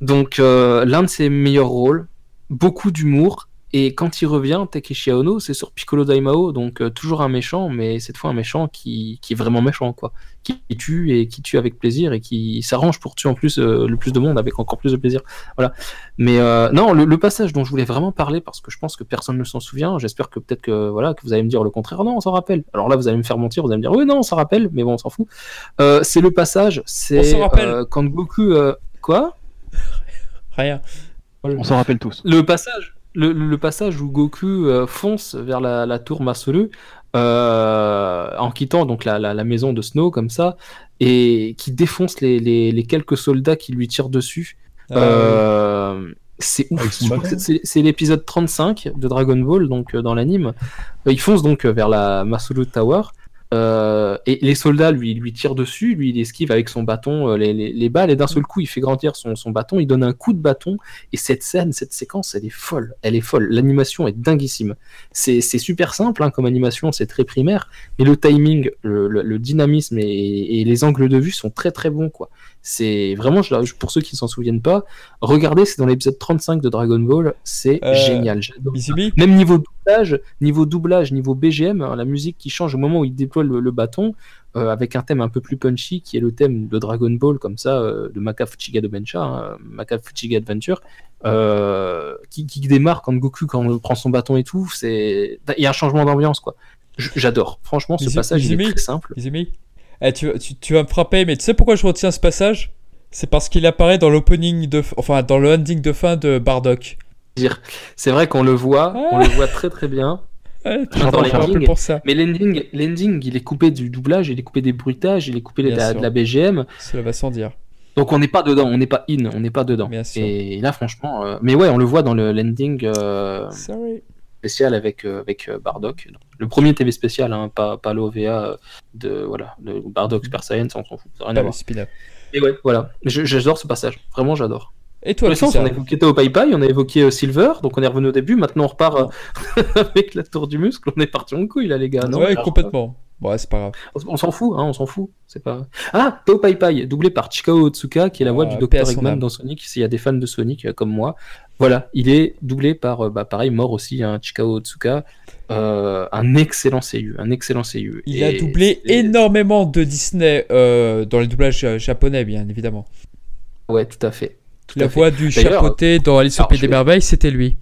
Donc, l'un de ses meilleurs rôles, beaucoup d'humour. Et quand il revient, Takeshi Ono, c'est sur Piccolo Daimao, donc euh, toujours un méchant, mais cette fois un méchant qui, qui est vraiment méchant, quoi. Qui tue et qui tue avec plaisir et qui s'arrange pour tuer en plus euh, le plus de monde avec encore plus de plaisir. Voilà. Mais euh, non, le, le passage dont je voulais vraiment parler, parce que je pense que personne ne s'en souvient, j'espère que peut-être que voilà que vous allez me dire le contraire, non, on s'en rappelle. Alors là, vous allez me faire mentir, vous allez me dire oui, non, on s'en rappelle, mais bon, on s'en fout. Euh, c'est le passage, c'est On s'en rappelle. euh, quand Goku, euh, quoi? Rien. On s'en rappelle tous. Le passage, le, le passage où Goku euh, fonce vers la, la tour Masuru, euh, en quittant donc la, la, la maison de Snow comme ça, et qui défonce les, les, les quelques soldats qui lui tirent dessus. Ah, Euh, c'est ouf. C'est l'épisode 35 de Dragon Ball, donc euh, dans l'anime. Il fonce donc vers la Masulu Tower. Euh, et les soldats lui, lui tirent dessus, lui il esquive avec son bâton euh, les, les, les balles, et d'un seul coup il fait grandir son, son bâton, il donne un coup de bâton, et cette scène, cette séquence, elle est folle, elle est folle, l'animation est dinguissime. C'est c'est super simple hein, comme animation, c'est très primaire, mais le timing, le, le- le dynamisme et, et les angles de vue sont très très bons quoi. C'est vraiment, pour ceux qui ne s'en souviennent pas, regardez, c'est dans l'épisode 35 de Dragon Ball, c'est Euh, génial. Même niveau doublage, niveau doublage, niveau BGM, hein, la musique qui change au moment où il déploie le, le bâton, euh, avec un thème un peu plus punchy, qui est le thème de Dragon Ball, comme ça, euh, de Maka Fuchiga Domensha, hein, Maka Fuchiga Adventure, qui, qui démarre quand Goku quand on prend son bâton et tout. C'est, il y a un changement d'ambiance, quoi. J'adore. Franchement, ce passage, il est très simple. Mizumi Eh, tu, tu, tu vas me frapper, mais tu sais pourquoi je retiens ce passage? C'est parce qu'il apparaît dans l'opening de. Enfin, dans le ending de fin de Bardock. C'est vrai qu'on le voit, on le voit très très bien. Tu Dans rings. pour ça. Mais l'ending, l'ending, il est coupé du doublage, il est coupé des bruitages, il est coupé de la, de la BGM. Cela va sans dire. Donc on n'est pas dedans, on n'est pas in, on n'est pas dedans. Bien sûr. Et là, franchement, euh, mais ouais, on le voit dans le landing euh, Sorry. Spécial avec euh, avec euh, Bardock. Le premier TV spécial, hein, pas pas l'OVA euh, de voilà, de Bardock Super Saiyan, ça on s'en fout, ça rien Ah, à voir. Et ouais, voilà, j'adore ce passage, vraiment j'adore. Et toi, Christian on a évoqué Tao Pai Pai, on a évoqué Silver, donc on est revenu au début. Maintenant, on repart euh, (laughs) avec la tour du muscle. On est parti en couille là, les gars. Non? Ouais, complètement. Ouais, c'est pas grave. On, s'en fout, hein, on s'en fout. C'est pas. Ah, Tao Pai Pai, doublé par Chikao Otsuka, qui est la voix Ah, du Dr Eggman dans Sonic. S'il y a des fans de Sonic comme moi, voilà, il est doublé par, euh, bah, pareil, mort aussi, hein, Chikao Otsuka, euh, un excellent CU, un excellent CU. Il Et a doublé énormément de Disney euh, dans les doublages japonais, bien évidemment. Ouais, tout à fait. Tout La à fait. voix du chapeauté dans Alice au Pays des Merveilles, c'était lui.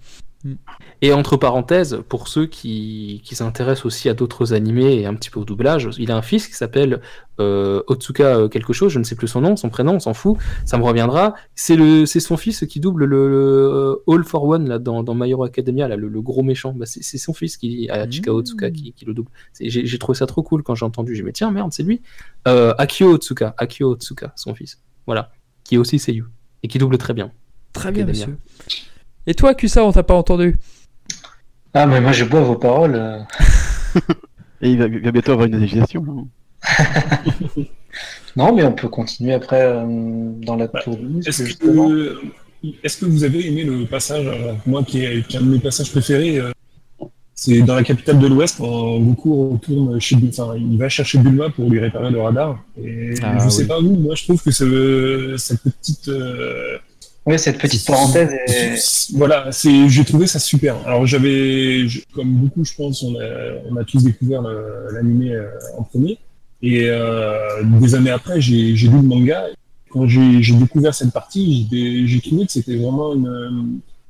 Et entre parenthèses, pour ceux qui, qui s'intéressent aussi à d'autres animés et un petit peu au doublage, il a un fils qui s'appelle euh, Otsuka euh, quelque chose, je ne sais plus son nom, son prénom, on s'en fout, ça me reviendra. C'est le, c'est son fils qui double le, le, euh, All for One là dans, dans My Hero Academia, là, le, le gros méchant. Bah, c'est, son fils qui, Chikao Otsuka, qui, qui le double. J'ai, j'ai trouvé ça trop cool quand j'ai entendu. J'ai dit mais tiens merde, c'est lui. Euh, Akio Otsuka, Akio Otsuka, son fils. Voilà, qui est aussi Seiyu et qui double très bien. Très bien, Academia. monsieur. Et toi, Kusa, on t'a pas entendu? Ah, mais moi je bois vos paroles. euh. (laughs) Et il va, il va bientôt avoir une législation. hein. (laughs) Non, mais on peut continuer après euh, dans la Bah, tour Est-ce justement. que, est-ce que vous avez aimé le passage, euh, moi qui est, qui est un de mes passages préférés, euh, c'est dans la capitale de l'Ouest quand Goku retourne chez Bulma, enfin, il va chercher Bulma pour lui réparer le radar. Et Ah, je oui. sais pas vous, moi je trouve que ce- cette petite euh, Oui, cette petite parenthèse est... Voilà, c'est, j'ai trouvé ça super. Alors j'avais, comme beaucoup, je pense, on a, on a tous découvert le- l'animé euh, en premier. Et euh, des années après, j'ai, lu le manga. Quand j'ai, découvert cette partie, j'ai, j'ai trouvé que c'était vraiment une, euh,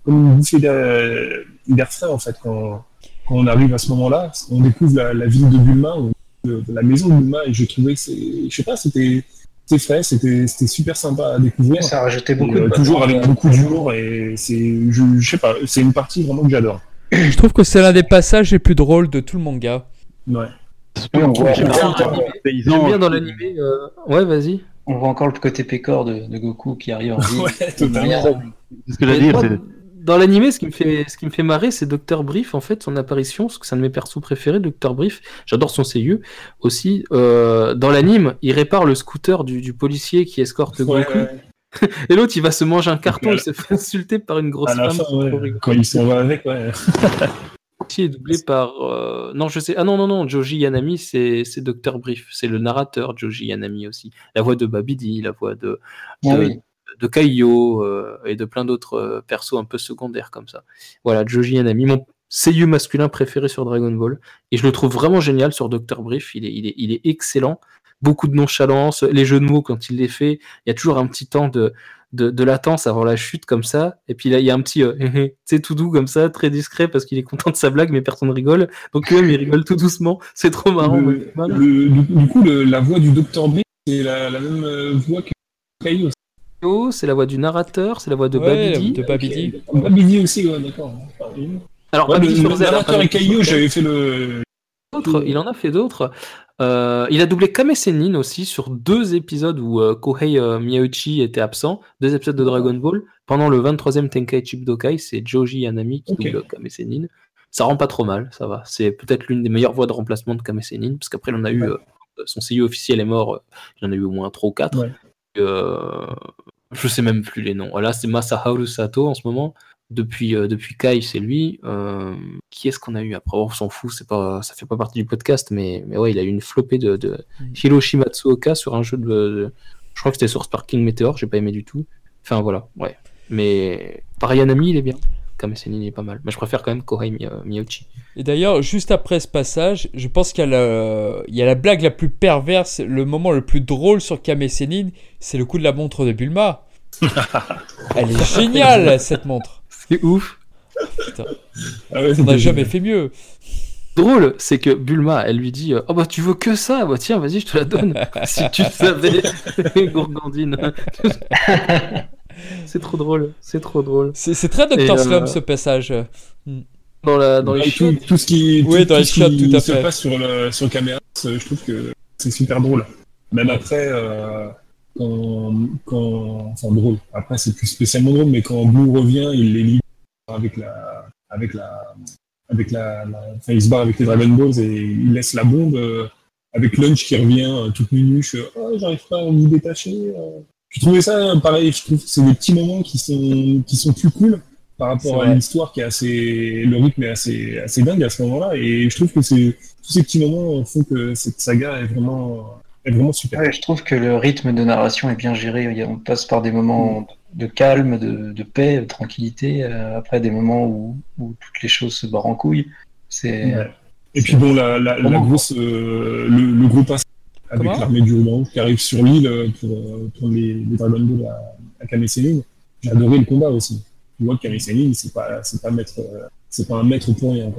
comme une bouffée d'air, frais en fait quand, quand on arrive à ce moment-là. On découvre la, la ville de Bulma, on découvre la maison de Bulma, et je trouvais que c'est, je sais pas, c'était, c'était frais, c'était, super sympa à découvrir. Ça a rajouté beaucoup euh, de toujours avec beaucoup d'humour et c'est je, je sais pas c'est une partie vraiment que j'adore (clears throat) Je trouve que c'est l'un des passages les plus drôles de tout le manga. ouais Oui, on voit- j'aime bien dans l'animé. euh, Ouais, vas-y. On voit encore le côté pécor de, de Goku qui arrive en ville. ouais totalement C'est ce que j'allais dire. Dans l'animé, ce qui me fait, ce qui me fait marrer, c'est Dr Brief en fait, son apparition, parce que c'est un de mes persos préférés, Dr Brief. J'adore son CU aussi. Euh, dans l'anime, il répare le scooter du, du policier qui escorte Ouais, Goku, ouais. (laughs) et l'autre il va se manger un carton, Ouais. il se fait insulter par une grosse femme. fin quand ils s'en vont avec ouais (laughs) Qui est doublé par, euh, non je sais, ah non non non, Joji Yanami, c'est c'est Dr Brief, c'est le narrateur Joji Yanami aussi, la voix de Babidi, la voix de Ah de, oui. De Kaiyo euh, et de plein d'autres euh, persos un peu secondaires comme ça. Voilà, Joji Yanami, mon seiyuu masculin préféré sur Dragon Ball. Et je le trouve vraiment génial sur Dr. Brief. Il est, il est, il est excellent. Beaucoup de nonchalance. Les jeux de mots, quand il les fait, il y a toujours un petit temps de, de, de latence avant la chute comme ça. Et puis là, il y a un petit, euh, (laughs) tu sais, tout doux comme ça, très discret parce qu'il est content de sa blague, mais personne rigole. Donc lui-même, il rigole tout doucement. (laughs) C'est trop marrant. Le- le- du, coup le- la voix du docteur B c'est la, la même euh, voix que C'est la voix du narrateur, c'est la voix de Ouais, Babidi. de Babidi. Babidi aussi ouais d'accord Alors, ouais, Babidi le, sur le narrateur et Caillou j'avais fait le il en a fait d'autres. Euh, il a doublé Kame Sennin aussi sur deux épisodes où euh, Kohei euh, Miyauchi était absent, deux épisodes de Dragon Ball. Pendant le 23e Tenkaichi Budokai, c'est Joji Yanami qui double Kame Sennin. Ça rend pas trop mal, ça va. C'est peut-être l'une des meilleures voix de remplacement de Kame Sennin, parce qu'après, il en a eu. Euh, son CEO officiel est mort, euh, il en a eu au moins trois ou quatre. Ouais. Euh, je sais même plus les noms. Voilà, c'est Masaharu Sato en ce moment. Depuis, euh, depuis Kai, c'est lui. Euh, qui est-ce qu'on a eu après? On s'en fout, c'est pas, ça fait pas partie du podcast, mais, mais ouais, il a eu une flopée de, de. Hiroshi Matsuoka sur un jeu de, de- Je crois que c'était sur Sparking Meteor, j'ai pas aimé du tout. Enfin voilà, ouais. Mais Parianami, il est bien. Kame Sennin, il est pas mal. Mais je préfère quand même Kohei Mi- Miyauchi. Et d'ailleurs, juste après ce passage, je pense qu'il y, a la- il y a la blague la plus perverse, le moment le plus drôle sur Kame Sennin, c'est le coup de la montre de Bulma. (laughs) Elle est géniale, cette montre. C'est ouf. Putain, ah ouais, on n'a jamais fait mieux. drôle, c'est que Bulma, elle lui dit Oh bah tu veux que ça? Bah tiens, vas-y, je te la donne. (laughs) si tu savais, (laughs) gourgandine. c'est trop drôle, c'est trop drôle. C'est très Dr. euh, Slum ce passage. Dans, la, dans les tout, tout ce qui, Oui, tout, dans tout les ce shots, qui tout à se fait. passe sur le sur caméra, je trouve que c'est super drôle. Même après, euh, quand, quand, enfin drôle. Après, c'est plus spécialement drôle, mais quand Blue revient, il les lit avec la, avec la, avec la, la- enfin, il se barre avec les Dragon Balls et il laisse la bombe euh, avec Lunch qui revient euh, toute minuche. euh, Oh, j'arrive pas à vous détacher. euh. Je trouvais ça euh, pareil. Je trouve que c'est des petits moments qui sont, qui sont plus cool par rapport à l'histoire qui est assez, le rythme est assez, assez dingue à ce moment-là. Et je trouve que c'est, tous ces petits moments font que cette saga est vraiment, est vraiment super. Ouais, je trouve que le rythme de narration est bien géré. On passe par des moments de calme, de, de paix, de tranquillité, euh, après des moments où, où toutes les choses se barrent en couille. C'est Ouais. Et puis bon, la, la, la Comment grosse, euh, le, le gros passage avec l'armée du rouge qui arrive sur l'île euh, pour prendre les, les Dragon Ball à, à. J'ai adoré le combat aussi. Tu vois c'est pas, c'est pas maître, euh, c'est pas un maître pour rien.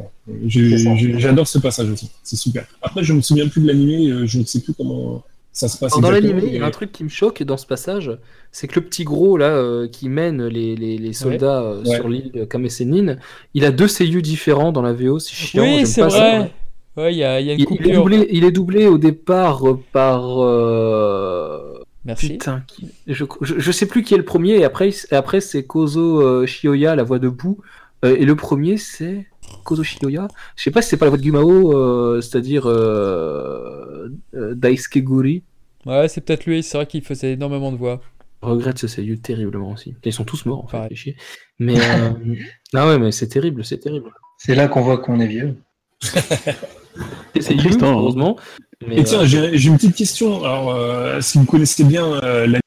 J'adore ce passage aussi. C'est super. Après, je me souviens plus de l'animé. euh, Je ne sais plus comment ça se passe. Alors, dans l'animé, il y a un truc qui me choque dans ce passage, c'est que le petit gros là euh, qui mène les, les, les soldats euh, Ouais. sur l'île de Kame Sennin, il a deux seiyuu différents dans la VO, c'est chiant. Oui, j'aime c'est pas ça. vrai. Ouais, il y a, il y a une Il, il est doublé, il est doublé au départ par euh, Merci. putain, qui- je, je, je sais plus qui est le premier et après et après c'est Kozo euh, Shioya, la voix de Bou, Euh, et le premier c'est Kozo Shioya. Je sais pas si c'est pas la voix de Gumao, euh, c'est-à-dire euh, euh, Daisuke Guri. Ouais, c'est peut-être lui. C'est vrai qu'il faisait énormément de voix. Je regrette ce seiyuu terriblement aussi. Ils sont tous morts en fait, Pareil. fait chier. Mais euh, (laughs) ah ouais, mais c'est terrible, c'est terrible. c'est là qu'on voit qu'on est vieux. (laughs) C'est hein. heureusement. Mais, Et tiens, euh, j'ai une petite question. Alors, euh, si vous connaissez bien euh, la-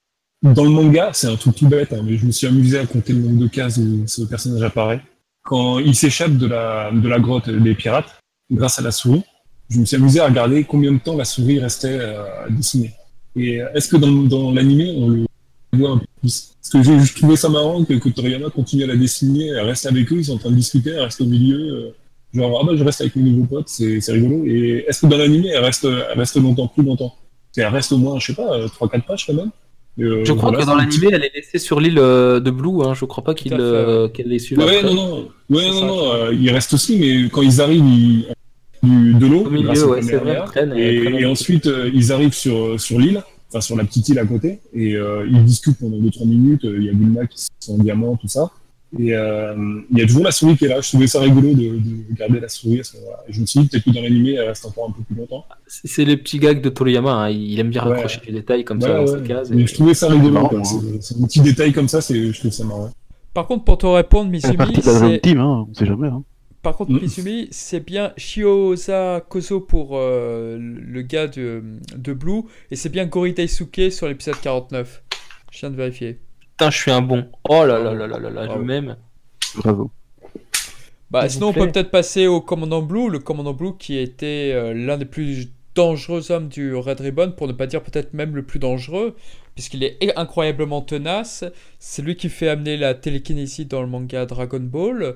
dans le manga, c'est un truc tout bête, hein, mais je me suis amusé à compter le nombre de cases où ce personnage apparaît. Quand il s'échappe de la, de la grotte des pirates, grâce à la souris, je me suis amusé à regarder combien de temps la souris restait dessinée. Et est-ce que dans, dans l'animé, on le voit un peu plus? Parce que j'ai- je trouvais ça marrant que, que Toriyama continue à la dessiner, elle reste avec eux, ils sont en train de discuter, elle reste au milieu. Euh, Genre, ah bah, je reste avec mes nouveaux potes, c'est c'est rigolo. Et est-ce que dans l'animé, elle reste, elle reste longtemps, plus longtemps? Et Elle reste au moins, je sais pas, 3-4 pages quand même. Euh, Je crois voilà, que dans c'est l'animé, elle est laissée sur l'île euh, de Blue. Hein. Je crois pas qu'il euh, qu'elle est suivie. Ouais, après. non, non, ouais, C'est non, non, euh, il reste aussi, mais quand ils arrivent, ils, du- de l'eau, Au milieu, grâce ouais, c'est vrai, traîne, et, et ensuite, euh, ils arrivent sur, sur l'île, enfin sur la petite île à côté, et euh, ils discutent pendant 2-3 minutes. euh, Il y a Bulma qui se sent en diamant, tout ça. Et euh, il y a toujours la souris qui est là. Je trouvais ça rigolo de, de garder la souris à ce moment-là. Et je me suis dit, peut-être que dans l'animé, elle reste encore un peu plus longtemps. C'est les petits gags de Toriyama. hein. Il aime bien Ouais. raccrocher des détails comme Ouais, ça dans ouais. ses cases. Mais et- je trouvais ça rigolo. marrant, quoi. hein. C'est un petit détail comme ça, c'est- je trouve ça marrant. Par contre, pour te répondre, Dream c'est Team, hein, on sait jamais. Hein. par contre Mm. Mizumi, c'est bien Shioza Kozo pour euh, le gars de, de Blue, et c'est bien Gori Daisuke sur l'épisode 49. Je viens de vérifier. Putain, je suis un bon. Oh là là là là là là, Bravo. je m'aime. Bravo. Bah, sinon, on peut peut-être passer au commandant Blue, le commandant Blue qui était euh, l'un des plus dangereux hommes du Red Ribbon, pour ne pas dire peut-être même le plus dangereux, puisqu'il est incroyablement tenace. C'est lui qui fait amener la télékinésie dans le manga Dragon Ball.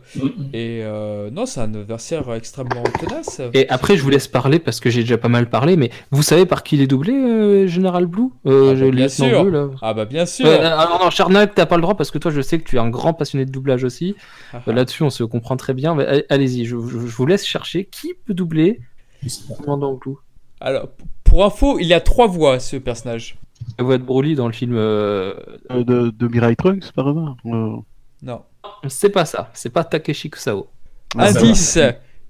Et euh, non, c'est un adversaire extrêmement tenace. Et après, je vous laisse parler parce que j'ai déjà pas mal parlé. Mais vous savez par qui il est doublé, euh, Général Blue? Euh, Ah bah, je- le bien sûr. Bleu, là. Ah bah bien sûr. Ah, non, non, Charnac, t'as pas le droit parce que toi, je sais que tu es un grand passionné de doublage aussi. Ah, Euh, Là-dessus, on se comprend très bien. Allez-y, je, je- je vous laisse chercher qui peut doubler. Commandant Blue. Alors, pour info, il a trois voix, ce personnage. La voix de Broly dans le film. euh, Euh, de, de Mirai Trunks, par hasard Euh, Non. C'est pas ça. C'est pas Takeshi Kusao. Ah, Indice,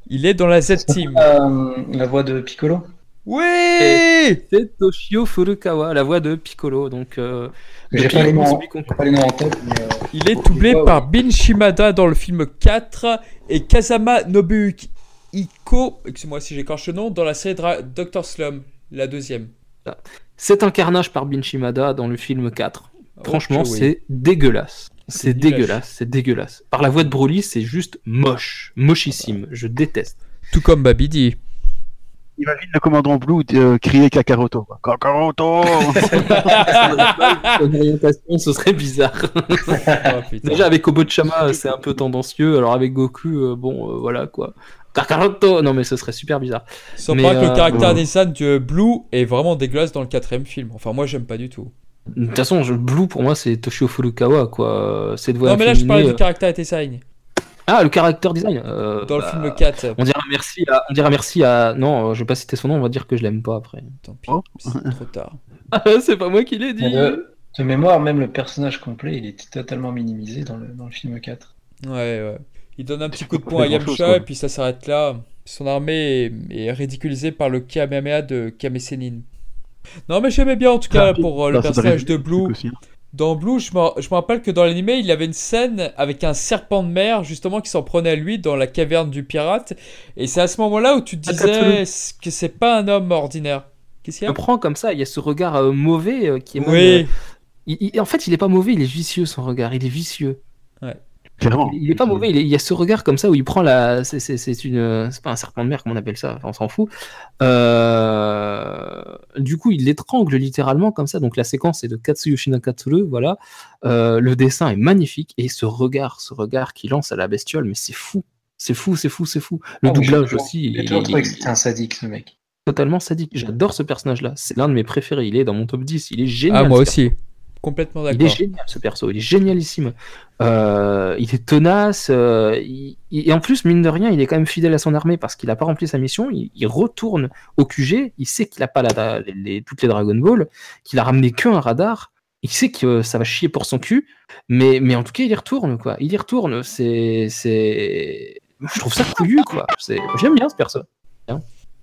il est dans la Z-Team. Euh, la voix de Piccolo? Oui C'est Toshio Furukawa, la voix de Piccolo. Donc, euh, J'ai pas les noms, en tête. mais, euh, Il est doublé Ouais, par Bin Shimada dans le film 4 et Kazama Nobuhiko, excuse-moi si j'écorche le nom, dans la série Dra- Dr. Slum, la deuxième. C'est un carnage par Bin Shimada dans le film 4. Franchement, oui. c'est dégueulasse. C'est dégueulasse, c'est dégueulasse. Par la voix de Broly, c'est juste moche, mochissime. Je déteste. Tout comme Babidi. Imagine le commandant Blue euh, crier Kakaroto. quoi. Kakaroto (laughs) orientation, ce serait bizarre. (laughs) Oh. Déjà avec Obochama, c'est un peu tendancieux. Alors avec Goku, euh, bon, euh, voilà quoi. Kakaroto Non mais ce serait super bizarre. Sans parler que le caractère ouais. design de Blue est vraiment dégueulasse dans le quatrième film. Enfin, moi, j'aime pas du tout. De toute façon, je- Blue pour moi c'est Toshio Furukawa quoi. Cette voix non, mais là, je parlais du caractère design. Ah, le character design euh, dans le bah, film 4. On dira merci à. On dira merci à. Non, euh, je vais pas citer son nom, on va dire que je l'aime pas après. Tant pis, Oh. c'est trop tard. (laughs) c'est pas moi qui l'ai dit. De, de mémoire, même le personnage complet, il était totalement minimisé dans le, dans le film 4. Ouais, ouais. Il donne un petit coup de poing à Yamcha et puis ça s'arrête là. Son armée est, est ridiculisée par le Kamehameha de Kame Sennin. Non, mais j'aimais bien en tout cas pour euh, le personnage de Blue. Dans Blue, je me, rappelle que dans l'animé, il y avait une scène avec un serpent de mer, justement, qui s'en prenait à lui dans la caverne du pirate. Et c'est à ce moment-là où tu te disais que c'est pas un homme ordinaire. Qu'est-ce qu'il y a? Prends comme ça, il y a ce regard euh, mauvais euh, qui est. même, Oui, euh, il- il- en fait, il est pas mauvais, il est vicieux son regard, il est vicieux. Clairement. Il, il est pas mauvais, il, est- il y a ce regard comme ça où il prend la. C'est c'est- c'est une. C'est pas un serpent de mer, comment on appelle ça, enfin, on s'en fout. Euh, Du coup, il l'étrangle littéralement comme ça. Donc la séquence est de Katsuyoshi Nakatsuru, voilà. Euh, le dessin est magnifique et ce regard, ce regard qu'il lance à la bestiole, mais c'est fou. C'est fou, c'est fou, c'est fou. Le Oh, doublage aussi, J'ai il, toujours trouvé que il- c'était un sadique, ce mec. totalement sadique. J'adore ce personnage-là. C'est l'un de mes préférés. Il est dans mon top 10. Il est génial. ah, moi aussi. Complètement il est d'accord. génial ce perso, il est génialissime. Euh, il est tenace, euh, il- il- et en plus, mine de rien, il est quand même fidèle à son armée parce qu'il n'a pas rempli sa mission. Il, il retourne au QG, il sait qu'il n'a pas la- les- les- toutes les Dragon Ball, qu'il a ramené qu'un radar. Il sait que ça va chier pour son cul, mais, mais en tout cas, il y retourne, quoi. Il y retourne. C'est, c'est, je trouve ça couillu, quoi. J'aime bien ce perso.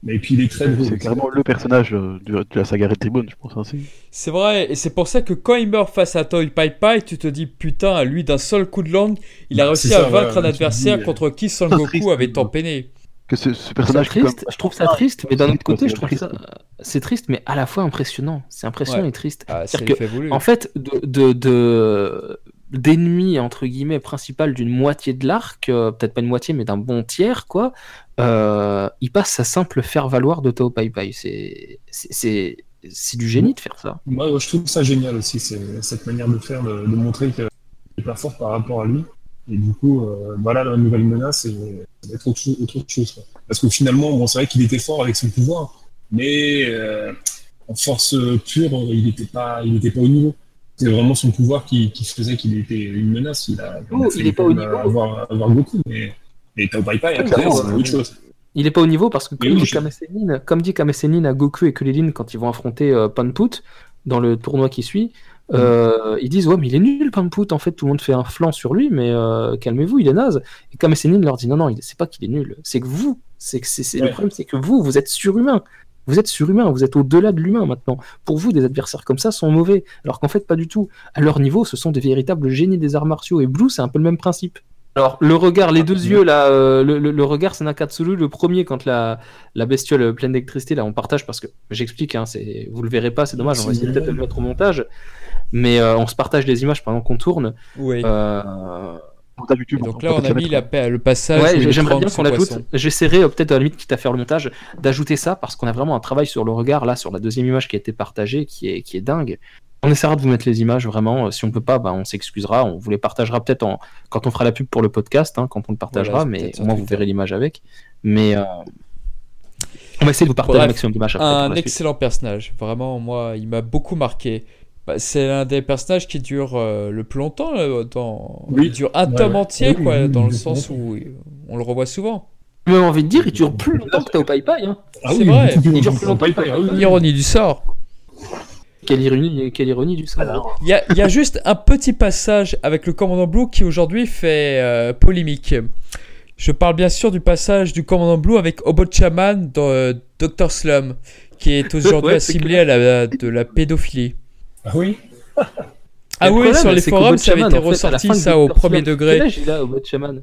Et puis il est très. C'est carrément le personnage euh, de, de la saga Red Ribbon, je pense. Ainsi. C'est vrai, et c'est pour ça que quand il meurt face à Toy Pai Pai, tu te dis putain, à lui d'un seul coup de langue, il a réussi à vaincre un adversaire dis, euh, contre qui Son Goku triste, avait tant peiné. Que ce, personnage triste, je trouve ça triste, mais d'un autre côté, je trouve ça, c'est triste, mais à la fois impressionnant. C'est impressionnant Ouais. et triste. Ah, c'est voulu. En fait, de, de, de- d'ennemi entre guillemets principal d'une moitié de l'arc, euh, peut-être pas une moitié, mais d'un bon tiers, quoi. Euh, il passe sa simple faire valoir de Tao Pai Pai. C'est, c'est, c'est, c'est du génie de faire ça. Moi, je trouve ça génial aussi, c'est- cette manière de faire, de, de montrer qu'il est pas fort par rapport à lui. Et du coup, euh, voilà, la nouvelle menace, va être autre, chose- autre chose. quoi. Parce que finalement, bon, c'est vrai qu'il était fort avec son pouvoir, mais euh, en force pure, il n'était pas, il était pas au niveau. C'est vraiment son pouvoir qui, qui faisait qu'il était une menace. Il a, a il est pas au même niveau. Avoir, avoir Goku, mais, mais Tao Pai Pai, après, clairement, c'est ouais. autre chose. Il est pas au niveau parce que comme oui, dit je- Kame Sennin- comme dit Kame Sennin à Goku et Kulilin quand ils vont affronter euh, Panput dans le tournoi qui suit, euh, ils disent ouais mais il est nul Panput. En fait tout le monde fait un flanc sur lui mais euh, calmez-vous il est naze. Et Kame Sennin leur dit non non c'est pas qu'il est nul. C'est que vous c'est que c'est, le problème c'est que vous vous êtes surhumain. Vous êtes surhumain vous êtes au-delà de l'humain maintenant. Pour vous des adversaires comme ça sont mauvais alors qu'en fait pas du tout. À leur niveau ce sont des véritables génies des arts martiaux. Et Blue c'est un peu le même principe alors, le regard, les deux yeux, là, euh, le, le- le regard, c'est Nakatsuru, le premier, quand la, la bestiole pleine d'électricité, là, on partage parce que, j'explique, hein, c'est, vous le verrez pas, c'est dommage, on va essayer peut-être de le mettre au montage, mais euh, on se partage les images pendant qu'on tourne. Oui. Euh, YouTube, donc on là, on a mis la le passage. ouais, j'aimerais bien qu'on l'ajoute. J'essaierai euh, peut-être à la limite, quitte à faire le montage, d'ajouter ça parce qu'on a vraiment un travail sur le regard là, sur la deuxième image qui a été partagée, qui est, qui est dingue. On essaiera de vous mettre les images vraiment. Si on peut pas, bah, on s'excusera. On vous les partagera peut-être en... quand on fera la pub pour le podcast, hein, quand on le partagera, Voilà, mais au moins vous verrez l'image avec. Mais euh, on va essayer de vous partager Bref, un maximum d'images Un suite. excellent personnage. Vraiment, moi, il m'a beaucoup marqué. Bah, c'est l'un des personnages qui dure euh, le plus longtemps. euh, dans... Oui. Il dure un Ouais, tome ouais. entier, Oui, quoi, oui, dans le sens où euh, on le revoit souvent. J'ai même envie de dire, il dure plus longtemps que Tao Pai Pai. Hein. Ah C'est oui, vrai. Il dure longtemps plus longtemps que Pai Pai, ah. Ironie du sort. Quelle ironie, quelle ironie du sort. Il y a, il y a juste un petit passage avec le commandant Blue qui aujourd'hui fait euh, polémique. Je parle bien sûr du passage du commandant Blue avec Obochaman dans euh, Dr. Slum, qui est aujourd'hui (laughs) Ouais, assimilé à la, de la pédophilie. Ah oui? Ah Le oui, problème, sur les forums, ça avait été en fait, ressorti de ça au premier degré. Quel âge il a, Obochaman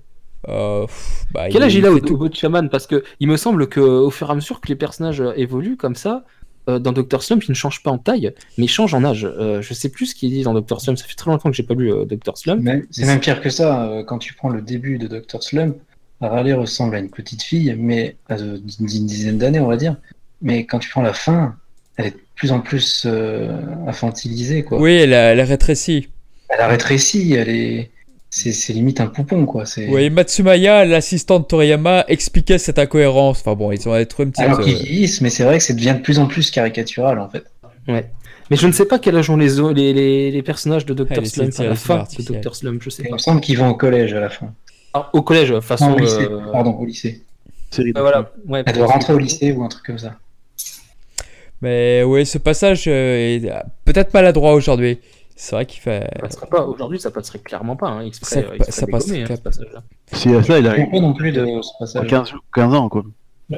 Euh, pff, bah, Quel âge il a au Shaman Parce que il me semble que au fur et à mesure que les personnages euh, évoluent comme ça, euh, dans Doctor Slump, ils ne changent pas en taille, mais ils changent en âge. Euh, je sais plus ce qu'il dit dans Doctor Slump. Ça fait très longtemps que j'ai pas lu euh, Doctor Slump. Mais C'est même pire que ça. euh, Quand tu prends le début de Dr. Slump, Harley ressemble à une petite fille, mais d'une d'une dizaine d'années, on va dire. Mais quand tu prends la fin, elle est de plus en plus euh, infantilisée, quoi. Oui, elle a, elle a rétréci. Elle a rétréci, elle est. C'est limite un poupon, quoi. C'est... Oui, Matsumaya, l'assistant de Toriyama, expliquait cette incohérence. Enfin bon, ils ont trouvé une petite. Alors qu'ils euh, vieillissent, mais c'est vrai que ça devient de plus en plus caricatural, en fait. Ouais. Mais je ne sais pas quel âge ont les, les, les, les personnages de essaie de Slump à la fin de. Doctor Slump. Je sais Et il pas. me semble qu'ils vont au collège à la fin. Ah, au collège, de toute façon. Non, au lycée, euh, pardon, au lycée. Voilà. Ouais, Elle doit rentrer au lycée ou un truc comme ça. Mais ouais, ce passage euh, est peut-être maladroit aujourd'hui. C'est vrai qu'il fait. Ça passerait pas. Aujourd'hui, ça passerait clairement pas. Hein, exprès, Ça- exprès ça passerait hein. Si à ça, il a, pas non plus de ce passage. 15, 15 ans, quoi.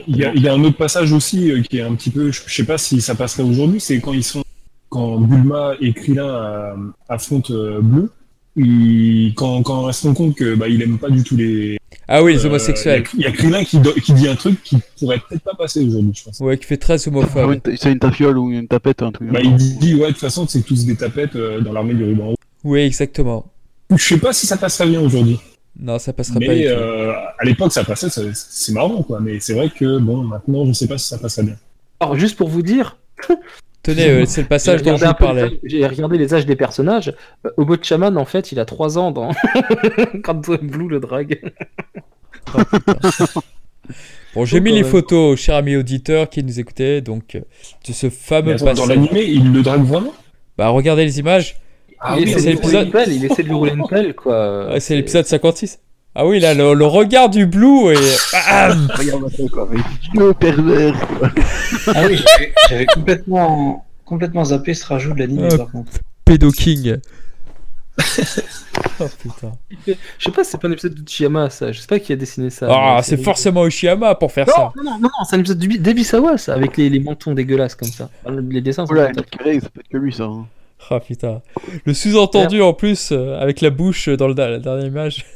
Il y, a, il y a un autre passage aussi euh, qui est un petit peu, je, je sais pas si ça passerait aujourd'hui, c'est quand ils sont, quand Bulma et Krillin euh, affrontent euh, Blue, il- quand, quand on se rend compte que bah, il aime pas du tout les. Ah oui, les euh, homosexuels. Il y, a- il y a Krillin qui, qui dit un truc qui pourrait peut-être pas passer aujourd'hui, je pense. Ouais, qui fait très homophobe. une- C'est une tafiole ou une tapette, un truc. Bah, il dit ouais, de toute façon, c'est tous des tapettes euh, dans l'armée du ruban. rouge. Oui, exactement. Je sais pas si ça passerait bien aujourd'hui. Non, ça passerait pas du Mais euh, à l'époque, ça passait, c'est marrant, quoi. Mais c'est vrai que bon, maintenant, je sais pas si ça passerait bien. Alors, juste pour vous dire, Tenez, euh, c'est le passage dont je vous parlais. j'ai regardé les âges des personnages. Euh, Obo Chaman, en fait, il a 3 ans dans... (laughs) quand Blue le drague. (laughs) Bon, j'ai mis les photos, chers amis auditeurs qui nous écoutaient, donc euh, de ce Mais fameux attends, dans passage. l'animé, il le drague vraiment? Bah, regardez les images. Ah il, oui, essaie c'est de lui rouler l'épisode- une pelle, il essaie de lui rouler une pelle, quoi. Ouais, c'est l'épisode 56. Ah oui, là, le, le regard du Blue et. Bam (laughs) Regarde ça, quoi. Mais Dieu pervers, quoi. Ah oui, j'avais- j'avais complètement, complètement zappé ce rajout de l'anime Ah, par contre. Pédo King. (laughs) oh putain. Je sais pas si c'est pas un épisode de Chiyama, ça. Je sais pas qui a dessiné ça. Ah, mais c'est forcément Ushiyama pour faire Non, ça. non, non, non, non, c'est un épisode du- d'Ebisawa, ça, avec les, les mentons dégueulasses comme ça. Enfin, Les dessins sont Oula, fantastiques. Ça peut être que lui, ça. hein. Ah putain. Le sous-entendu en plus, euh, avec la bouche dans le, la dernière image. (laughs)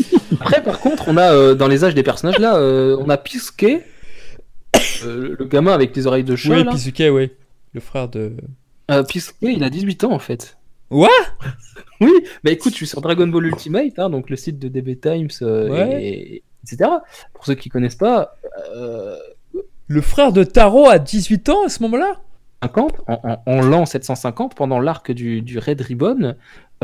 (laughs) Après, par contre, on a euh, dans les âges des personnages là, euh, on a Pisuke, euh, le gamin avec les oreilles de chat. oui, là. Pisuke, oui. Le frère de. Pisuke, il a 18 ans en fait. What? (laughs) Oui, bah écoute, je suis sur Dragon Ball Ultimate, hein, donc le site de DB Times, Ouais. et, etc. Pour ceux qui connaissent pas, Le frère de Taro a 18 ans à ce moment-là? 50, en, en, en l'an 750, pendant l'arc du, du Red Ribbon,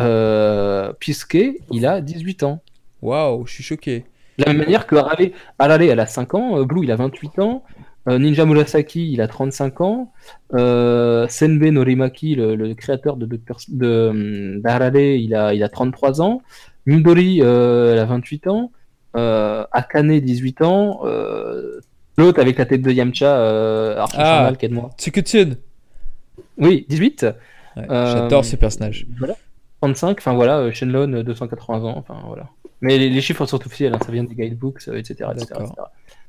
euh, Pisuke, il a 18 ans. Waouh, je suis choqué. De la même manière que Arale, Arale, elle a 5 ans, euh, Blue, il a 28 ans, euh, Ninja Murasaki, il a 35 ans, euh, Senbei Norimaki, le, le créateur de. S- de, hum, d'Arale, il a, il a 33 ans, Midori, euh, elle a 28 ans, euh, Akane, 18 ans, euh, l'autre avec la tête de Yamcha, Archer Ah. Infernal, qu'aide-moi. Tsukutsun. Oui, 18. Ouais, J'adore ce personnage. Voilà. 35, enfin voilà, euh, Shenlong, euh, 280 ans, enfin voilà. Mais les, les chiffres sont officiels, hein, ça vient des guidebooks, euh, etc., etc., D'accord. etc.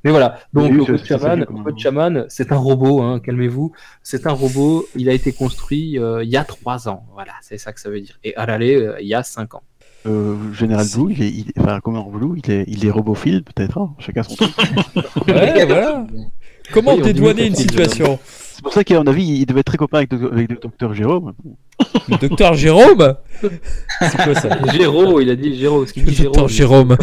Mais voilà, donc Oui, le Shaman, Shaman, c'est un robot, hein, calmez-vous. C'est un robot, il a été construit euh, il y a 3 ans, voilà, c'est ça que ça veut dire. Et Arale, euh, il y a 5 ans. Euh, Général Blue, il est, il, enfin, Commander Blue, il est, il est robophile, peut-être, hein. chacun son truc. Ouais, voilà. (laughs) Comment Oui, dédouaner une situation? C'est pour ça qu'à mon avis, il devait être très copain avec, le- avec le docteur Jérôme. Le docteur Jérôme C'est quoi ça (laughs) Géraud, il a dit Géraud, ce qu'il dit Docteur Géraud. Jérôme.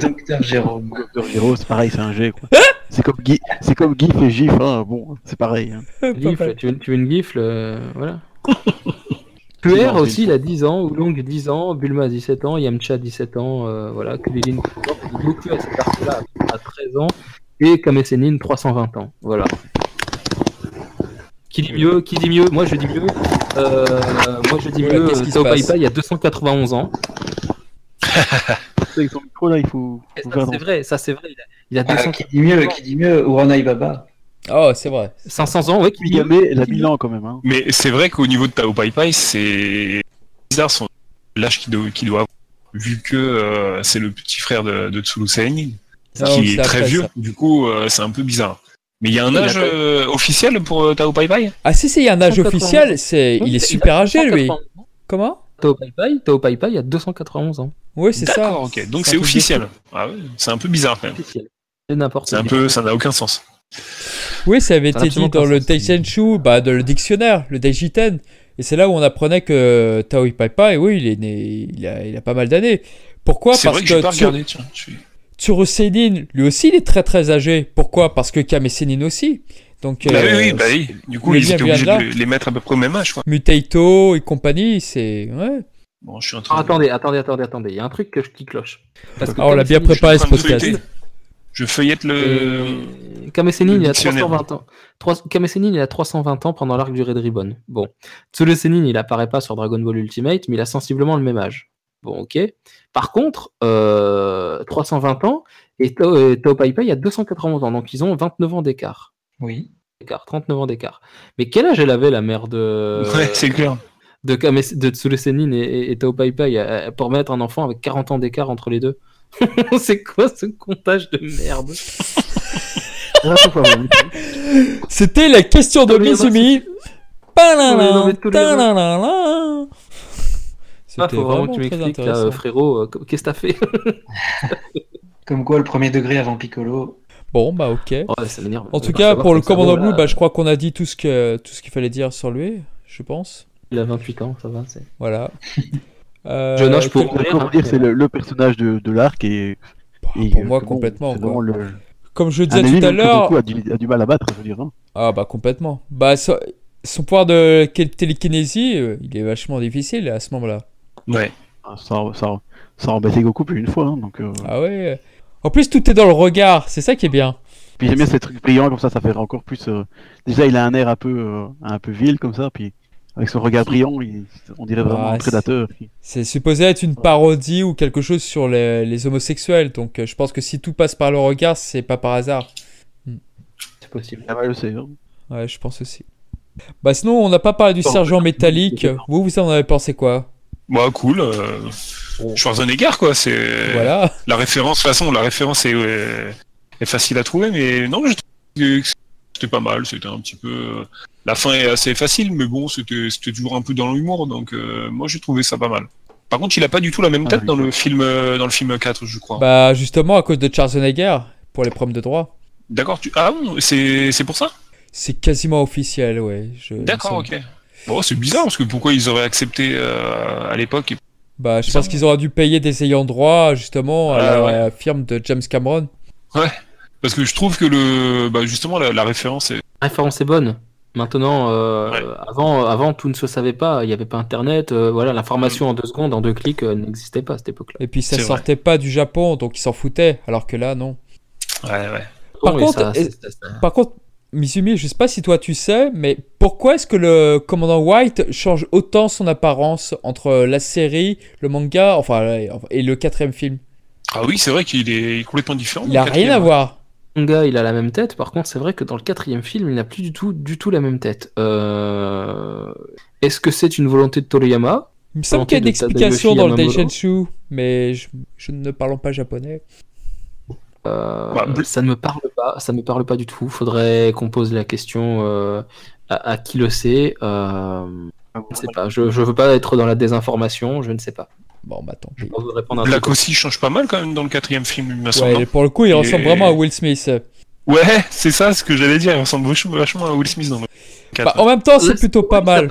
Docteur Jérôme. Le docteur Jérôme, c'est pareil, c'est un G, quoi. c'est comme, Guy, c'est comme GIF et GIF, hein. bon, c'est pareil. Hein. Gifle, tu veux, tu veux une gifle, euh, voilà. (laughs) Non, aussi, il a 10 ans, Oolong 10 ans, Bulma 17 ans, Yamcha 17 ans, euh, voilà, Krillin 14 ans, Goku à cet arc-là a 13 ans, et Kame Sennin 320 ans, voilà. Qui dit mieux Qui dit mieux? Moi je dis mieux. Euh, moi je dis Voilà, mieux. qu'est-ce qui se Tao Pai passe? Pai, il y a 291 ans. Avec son micro, là, il faut, (laughs) c'est vrai, ça c'est vrai. Il a, il a Ah, 200 qui dit mieux, qui dit mieux, Uranai Baba. Oh, c'est vrai. 500 ans, ouais. Qui dit mieux. Elle a 1000 ans quand même. Hein. Mais c'est vrai qu'au niveau de Tao Pai Pai, c'est bizarre son l'âge qu'il doit, doit avoir, vu que euh, c'est le petit frère de, de Tsulu Seinin, Ah, qui c'est est très après, vieux. ça. Du coup, euh, c'est un peu bizarre. Mais il y a un a âge euh, officiel pour euh, Tao Pai Pai? Ah si, si, il y a un âge 180. officiel, c'est... il est super âgé, lui. Comment? Tao Pai Pai, Tao Pai Pai, il y a 291 ans. Oui, c'est ça. D'accord, ok. Donc C'est officiel. Ah ouais, c'est un peu bizarre quand même. Officiel. C'est n'importe C'est un quoi. peu, ça n'a aucun sens. Oui, ça avait Ça été dit dans le sens. Taisenshu, bah, dans le dictionnaire, le Daijiten. Et c'est là où on apprenait que Tao Pai Pai, oui, il est né, il a, il a pas mal d'années. Pourquoi? C'est Parce vrai que pas Tsu- regardé. Tiens, je suis- Tsuru Seinin, lui aussi, il est très très âgé. Pourquoi? Parce que Kame Sennin aussi. Donc, Bah euh, oui, oui, bah oui. Du coup, ils étaient obligés de le- les mettre à peu près au même âge, quoi. Muteito et compagnie, c'est... Ouais. Bon, je suis en Ah, train de... attendez, attendez, attendez, attendez. Il y a un truc que je, qui cloche. Parce que Ah, on l'a bien Kame Sennin- préparé je ce podcast. Je feuillette le. Kame Sennin, le il a dictionnaire. 320 ans. Trois- Kame Sennin, il a 320 ans pendant l'arc du Red Ribbon. Bon. Tsuru Sennin, il apparaît pas sur Dragon Ball Ultimate, mais il a sensiblement le même âge. Bon, ok. Par contre, euh, 320 ans et Tao, Pai Pai a 291 ans, donc ils ont 29 ans d'écart. Oui. D'écart, 39 ans d'écart. Mais quel âge elle avait la mère de (laughs) Ouais, c'est clair. de, Kame- de Senin et, et, et Tao Pai Pai euh, pour mettre un enfant avec 40 ans d'écart entre les deux? (laughs) C'est quoi ce comptage de merde? (laughs) C'était la question de Mizumi. Ah, C'était faut vraiment que tu m'expliques, là, intéressant. frérot, euh, qu'est-ce que t'as fait? (laughs) Comme quoi, le premier degré avant Piccolo. Bon, bah ok. En tout cas, pour le commandant là, Blue, bah, je crois qu'on a dit tout ce qu'il fallait dire sur lui, je pense. Il a 28 ans, ça va. c'est- Voilà. (laughs) Euh, pour quel- mourir. Comment dire, c'est le, le personnage de, de l'arc et, Bah, et, pour euh, moi, complètement. c'est quoi. vraiment le- Comme je disais tout à l'heure. A du, a du mal à battre, je veux dire. hein. Ah, bah, complètement. Bah, so- son pouvoir de télékinésie, euh, il est vachement difficile à ce moment-là. Ouais. Ah, Ça, ça, ça a embêté Goku plus d'une fois. hein, donc, euh, Ah ouais. En plus, tout est dans le regard, c'est ça qui est bien. Puis j'aime bien ces trucs brillants comme ça, ça fait encore plus. euh, Déjà, il a un air un peu, euh, un peu vil comme ça, puis avec son regard brillant, il- on dirait vraiment Ah, un prédateur. C'est supposé être une parodie ou quelque chose sur les, les homosexuels, donc euh, je pense que si tout passe par le regard, c'est pas par hasard. C'est possible. Ah ouais, je sais. hein. Ouais, je pense aussi. Bah sinon, on n'a pas parlé du Bon, sergent métallique. Vous, vous en avez pensé quoi? Bah, cool. euh, Schwarzenegger, quoi. C'est Voilà. la référence. De toute façon, la référence est, est facile à trouver, mais non, je trouve que c'était pas mal. C'était un petit peu. La fin est assez facile, mais bon, c'était toujours un peu dans l'humour, donc euh, moi j'ai trouvé ça pas mal. Par contre, il a pas du tout la même Ah, tête oui. dans le film, euh, dans le film 4, je crois. Bah justement, à cause de Schwarzenegger, pour les problèmes de droit. D'accord, tu... ah bon, c'est pour ça? C'est quasiment officiel, ouais. D'accord, ok. Bon, c'est bizarre parce que pourquoi ils auraient accepté euh, à l'époque? Et- Bah, je pense qu'ils auraient dû payer des ayants droit, justement, à Ah, la firme de James Cameron. Parce que je trouve que le, bah, justement la, la référence est. La référence est bonne. Maintenant, euh, Ouais. avant, avant, tout ne se savait pas. Il n'y avait pas Internet. euh, voilà, l'information en deux secondes, en deux clics, euh, n'existait pas à cette époque-là. Et puis ça vrai. sortait pas du Japon, donc ils s'en foutaient. Alors que là, non. Ouais, ouais. Par Bon, contre, ça- est- ça- ça- Par contre, Mizumi, je sais pas si toi tu sais, mais pourquoi est-ce que le commandant White change autant son apparence entre la série, le manga, enfin, et le quatrième film? Ah oui, c'est vrai qu'il est complètement différent. Il a le rien à voir. Le manga, il a la même tête. Par contre, c'est vrai que dans le quatrième film, il n'a plus du tout, du tout la même tête. Euh, Est-ce que c'est une volonté de Toriyama? Il me semble qu'il y a une explication dans le. Daishanshu, mais je, je ne parle pas japonais. Euh, Bah, ça ne me parle pas, ça me parle pas du tout. Faudrait qu'on pose la question euh, à, à qui le sait. Euh, je ne sais pas. Je, je veux pas être dans la désinformation. Je ne sais pas. Bon, bah tant pis. Black aussi change pas mal quand même dans le quatrième film, il me semble. Ouais, pour le coup, il Et- ressemble vraiment à Will Smith. Ouais, c'est ça ce que j'allais dire. Il ressemble vachement, à Will Smith dans le Bah, 4. en même temps, c'est plutôt pas mal.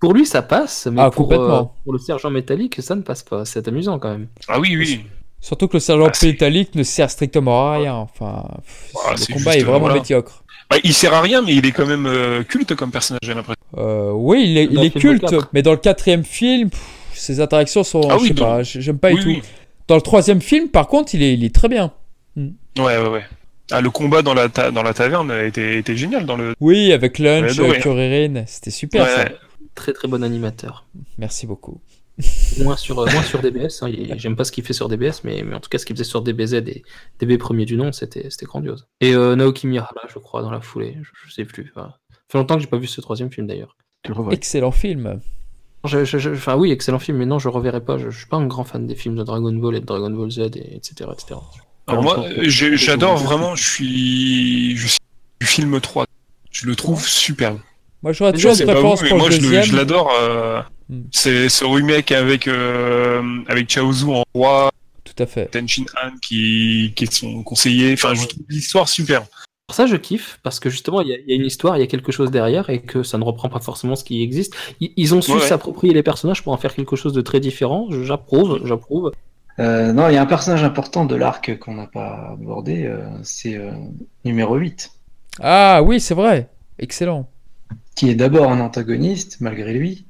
Pour lui, ça passe, mais Ah, pour, complètement. euh, pour le sergent métallique, ça ne passe pas. C'est amusant quand même. Ah oui, oui. Surtout que le sergent Ah, métallique ne sert strictement à rien. Enfin, pff, Ah, le combat juste, est vraiment voilà. médiocre. Bah, il sert à rien, mais il est quand même euh, culte comme personnage, j'ai l'impression. Euh, oui, il est, il culte, 4. mais dans le quatrième film, pff, ses interactions sont. Ah je oui, sais dans- pas, j'aime pas oui, du tout. oui. Dans le troisième film, par contre, il est, il est très bien. Ouais, ouais, ouais. Ah, le combat dans la, ta- dans la taverne était, était génial dans le. Oui, avec Lunch, Ouais, euh, Kuririn, c'était super ça. Ouais. Très très bon animateur. Merci beaucoup. Moins sur, euh, moins sur DBS. hein. J'aime pas ce qu'il fait sur DBS, mais, mais en tout cas, ce qu'il faisait sur DBZ et DB premier du nom, c'était c'était grandiose. Et euh, Naoki Mihara, je crois, dans la foulée. Je, je sais plus. Voilà. Ça fait longtemps que j'ai pas vu ce troisième film d'ailleurs. Excellent film. Je- je- je- Enfin oui, excellent film, mais non, je reverrai pas. Je, je suis pas un grand fan des films de Dragon Ball et de Dragon Ball Z, et, etc., etc. Alors moi, euh, j'adore vraiment, je suis, je suis du film 3. Je le trouve superbe. Moi, j'aurais toujours une préférence pour le- deuxième. je l'adore. Hmm. C'est ce remake avec euh, avec Chaozu en roi, Tout à fait. Tenshin Han qui, qui est son conseiller. Enfin, je trouve l'histoire superbe. Pour ça, je kiffe, parce que justement, il y, a- il y a une histoire, il y a quelque chose derrière, et que ça ne reprend pas forcément ce qui existe. Ils, ils ont su ouais. s'approprier les personnages pour en faire quelque chose de très différent. J'approuve, j'approuve. Euh, non, il y a un personnage important de l'arc qu'on n'a pas abordé, euh, c'est euh, numéro 8, Ah oui, c'est vrai. Excellent. qui est d'abord un antagoniste, malgré lui,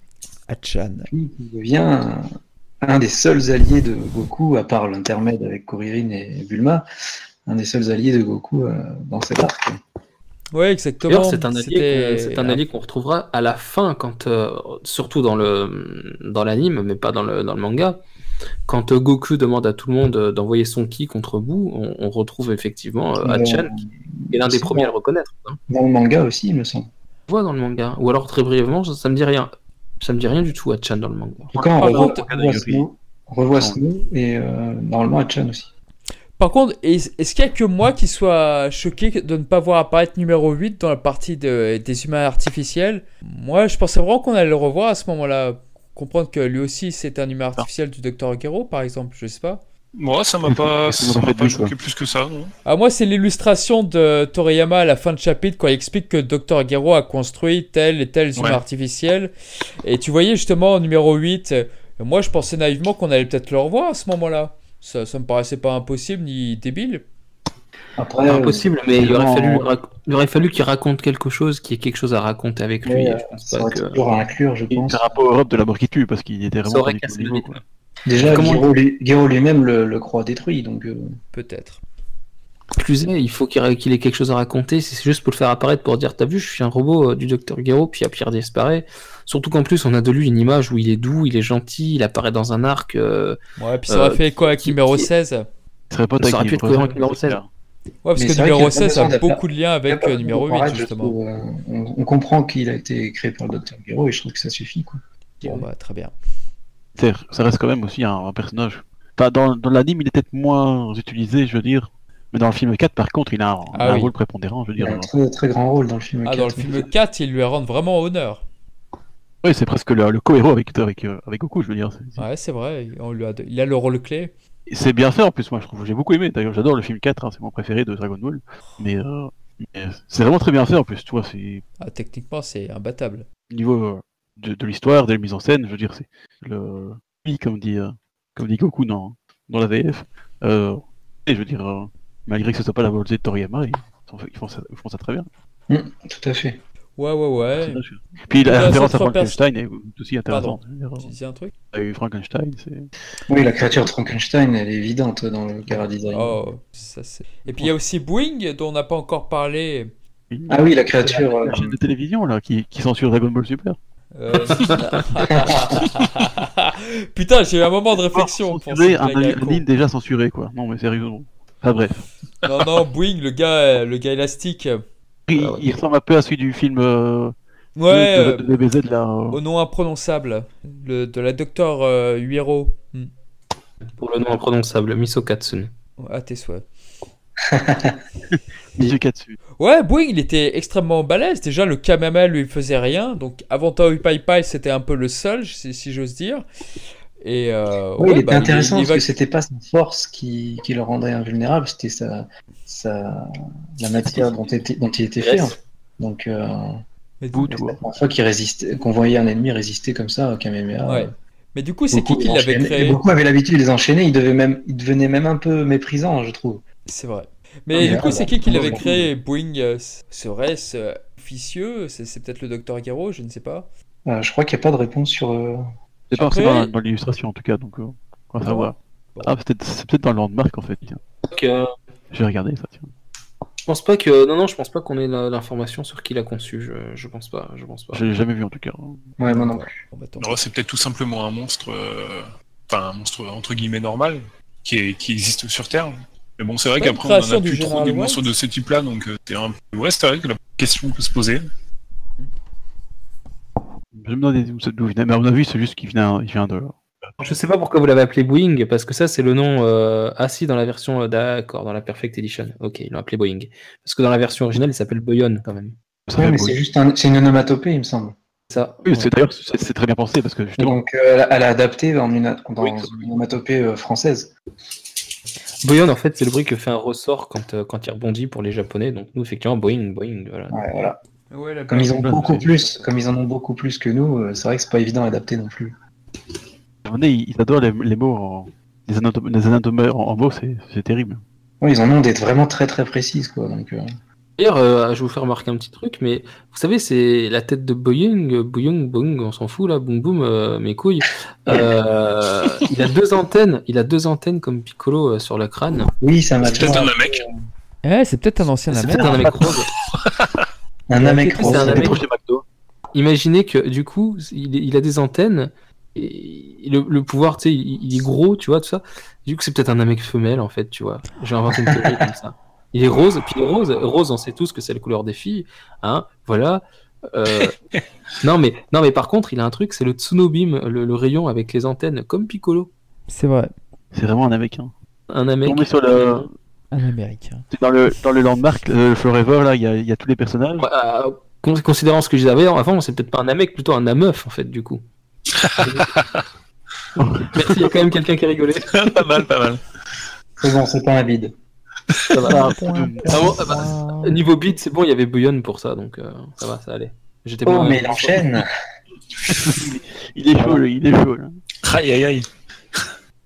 Achan. puis qui devient un, un des seuls alliés de Goku, à part l'intermède avec Kuririn et Bulma, un des seuls alliés de Goku euh, dans cet arc. Ouais, exactement. C'est un allié, c'est un allié qu'on retrouvera à la fin, quand, euh, surtout dans le dans l'anime, mais pas dans le dans le manga, quand euh, Goku demande à tout le monde euh, d'envoyer son ki contre Buu, on, on retrouve effectivement euh, Hachan, qui est l'un des premiers à le reconnaître. hein. Dans le manga aussi, il me semble. On voit dans le manga. Ou alors très brièvement, ça, ça me dit rien. Ça me dit rien du tout, Hachan dans le manga. Et quand on Par revoit, contre- on revoit Snow, on revoit Snow et euh, normalement Hachan aussi. Par contre, est- est-ce qu'il y a que moi qui soit choqué de ne pas voir apparaître numéro 8 dans la partie de- des humains artificiels? Moi, je pensais vraiment qu'on allait le revoir à ce moment-là. Comprendre que lui aussi c'est un humain artificiel du Docteur Gero, par exemple, je sais pas. Moi, ça m'a pas, Ça (laughs) ça m'a pas choqué plus que ça, non Ah, moi, c'est l'illustration de Toriyama à la fin de chapitre quand il explique que Dr. Gero a construit tel et tel humain Ouais. artificiel. Et tu voyais justement au numéro 8, euh, moi je pensais naïvement qu'on allait peut-être le revoir à ce moment-là. Ça, ça me paraissait pas impossible ni débile. Après, Impossible, mais il aurait fallu, rac- il aurait fallu qu'il raconte quelque chose, qu'il y ait quelque chose à raconter avec lui. Je pense ça pas aurait que... à inclure, je pense. par rapport à Europe de la mort qui tue, parce qu'il était Ça vraiment aurait du tout cassé le niveau, rythme. Quoi. Déjà, Comment- lui- Gero lui-même le, le croit détruit, donc euh, Peut-être. Plus est, il faut qu'il ait quelque chose à raconter. C'est juste pour le faire apparaître pour dire T'as vu, je suis un robot euh, du docteur Gero, puis Pierre disparaît. Surtout qu'en plus, on a de lui une image où il est doux, il est gentil, il apparaît dans un arc. euh, Ouais, puis ça aurait Euh, fait écho avec qui- numéro qui- 16. Il serait pas Ça aurait pu être cohérent avec numéro 16. Ouais, parce Mais que numéro qu'il y a 16 a beaucoup de liens avec euh, numéro de 8, paraître, je justement. trouve, euh, on, on comprend qu'il a été créé par le Dr. Gero et je trouve que ça suffit. Quoi. Bon, bah, très bien. C'est- Ça reste quand même aussi un, un personnage. Enfin, dans, dans l'anime, il est peut-être moins utilisé, je veux dire. Mais dans le film 4, par contre, il a un, Ah un oui. rôle prépondérant, je veux Il dire. a un très, très grand rôle dans le film. Ah, dans le 4. film 4, il lui rend vraiment honneur. Oui, c'est presque le, le co-héros avec, avec, euh, avec Goku, je veux dire. Ouais, c'est vrai, on lui a, il a le rôle clé. C'est bien fait en plus, moi je trouve. J'ai beaucoup aimé. D'ailleurs, j'adore le film 4, hein, c'est mon préféré de Dragon Ball. Mais, euh, mais c'est vraiment très bien fait en plus, tu vois. C'est Ah, techniquement, c'est imbattable. au niveau euh, de, de l'histoire, de la mise en scène, je veux dire, c'est le. Oui, comme dit, euh, comme dit Goku dans, dans la VF. Euh, et je veux dire, euh, malgré que ce soit pas la volonté de Toriyama, ils, ils font, ça, ils font ça très bien. Mm, tout à fait. Ouais, ouais, ouais. Puis la référence à Frankenstein est aussi intéressante. Tu disais un truc? Il y a eu Frankenstein, c'est. Oui, la créature de Frankenstein, elle est évidente dans le Gara Design. Oh, ça c'est. Et puis il y a aussi Boeing, dont on n'a pas encore parlé. Ah oui, la créature. La chaîne de télévision là, qui, qui censure Dragon Ball Super. Euh, (laughs) Putain, j'ai eu un moment de réflexion. pour Censurer un, un anime déjà censuré quoi. Non mais sérieusement. Enfin bref. Non, non, Boeing, le gars, le gars élastique. Il, Ah ouais. il ressemble un peu à celui du film euh, Ouais, de, euh, de, de BZ là. euh. au nom imprononçable. Le, de la docteur euh, Huiro. Hmm. pour le nom imprononçable, Misokatsune. À tes souhaits. (laughs) Ouais, Boeing, il était extrêmement balèze. Déjà, le Kamama lui faisait rien. Donc, avant Toy Pai Pai, c'était un peu le seul, si, si j'ose dire. Et euh, Oui, ouais, il était bah, intéressant il parce que va- c'était pas sa force qui, qui le rendait invulnérable, c'était sa, sa, la matière dont, était, dont il était fait. Fait. Donc, euh, fois qu'il résistait, qu'on voyait un ennemi résister comme ça au Kamehameha. Ouais. Mais du coup, c'est qui Beaucoup qui l'avait créé Beaucoup avaient l'habitude de les enchaîner, il, devait même, il devenait même un peu méprisant, je trouve. C'est vrai. Ah, Mais mais du coup, là, c'est là, qui qui moi, l'avait je créé Boeing euh, serait-ce euh, officieux C'est peut-être le docteur Gero, je ne sais pas. Euh, je crois qu'il n'y a pas de réponse sur. euh, C'est pas Après- dans, l'illustration en tout cas donc euh, on va Ah savoir. Bon. Ah c'est peut-être c'est peut-être dans le landmark en fait. Tiens. Donc, euh, Je vais regarder ça tiens. je pense pas que. Non, non, je pense pas qu'on ait la- l'information sur qui l'a conçu. Je, je pense pas. Je pense pas. Je l'ai jamais vu en tout cas. Ouais, moi non plus. Bah, Non, c'est peut-être tout simplement un monstre, euh, enfin un monstre entre guillemets normal, qui, est, qui existe sur Terre. Mais bon, c'est vrai qu'après on en a plus trop des monstres de ce type-là, donc euh, c'est un peu... Ouais, c'est vrai que la question peut se poser. Je me demandais d'où il venait, mais à mon avis c'est juste qu'il vient, il vient de. Je sais pas pourquoi vous l'avez appelé Boeing, parce que ça, c'est le nom euh, assis dans la version. euh, D'accord, dans la Perfect Edition. Ok, ils l'ont appelé Boeing. Parce que dans la version originale, il s'appelle Boyon quand même. Ouais, mais c'est juste un, c'est une onomatopée, il me semble. Ça. Oui, ouais. c'est d'ailleurs c'est très bien pensé parce que justement. donc, euh, elle, a, elle a adapté dans une, dans Oui, une onomatopée euh, française. Boyon, en fait, c'est le bruit que fait un ressort quand, euh, quand il rebondit pour les Japonais. Donc nous, effectivement, Boeing, Boeing. Voilà. Ouais, voilà. Ouais, la Comme ils ont Ouais, beaucoup c'est- plus, comme ils en ont beaucoup plus que nous, euh, c'est vrai que c'est pas évident à adapter non plus. Ils adorent les, les mots en. Les anatomes, les anatomes en, en mots, c'est c'est terrible. Ouais, ils en ont des vraiment très très précises, quoi. Donc, euh, D'ailleurs, euh, je vais vous faire remarquer un petit truc, mais vous savez, c'est la tête de Boeing, euh, Boeing, Boeing, on s'en fout là, boum boum, euh, mes couilles. Euh, (laughs) il a deux antennes, il a deux antennes comme Piccolo euh, sur le crâne. oui, ça m'a C'est peut-être un mec. Eh, c'est peut-être un ancien C'est Namek. peut-être un mec rose. (laughs) un Namek C'est rose. un C'est Namek. Imaginez que du coup, il, il a des antennes et le, le pouvoir, tu sais, il, il est gros, tu vois, tout ça. Du coup, c'est peut-être un Namek femelle, en fait, tu vois. J'ai inventé une théorie comme ça. Il est rose, puis il est rose, rose, on sait tous que c'est la couleur des filles, hein, voilà. Euh, (laughs) non, mais, non, mais par contre, il a un truc, c'est le Tsunobim, le, le rayon avec les antennes, comme Piccolo. C'est vrai. C'est vraiment un américain. Un est sur le, Un américain. dans le, dans le landmark, le Forever, là, il y a, il y a tous les personnages. Ouais, euh, con- considérant ce que je disais avant, c'est peut-être pas un Namek, plutôt un Nameuf, en fait, du coup. (laughs) Merci, il y a quand même quelqu'un qui a rigolé. (laughs) pas mal, pas mal. C'est bon, c'est pas un vide. Ça va. Ah bon, ah bah, Niveau beat, c'est bon, il y avait Bouillon pour ça, donc euh, ça va, ça allait. J'étais Oh, pas- mais il enchaîne (laughs) Il est chaud, il est chaud. Là. Aïe, aïe, aïe.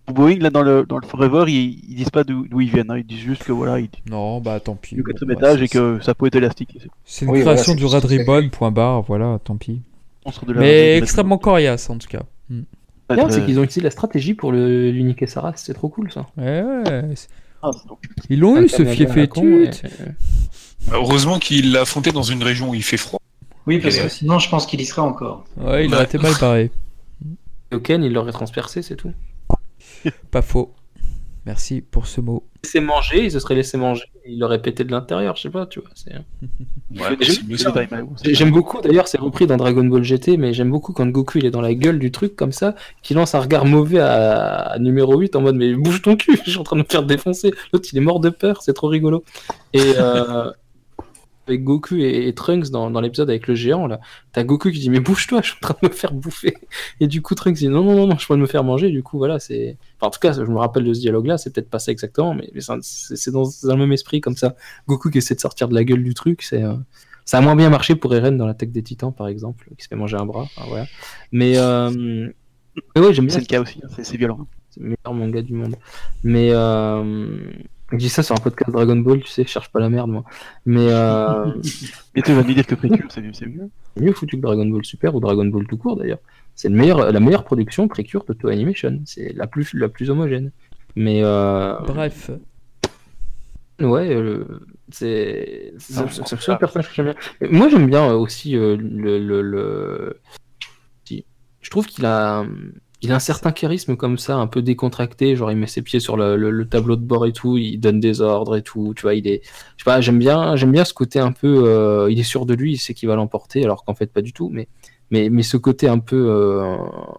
Boeing, là, dans le, dans le Forever, ils, ils disent pas d'où d'où ils viennent. hein. Ils disent juste que voilà, ils Non, bah tant pis. du Bon, quatrième étage et que ça peut être élastique. C'est une Oui, voilà, création c'est du tout Red ce que ça fait. Ribbon, point barre, voilà, tant pis. monstre de la Mais de- extrêmement coriace en tout cas. Très- c'est qu'ils ont utilisé la stratégie pour le- l'unique Saras, c'est trop cool ça. Ouais, ouais. Ah, Ils l'ont eu ce Canadien fief à la con, et- étude. Heureusement qu'il l'a affronté dans une région où il fait froid. Oui, parce que euh, sinon, je pense qu'il y serait encore. Ouais, il Ouais. aurait été mal barré. et Ken, il l'aurait transpercé, c'est tout. Pas faux. Merci pour ce mot. Laissé manger, il se serait laissé manger, il l'aurait pété de l'intérieur, je sais pas, tu vois. c'est- Ouais, J'aime- beaucoup, d'ailleurs, c'est repris dans Dragon Ball GT, mais j'aime beaucoup quand Goku il est dans la gueule du truc comme ça, qu'il lance un regard mauvais à, à numéro 8 en mode mais bouge ton cul, (laughs) je suis en train de me faire défoncer. L'autre il est mort de peur, c'est trop rigolo. Et euh, avec Goku et, et Trunks dans, dans l'épisode avec le géant, là, t'as Goku qui dit mais bouge-toi, (laughs) je suis en train de me faire bouffer. Et du coup Trunks dit non, non, non, non, je suis en train de me faire manger. Du coup, voilà, c'est. Enfin, en tout cas, je me rappelle de ce dialogue-là, c'est peut-être pas ça exactement, mais mais c'est dans, dans le même esprit comme ça. Goku qui essaie de sortir de la gueule du truc, c'est. euh, ça a moins bien marché pour Eren dans l'attaque des titans, par exemple, qui se fait manger un bras. Enfin, voilà. Mais, euh... mais ouais, j'aime bien. C'est le cas aussi, hein, c'est c'est violent. C'est le meilleur manga du monde. Mais euh... je dis ça sur un podcast Dragon Ball, tu sais, je cherche pas la merde, moi. Mais euh... (laughs) Et tu vas me dire que Précure, c'est mieux, c'est mieux? c'est mieux foutu que Dragon Ball Super ou Dragon Ball tout court, d'ailleurs. C'est le meilleur, la meilleure production précure de Toei Animation. C'est la plus, la plus homogène. Mais euh... Bref. Ouais, euh, c'est c'est- un personnage que j'aime bien. Moi, j'aime bien euh, aussi euh, le, le, le- si. Je trouve qu'il a, il a un certain charisme comme ça, un peu décontracté. Genre, il met ses pieds sur le, le- le tableau de bord et tout, il donne des ordres et tout. Tu vois, il est, je sais pas, j'aime bien, j'aime bien ce côté un peu, euh, il est sûr de lui, il sait qu'il va l'emporter, alors qu'en fait pas du tout. Mais, mais, mais ce côté un peu, euh,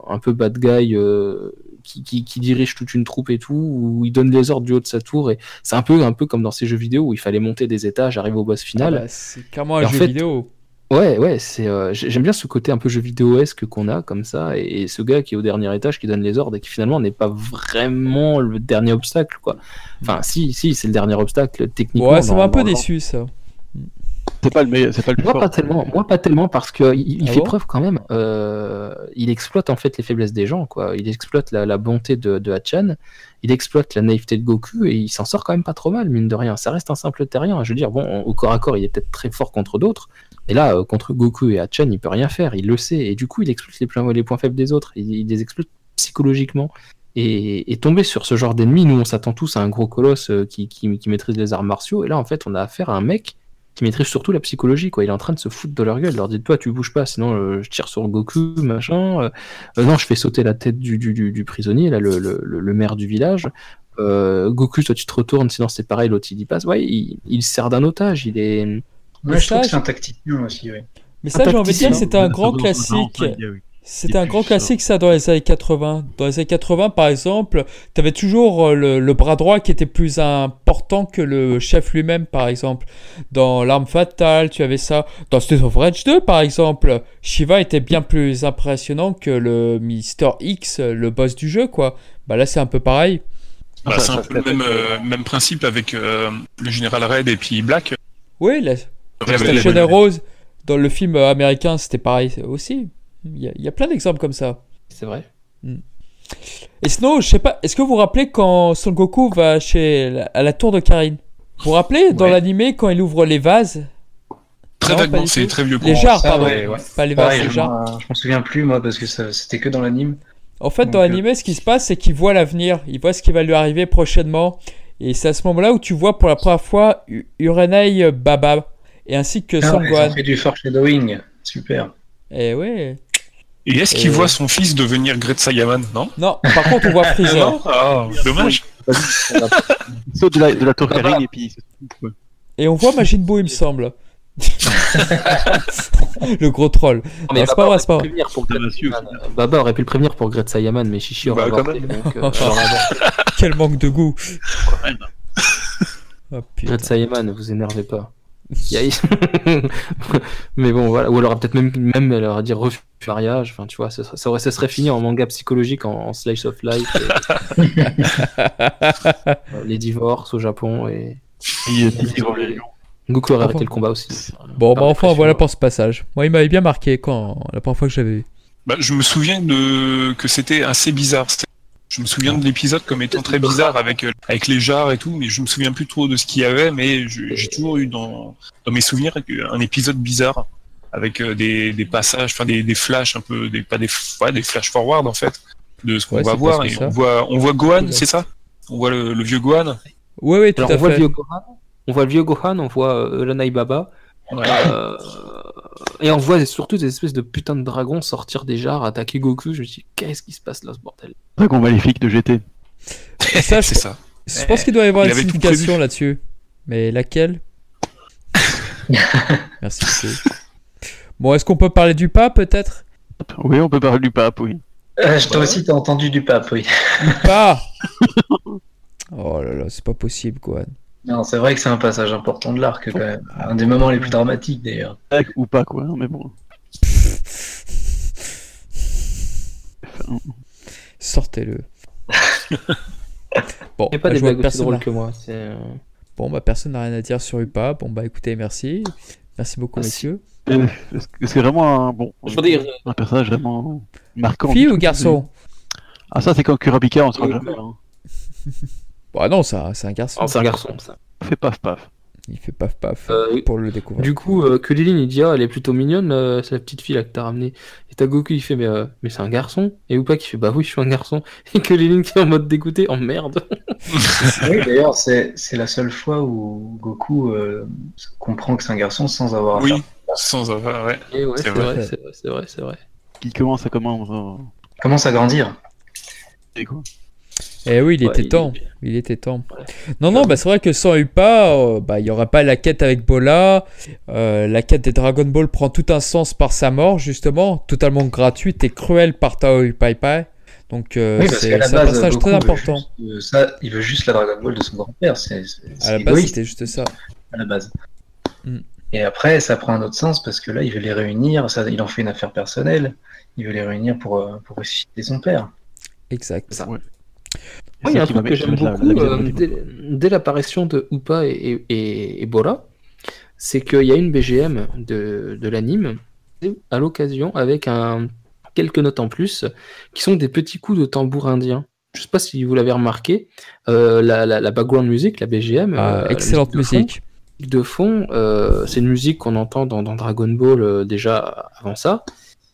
un peu bad guy. euh, qui, qui, qui dirige toute une troupe et tout, où il donne les ordres du haut de sa tour et, c'est un peu, un peu comme dans ces jeux vidéo où il fallait monter des étages, arriver au boss final. Ah bah, c'est clairement un jeu fait- vidéo. Ouais, ouais, c'est, euh, j'ai- j'aime bien ce côté un peu jeu vidéo-esque qu'on a comme ça, et, et ce gars qui est au dernier étage qui donne les ordres et qui finalement n'est pas vraiment le dernier obstacle, quoi. Enfin, si, si, c'est le dernier obstacle techniquement. Ouais, ça m'a un peu déçu ça. C'est pas le meilleur, c'est pas le plus Moi fort. pas tellement, moi pas tellement parce que il, il Ah fait bon preuve quand même. euh, il exploite en fait les faiblesses des gens, quoi. Il exploite la, la bonté de, de Hachan, il exploite la naïveté de Goku et il s'en sort quand même pas trop mal, mine de rien. Ça reste un simple terrien. Je veux dire, bon, au corps à corps, il est peut-être très fort contre d'autres, mais là, euh, contre Goku et Hachan, il peut rien faire. Il le sait et du coup, il exploite les points, les points faibles des autres. Il, les exploite psychologiquement. Et, et tomber sur ce genre d'ennemi, nous on s'attend tous à un gros colosse euh, qui, maîtrise les arts martiaux, et là en fait on a affaire à un mec qui maîtrise surtout la psychologie, quoi. Il est en train de se foutre de leur gueule, leur dit toi tu bouges pas, sinon euh, je tire sur Goku, machin. Non, je fais sauter la tête du, prisonnier, là, le, maire du village. Goku, toi tu te retournes, sinon c'est pareil, l'autre il y passe. Ouais, il sert d'un otage, il est. Moi, Mais je trouve ça, que c'est un tacticien aussi, oui. Mais ça, j'ai envie de dire, c'était un grand classique. C'était un grand classique ça dans les années 80. Dans les années 80 par exemple, tu avais toujours euh, le, le bras droit qui était plus important que le chef lui-même par exemple. Dans l'arme fatale, tu avais ça. Dans State of Rage 2 par exemple, Shiva était bien plus impressionnant que le Mister X, le boss du jeu quoi. Bah là c'est un peu pareil. Bah, Ça, c'est un ça peu le même, euh, même principe avec euh, le général Red et puis Black. Oui, la, Station Heroes dans le film américain c'était pareil aussi. Il y a, il y a plein d'exemples comme ça. C'est vrai. Et sinon, je sais pas, est-ce que vous vous rappelez quand Son Goku va chez la- à la tour de Karine? Vous vous rappelez dans Ouais. l'animé quand il ouvre les vases? Très vaguement, c'est très vieux Les jarres, ça, pardon. ouais, ouais. Pas les vases, Pareil, les m'en je m'en souviens plus, moi, parce que c'était que dans l'anime. En fait, dans Donc, l'animé, ce qui se passe, c'est qu'il voit l'avenir. Il voit ce qui va lui arriver prochainement. Et c'est à ce moment-là où tu vois pour la première fois U- Uranei Baba. Et ainsi que Ah, Gohan. fait du foreshadowing. Super. Et ouais. Et est-ce qu'il Et- voit son fils devenir Great Saiyaman Non? Non, par contre, on voit Freezer. Ah, dommage. Il saute de la, de la tour Karine et puis il se trouve, ouais. Et on voit Majin Buu, il me semble. (laughs) le gros troll. Mais Non, c'est Baba pas vrai, aurait c'est pas pu vrai. Baba aurait pu le prévenir pour Great Saiyaman, mais Chichi aurait Bah, donc, euh, (laughs) alors, avant. Quel manque de goût. Oh. Great Saiyaman, vous énervez pas. (laughs) Mais bon, voilà. Ou alors peut-être même, même elle aurait dit refus mariage. Enfin, tu vois, ça, serait- ça, aurait- ça serait fini en manga psychologique, en, en slice of life. et- (laughs) les divorces au Japon et. Goku aurait Enfin. arrêté le combat aussi. Bon, bah enfin, voilà pour ce passage. Moi, il m'avait bien marqué quand la première fois que j'avais vu. Bah, je me souviens de que c'était assez bizarre. Je me souviens de l'épisode comme étant très bizarre avec euh, avec les jarres et tout, mais je me souviens plus trop de ce qu'il y avait. Mais j'ai toujours eu dans dans mes souvenirs un épisode bizarre avec euh, des, des passages, enfin des, des flashs un peu, des pas des ouais, des flash forward en fait de ce qu'on Ouais, va voir. Et on voit on voit Gohan, c'est ça? On voit le, le vieux Gohan? Oui, oui, tout Alors à on voit le vieux Gohan, on voit le vieux Gohan, on voit euh, Lanai Baba, euh, et on voit surtout des espèces de putains de dragons sortir des jarres, attaquer Goku. Je me dis, qu'est-ce qui se passe là, ce bordel? Dragon maléfique de GT. (laughs) Ça, je, c'est ça. je pense qu'il doit y avoir Il une signification là-dessus. Mais laquelle? (laughs) Merci. Bon, est-ce qu'on peut parler du pas, peut-être? Oui, on peut parler du pape, oui. Euh, toi aussi, t'as entendu du pape, oui. Pas (laughs) Oh là là, c'est pas possible, Gohan. Non, c'est vrai que c'est un passage important de l'arc, quand même. Un des moments les plus dramatiques, d'ailleurs. Ou pas, quoi, hein, mais bon. Sortez-le. (laughs) bon, Il n'y a pas bah, des blagues aussi personne drôles n'a- que moi. c'est, euh, Bon, bah, personne n'a rien à dire sur UPA. Bon, bah, écoutez, merci. Merci beaucoup, Merci. messieurs. C'est vraiment un, bon, Je veux dire, un personnage vraiment marquant Fille ou garçon Ah, ça, c'est quand Kurapika, on sera jamais. (laughs) Bah non, ça, c'est un garçon. oh, c'est un garçon, ça. Fait paf paf. Il fait paf paf Euh, pour le découvrir. Du coup, euh, Kulilin, il dit, ah, elle est plutôt mignonne, euh, c'est la petite fille là que t'as ramenée. Et t'as Goku, il fait, mais, euh, mais c'est un garçon. Et Upa qui fait, bah oui, je suis un garçon. (laughs) Et Kulilin qui est en mode dégoûté, en merde. (laughs) Oui, d'ailleurs, c'est c'est la seule fois où Goku euh, comprend que c'est un garçon sans avoir Oui, sans avoir. Ouais. Et ouais, C'est c'est vrai. vrai, c'est vrai, c'est vrai, c'est vrai. Qui commence à comment Commence à grandir. c'est quoi Eh oui, il Ouais, était il- temps. Il était temps. Ouais. Non, non, bah c'est vrai que sans UPA, euh, bah, il n'y aurait pas la quête avec Bola. Euh, la quête des Dragon Ball prend tout un sens par sa mort, justement, totalement gratuite et cruelle par Tao Pai Pai. Donc, euh, Oui, c'est un Goku très important. juste, euh, ça, il veut juste la Dragon Ball de son grand-père. C'est c'est- À la base, c'était juste ça. à la base. Mm. Et après, ça prend un autre sens parce que là, il veut les réunir. Ça, il en fait une affaire personnelle. Il veut les réunir pour, euh, pour ressusciter son père. Exact. Ça. Ouais. Moi, il y a un truc que j'aime beaucoup la euh, dès, dès l'apparition de Upa et, et, et- et Bora, c'est qu'il y a une BGM de, de l'anime à l'occasion avec un, quelques notes en plus qui sont des petits coups de tambour indien. Je sais pas si vous l'avez remarqué, euh, la, la, la background music, la BGM, Ah, euh, excellente musique. de fond, c'est une musique qu'on entend dans, dans Dragon Ball déjà avant ça.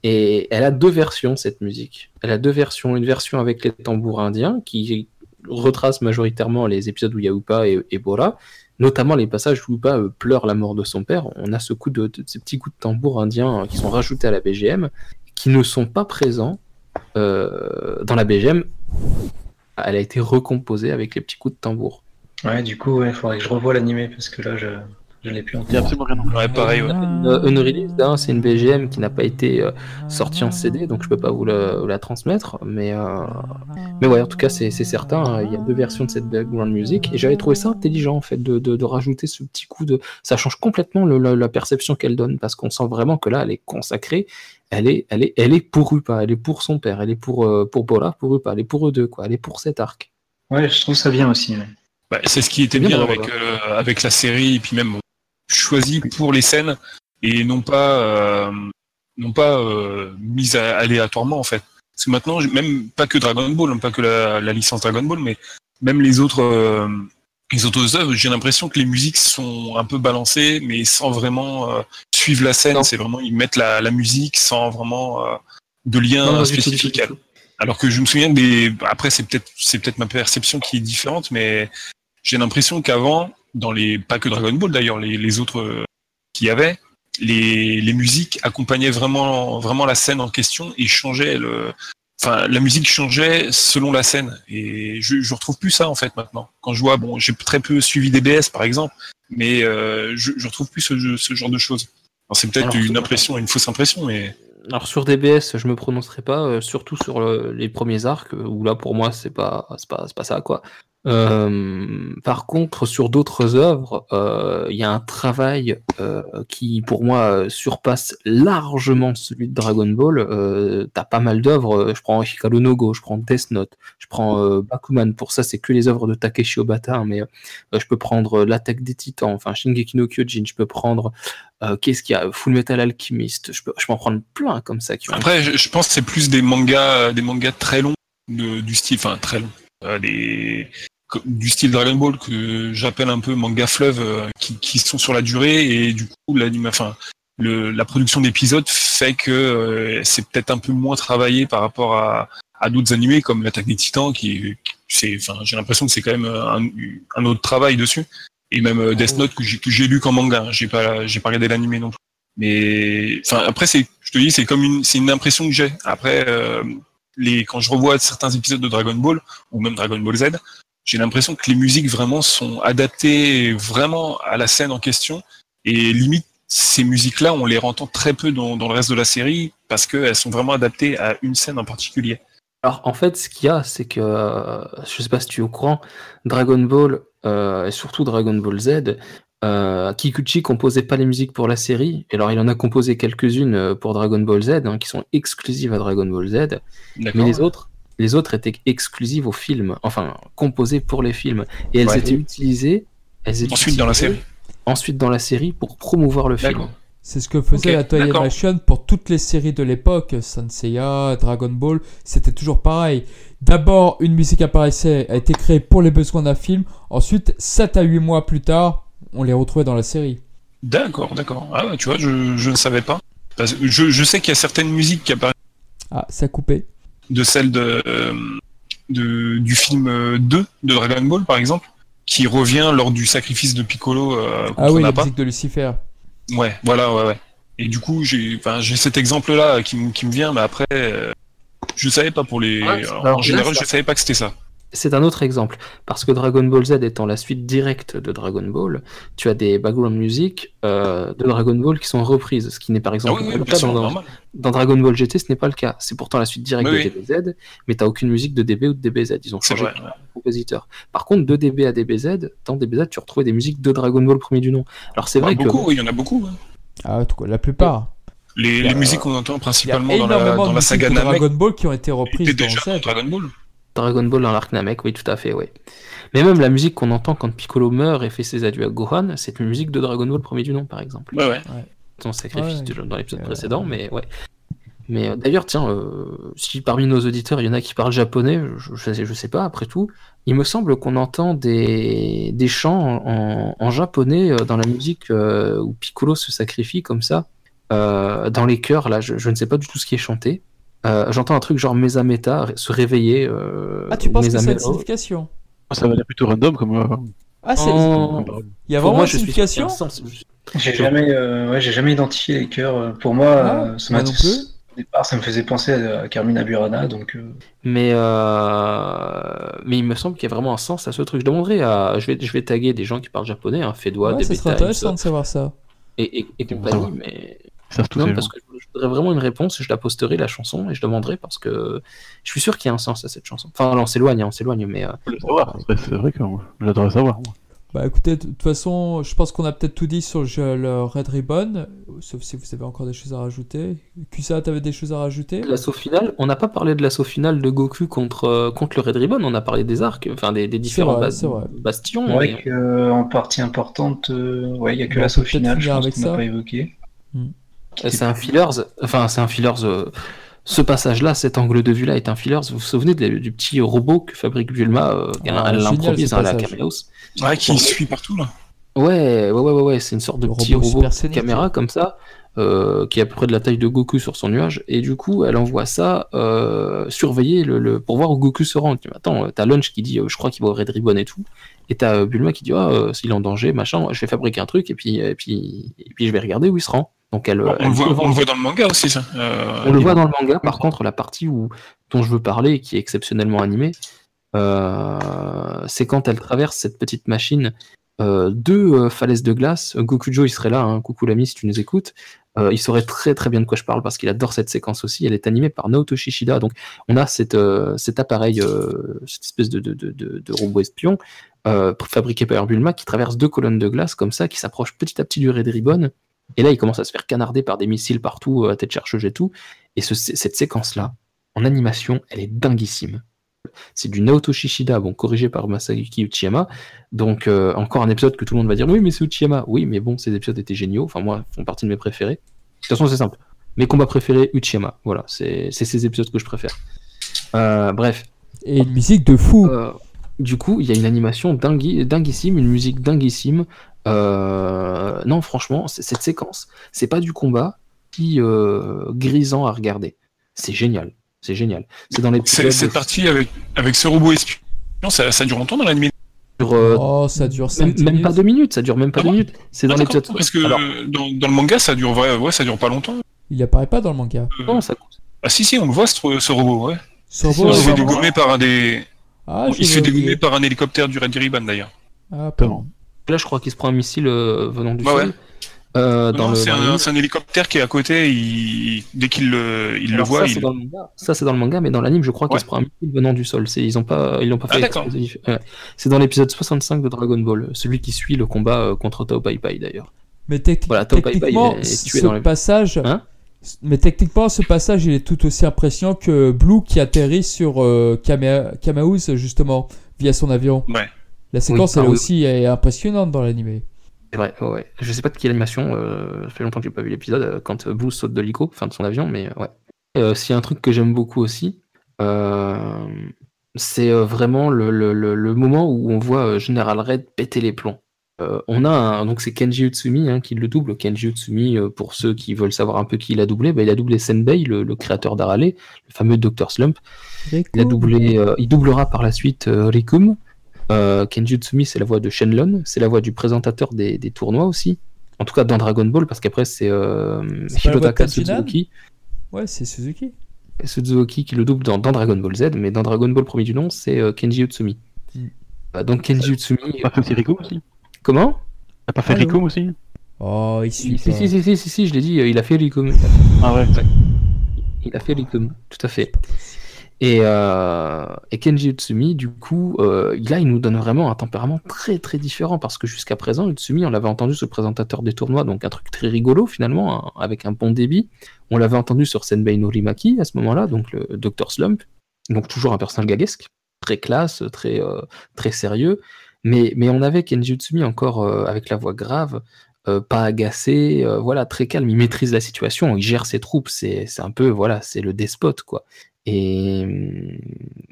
Et elle a deux versions, cette musique. Elle a deux versions. Une version avec les tambours indiens, qui retrace majoritairement les épisodes où il y et, et Bora, notamment les passages où Upa euh, pleure la mort de son père. On a ce coup de, de- ces petits coups de tambour indiens euh, qui sont rajoutés à la BGM, qui ne sont pas présents euh, dans la BGM. Elle a été recomposée avec les petits coups de tambour. Ouais, du coup, il faudrait que je revoie l'animé parce que là, je je l'ai plus en Il y a tête. absolument rien. Ouais, pareil. Ouais. Une, euh, hein, c'est une BGM qui n'a pas été euh, sortie en CD, donc je peux pas vous la, vous la transmettre. Mais, euh, mais ouais, en tout cas, c'est certain. hein, Il y a deux versions de cette background music et j'avais trouvé ça intelligent en fait de, de, de rajouter ce petit coup de. Ça change complètement le- la, la perception qu'elle donne parce qu'on sent vraiment que là, elle est consacrée. Elle est, elle est, elle est pour Upa, elle est pour son père, elle est pour euh, pour Bola, pour Upa, elle est pour eux deux quoi. Elle est pour cet arc. Ouais, je trouve ça bien aussi. ouais. Bah, c'est ce qui était bien avec, euh, avec la série, et puis même choisi pour les scènes et non pas, euh, non pas euh, mise à- aléatoirement en fait. Parce que maintenant, même pas que Dragon Ball, hein, pas que la, la licence Dragon Ball, mais même les autres, euh, les autres œuvres, j'ai l'impression que les musiques sont un peu balancées, mais sans vraiment euh, suivre la scène. C'est vraiment ils mettent la, la musique sans vraiment euh, de lien Non, spécifique. Alors que je me souviens des. Après, c'est peut-être c'est peut-être ma perception qui est différente, mais j'ai l'impression qu'avant, dans les pas que Dragon Ball d'ailleurs, les, les autres euh, qu'il y avait, les, les musiques accompagnaient vraiment, vraiment la scène en question et changeaient le, enfin, la musique changeait selon la scène. Et je, je retrouve plus ça, en fait, maintenant. Quand je vois, bon, j'ai très peu suivi DBS, par exemple, mais euh, je, je retrouve plus ce, ce genre de choses. Alors, C'est peut-être une impression, une fausse impression, mais Alors sur DBS, je me prononcerai pas, euh, surtout sur le- les premiers arcs, où là pour moi c'est pas c'est pas c'est pas ça quoi. Euh, par contre, sur d'autres œuvres, euh, il y a un travail euh, qui pour moi surpasse largement celui de Dragon Ball. T'as pas mal d'œuvres. Je prends Hikaru no Go, je prends Death Note, je prends Bakuman. Pour ça, c'est que les œuvres de Takeshi Obata, hein, mais je peux prendre l'attaque des Titans, enfin Shingeki no Kyojin. Je peux prendre qu'est-ce qu'il y a Full Metal Alchemist. Je peux, je peux en prendre plein comme ça qui après, je, je pense que c'est plus des mangas, des mangas très longs, de- du style, enfin, très longs, euh, des, du style Dragon Ball que j'appelle un peu manga fleuve, euh, qui, qui sont sur la durée et du coup, l'anime, enfin, le, la production d'épisodes fait que euh, c'est peut-être un peu moins travaillé par rapport à, à d'autres animés comme l'attaque des Titans, qui, c'est, enfin, j'ai l'impression que c'est quand même un, un autre travail dessus. Et même euh, Death Note que j'ai, que j'ai lu qu'en manga, hein. j'ai pas, j'ai pas regardé l'animé non plus. Mais, enfin, après c'est, je te dis, c'est comme une, c'est une impression que j'ai. Après, euh, les, quand je revois certains épisodes de Dragon Ball ou même Dragon Ball Z, j'ai l'impression que les musiques vraiment sont adaptées vraiment à la scène en question et limite ces musiques-là, on les entend très peu dans, dans le reste de la série parce qu'elles sont vraiment adaptées à une scène en particulier. Alors en fait, ce qu'il y a, c'est que euh, je sais pas si tu es au courant, Dragon Ball euh, et surtout Dragon Ball Z, euh, Kikuchi composait pas les musiques pour la série. Et alors il en a composé quelques-unes euh, pour Dragon Ball Z, hein, qui sont exclusives à Dragon Ball Z, mais les autres, les autres étaient exclusives au film, enfin composées pour les films, et elles Ouais. étaient utilisées. Elles étaient Ensuite dans la série. Ensuite dans la série pour promouvoir le film. C'est ce que faisait Ok, la Toei. Animation pour toutes les séries de l'époque, Senseiya, Dragon Ball, c'était toujours pareil. D'abord, une musique apparaissait, a été créée pour les besoins d'un film. Ensuite, 7 à 8 mois plus tard, on les retrouvait dans la série. D'accord, d'accord. Ah ouais, tu vois, je, je ne savais pas. Parce que je, je sais qu'il y a certaines musiques qui apparaissent Ah, ça a coupé. De celles de, euh, de, du film euh, 2 de Dragon Ball, par exemple, qui revient lors du sacrifice de Piccolo euh, Ah oui, la musique de Lucifer. Ouais, voilà, ouais, ouais. Et du coup, j'ai, enfin, j'ai cet exemple-là qui, me- qui me vient, mais après, euh, je savais pas pour les. Ouais, en général, je savais pas que c'était ça. C'est un autre exemple, parce que Dragon Ball Z étant la suite directe de Dragon Ball, tu as des background music euh, de Dragon Ball qui sont reprises, ce qui n'est par Ah exemple oui, pas oui, le cas sûr, dans, dans- normal. dans Dragon Ball GT, ce n'est pas le cas. C'est pourtant la suite directe de DBZ, mais t'as aucune musique de DB ou de DBZ. Ils ont C'est changé vrai. de compositeur. Par contre, de DB à DBZ, dans DBZ, tu retrouvais des musiques de Dragon Ball premier du nom. Alors c'est Ah, vrai que beaucoup, oui, il y en a beaucoup. hein. Ah, en tout cas, la plupart. Les, musiques qu'on entend Il y a principalement dans la, dans saga de Dragon Ball qui ont été reprises dans déjà dans Z. Dragon Ball. Dragon Ball dans l'arc Namek, oui, tout à fait, oui. Mais même la musique qu'on entend quand Piccolo meurt et fait ses adieux à Gohan, c'est une musique de Dragon Ball premier du nom, par exemple. Ouais, ouais. son sacrifice Ouais. dans l'épisode Euh, précédent, mais ouais. Mais euh, d'ailleurs, tiens, euh, si parmi nos auditeurs il y en a qui parlent japonais, je, je, sais, je sais pas, après tout, il me semble qu'on entend des, des chants en, en japonais euh, dans la musique euh, où Piccolo se sacrifie comme ça, euh, dans les chœurs, là, je, je ne sais pas du tout ce qui est chanté. Euh, J'entends un truc genre Mesameta, se réveiller. euh, Ah, tu penses que ça a une signification? Ça va être plutôt random comme. euh, Ah, c'est... En- il y a vraiment moi, une signification? J'ai jamais, euh, ouais, j'ai jamais identifié les chœurs. Euh, Pour moi, Ah, euh, ça m'a au départ, ça me faisait penser à Carmina Burana, donc euh, Mais, euh, mais il me semble qu'il y a vraiment un sens à ce truc. Je demanderai à. Je vais, je vais taguer des gens qui parlent japonais, hein, Fedwa, Ouais, ça DB serait intéressant de savoir ça. et, et, et Ça compagnie, mais. Ils savent tous Non, ces parce gens. que je voudrais vraiment une réponse et je la posterai, la chanson, et je demanderai parce que je suis sûr qu'il y a un sens à cette chanson. Enfin, on s'éloigne, hein, on s'éloigne, mais. euh, Faut le savoir. C'est vrai que j'adorerais savoir. moi. Bah écoutez, de toute façon, je pense qu'on a peut-être tout dit sur le, jeu- le Red Ribbon, sauf si vous avez encore des choses à rajouter. Kusa, t'avais des choses à rajouter? L'assaut final, on n'a pas parlé de l'assaut final de Goku contre, euh, contre le Red Ribbon, on a parlé des arcs, enfin des, des différents vrai, bas- bastions. vrai mais- qu'en partie importante, euh, ouais, il y a que Bon, l'assaut final, je pense qu'on n'a pas évoqué. Euh, C'est un fillers, enfin c'est un fillers. euh, ce passage-là, cet angle de vue-là est un fillers. Vous vous souvenez de- du petit robot que fabrique Bulma euh, Ah, Elle l'improvise à la. Kamehameha. Ouais, qui suit partout, là. Ouais, ouais, ouais, ouais, ouais, c'est une sorte de Le petit robot robot caméra comme ça, euh, qui est à peu près de la taille de Goku sur son nuage, et du coup, elle envoie ça euh, surveiller le, le- pour voir où Goku se rend. Tu Attends, t'as Lunch qui dit, euh, je crois qu'il va au Red Ribbon et tout, et t'as Bulma qui dit, ah, euh, s'il est en danger, machin, je vais fabriquer un truc, et puis, et puis, et puis je vais regarder où il se rend. Donc elle, On, elle le voit, devance- on le voit dans le manga aussi, ça. Euh, on le voit dans le manga. Par contre, la partie où, dont je veux parler, qui est exceptionnellement animée, euh, c'est quand elle traverse cette petite machine, euh, deux falaises de glace. Gokujo, il serait là. hein. Coucou l'ami, si tu nous écoutes. Il saurait très très bien de quoi je parle parce qu'il adore cette séquence aussi. Elle est animée par Naoto Shishida. Donc on a cette, cet appareil, cette espèce de, de, de, de- de robot espion fabriqué par Bulma qui traverse deux colonnes de glace comme ça, qui s'approche petit à petit du Red Ribbon. Et là, il commence à se faire canarder par des missiles partout, euh, à tête chercheuse et tout. Et ce- cette séquence-là, en animation, elle est dinguissime. C'est du Naoto Shishida, bon, corrigé par Masayuki Uchiyama. Donc, euh, encore un épisode que tout le monde va dire Oui, mais c'est Uchiyama. Oui, mais bon, ces épisodes étaient géniaux. Enfin, moi, ils font partie de mes préférés. De toute façon, c'est simple. Mes combats préférés, Uchiyama. Voilà, c'est ces épisodes que je préfère. Euh, bref, Et une musique de fou. euh, du coup, il y a une animation dingui- dinguissime, une musique dinguissime. Euh, non, franchement, cette séquence, c'est pas du combat qui euh, grisant à regarder. C'est génial, c'est génial. C'est dans c'est- l'épisode cette partie avec, avec ce robot espion, ça, ça dure longtemps dans l'anime. euh, Oh, ça dure 5 même, même pas deux minutes, ça dure même pas Ah deux bon minutes. C'est dans Ah, d'accord, l'épisode. Parce que Alors, dans, dans le manga, ça dure, ouais, ouais, ça dure pas longtemps. Il apparaît pas dans le manga. Euh, non, ça Ah si, si, on le voit, ce, ce robot, ouais. Ce robot, il se fait dégommer par un des... Ah, il se fait dégommer par un hélicoptère du Red Ribbon, d'ailleurs. Ah, Comment Là, je crois qu'il se prend un missile euh, venant du sol. ouais. Euh, dans Non, le, c'est un, livre. c'est un hélicoptère qui est à côté, il- dès qu'il le, il le voit, ça, il... c'est dans le manga. Ça, c'est dans le manga, mais dans l'anime, je crois qu'il Ouais. se prend un missile venant du sol. C'est, ils ont pas, ils l'ont pas Ah, fait. d'accord. exprès. Ouais. C'est dans l'épisode 65 de Dragon Ball, celui qui suit le combat euh, contre Tao Pai Pai d'ailleurs. Mais techni- Voilà, Tao Pai Pai techniquement, est tué ce dans le- passage, Hein mais techniquement, ce passage, il est tout aussi impressionnant que Blue qui atterrit sur euh, Kamaouz justement via son avion. Ouais. La séquence, ah elle oui. aussi est impressionnante dans l'animé. C'est vrai, ouais. Je sais pas de quelle animation, euh, ça fait longtemps que j'ai pas vu l'épisode, euh, quand euh, Blue saute de l'hélico, enfin de son avion, mais euh, ouais. Euh, S'il y a un truc que j'aime beaucoup aussi, euh, c'est vraiment le, le- le- le moment où on voit General Red péter les plombs. Euh, on a un- donc c'est Kenji Utsumi hein, qui le double. Kenji Utsumi, euh, pour ceux qui veulent savoir un peu qui il a doublé, bah, il a doublé Senbei, le, le créateur d'Arale, le fameux Dr Slump. Il a doublé, euh, il doublera par la suite Rikum. Euh, Kenji Utsumi, c'est la voix de Shenlong, c'est la voix du présentateur des, des tournois aussi. En tout cas dans Dragon Ball, parce qu'après c'est euh, Hirotaka Suzuki, Ouais, c'est Suzuki. Suzuki qui le double dans, dans Dragon Ball Z, mais dans Dragon Ball premier du nom, c'est euh, Kenji Utsumi. Mm. Euh, donc Kenji Utsumi, T'as pas fait aussi Rikum aussi? Comment? T'as pas fait Allô Rikum aussi? Oh, il si, suit si, pas. si, si, si, si, si, je l'ai dit, euh, il a fait Rikum. Ah ouais. Il a fait Rikum, tout à fait. Et, euh, et Kenji Utsumi, du coup, euh, là, il nous donne vraiment un tempérament très très différent parce que jusqu'à présent, Utsumi, on l'avait entendu sur le présentateur des tournois, donc un truc très rigolo finalement, hein, avec un bon débit. On l'avait entendu sur Senbei Norimaki à ce moment-là, donc le Dr Slump, donc toujours un personnage gaguesque, très classe, très, euh, très sérieux. Mais, mais on avait Kenji Utsumi encore avec la voix grave, pas agacé, voilà, très calme. Il maîtrise la situation, il gère ses troupes, c'est un peu, voilà, c'est le despote, quoi. Et,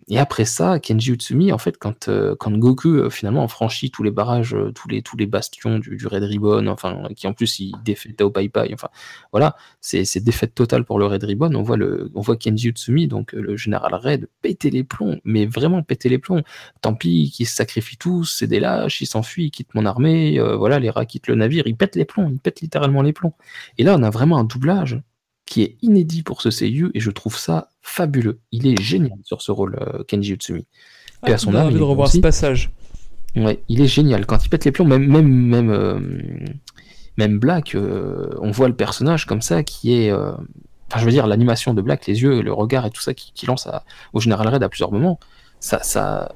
et après ça, Kenji Utsumi, en fait, quand, euh, quand Goku euh, finalement franchit tous les barrages, euh, tous les, tous les bastions du, Red Ribbon, enfin, qui en plus il défait Tao Pai Pai, enfin, voilà, c'est défaite totale pour le Red Ribbon. On voit, le, on voit Kenji Utsumi, donc le général Red, péter les plombs, mais vraiment péter les plombs. Tant pis, qu'ils se sacrifient tous, c'est des lâches, ils s'enfuient, ils quittent mon armée, voilà, les rats quittent le navire, ils pètent les plombs, ils pètent littéralement les plombs. Et là, on a vraiment un doublage qui est inédit pour ce seiyuu et je trouve ça fabuleux. Il est génial sur ce rôle, euh, Kenji Utsumi. Ah, à son âme, envie de revoir aussi. ce passage. Ouais, il est génial. Quand il pète les plombs, même même même euh, même Black, euh, on voit le personnage comme ça qui est, euh, enfin je veux dire l'animation de Black, les yeux, le regard et tout ça qui, qui lance à- au général Red à plusieurs moments. Ça ça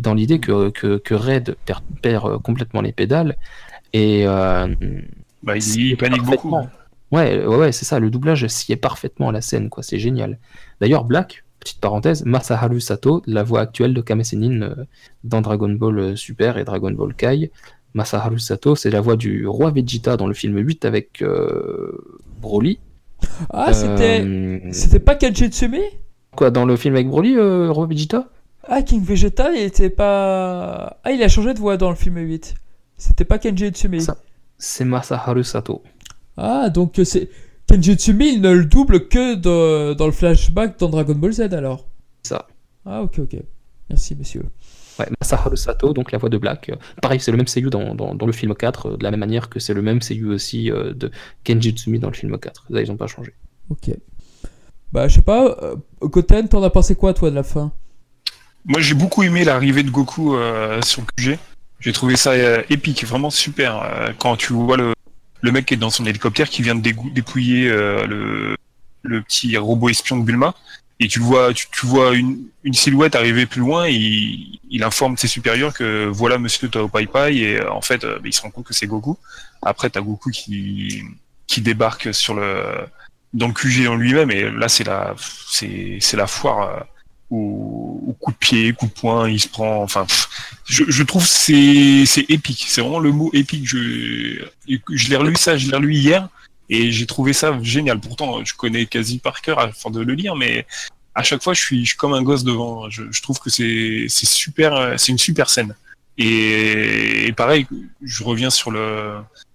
dans l'idée que, que que Red perd, perd complètement les pédales et euh, Bah, il, il panique beaucoup. Parfaitement. Ouais, ouais, ouais, c'est ça. Le doublage s'y est parfaitement à la scène, quoi. C'est génial. D'ailleurs, Black, petite parenthèse, Masaharu Sato, la voix actuelle de Kame Sennin euh, dans Dragon Ball euh, Super et Dragon Ball Kai. Masaharu Sato, c'est la voix du roi Vegeta dans le film 8 avec euh, Broly. Ah, c'était. Euh, C'était pas Kenji Utsumi Quoi, dans le film avec Broly, euh, roi Vegeta? Ah, King Vegeta, il était pas. Ah, il a changé de voix dans le film 8. C'était pas Kenji Utsumi. Ça- C'est Masaharu Sato. Ah, donc euh, c'est. Kenji Utsumi, il ne le double que de- dans le flashback dans Dragon Ball Z alors? Ça. Ah, ok, ok. Merci, monsieur. Ouais, Masaharu Sato, donc la voix de Black. Euh, pareil, c'est le même seiyuu dans, dans, dans le film 4, euh, de la même manière que c'est le même seiyuu aussi euh, de Kenji Tsumi dans le film 4. Là, ils ont pas changé. Ok. Bah, je sais pas, euh, Goten, t'en as pensé quoi, toi, de la fin? Moi, j'ai beaucoup aimé l'arrivée de Goku euh, sur QG. J'ai trouvé ça euh, épique, vraiment super. Euh, quand tu vois le, le mec qui est dans son hélicoptère qui vient de dépouiller euh, le, le petit robot espion de Bulma, et tu vois, tu, tu vois une, une silhouette arriver plus loin, et il, il informe ses supérieurs que voilà Monsieur Tao Pai Pai, et euh, en fait, euh, bah, il se rend compte que c'est Goku. Après, t'as Goku qui, qui débarque sur le dans le QG en lui-même, et là, c'est la, c'est, c'est la foire. Au, au coup de pied, coup de poing, il se prend. Enfin, je, je trouve c'est c'est épique. C'est vraiment le mot épique. Je je l'ai relu ça, je l'ai relu hier et j'ai trouvé ça génial. Pourtant, je connais quasi par cœur avant de le lire, mais à chaque fois, je suis, je suis comme un gosse devant. Je, je trouve que c'est c'est super, c'est une super scène. Et, et pareil, je reviens sur le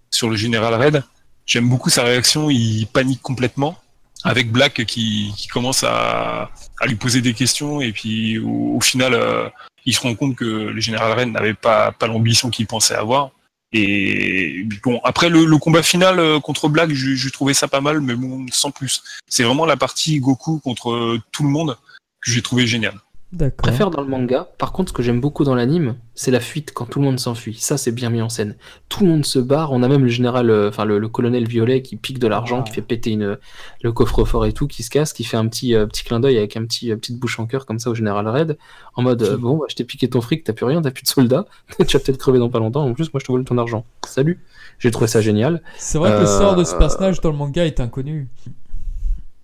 sur le général Red. J'aime beaucoup sa réaction. Il panique complètement avec Black qui, commence à, lui poser des questions et puis au, final euh, il se rend compte que le général Red n'avait pas, pas l'ambition qu'il pensait avoir. Et bon, après le, combat final euh, contre Black, je trouvais ça pas mal, mais bon, sans plus. C'est vraiment la partie Goku contre euh, tout le monde que j'ai trouvé génial. Je préfère dans le manga. Par contre, ce que j'aime beaucoup dans l'anime, c'est la fuite quand tout le monde s'enfuit. Ça, c'est bien mis en scène. Tout le monde se barre. On a même le général, euh, enfin le, le colonel violet qui pique de l'argent, Ah. qui fait péter une, le coffre-fort et tout, qui se casse, qui fait un petit, euh, petit clin d'œil avec un petit, euh, petite bouche en cœur comme ça au général Red, en mode bon, bah, je t'ai piqué ton fric, t'as plus rien, t'as plus de soldats, (laughs) tu vas peut-être crever dans pas longtemps. En plus, moi, je te vole ton argent. Salut. J'ai trouvé ça génial. C'est vrai que le sort de ce personnage dans le manga est inconnu.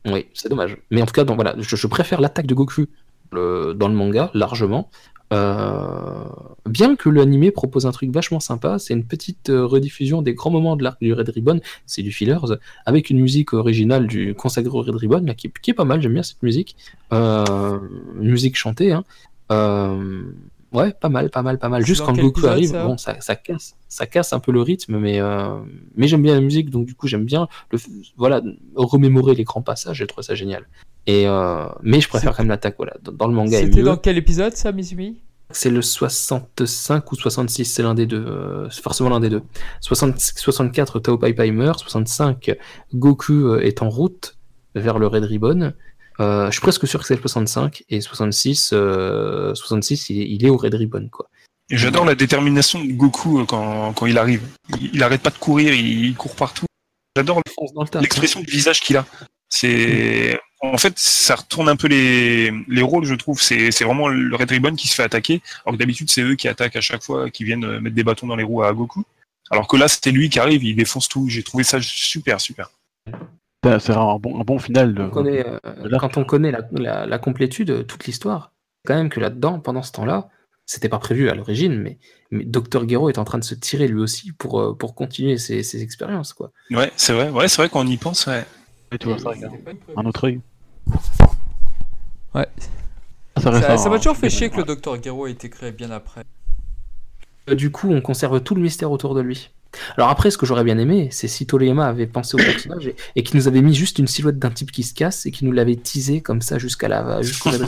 Oui, c'est dommage. Mais en tout cas, donc, voilà, je, je préfère l'attaque de Goku le- dans le manga, largement. Euh, bien que l'animé propose un truc vachement sympa, c'est une petite euh, rediffusion des grands moments de l'arc du Red Ribbon, c'est du fillers, avec une musique originale du consacré au Red Ribbon, là, qui, est- qui est pas mal, j'aime bien cette musique. Euh, une musique chantée, hein. Euh, ouais, pas mal, pas mal, pas mal. Juste quand Goku épisode, arrive, ça bon, ça, ça casse, ça casse un peu le rythme, mais, mais j'aime bien la musique, donc du coup j'aime bien le, voilà, remémorer les grands passages, j'ai trouvé ça génial. Et euh, mais je préfère quand même l'attaque, voilà. Dans, dans le manga, C'était dans quel épisode ça, Mizumi? C'est le 65 ou 66, c'est l'un des deux. euh, c'est forcément l'un des deux. 60 64, Tao Pai Pai meurt. 65, Goku euh, est en route vers le Red Ribbon. Euh, je suis presque sûr que c'est le 65. Et 66, euh, 66 il, est, il est au Red Ribbon, quoi. J'adore la détermination de Goku quand, quand il arrive. Il, il arrête pas de courir, il, il court partout. J'adore l'expression du visage qu'il a. C'est en fait ça retourne un peu les, les rôles, je trouve. C'est c'est vraiment le Red Ribbon qui se fait attaquer, alors que d'habitude c'est eux qui attaquent à chaque fois, qui viennent euh, mettre des bâtons dans les roues à Goku. Alors que là c'était lui qui arrive, il défonce tout. J'ai trouvé ça super super. C'est un bon, un bon final. De... On connaît, euh, quand on connaît la, la, la complétude, euh, toute l'histoire, quand même que là-dedans, pendant ce temps-là, c'était pas prévu à l'origine, mais, mais Dr. Gero est en train de se tirer lui aussi pour, pour continuer ses, ses expériences, quoi. Ouais, c'est vrai. Ouais, c'est vrai qu'on y pense. Ouais. Et tu vois ça, regarde. Un autre œil. Ouais. Ça, reste Ça m'a toujours fait chier que le Dr. Gero ait été créé bien après. Euh, Du coup, on conserve tout le mystère autour de lui. Alors après, ce que j'aurais bien aimé, c'est si Toriyama avait pensé au personnage et, et qu'il nous avait mis juste une silhouette d'un type qui se casse et qui nous l'avait teasé comme ça jusqu'à la jusqu'au. (laughs)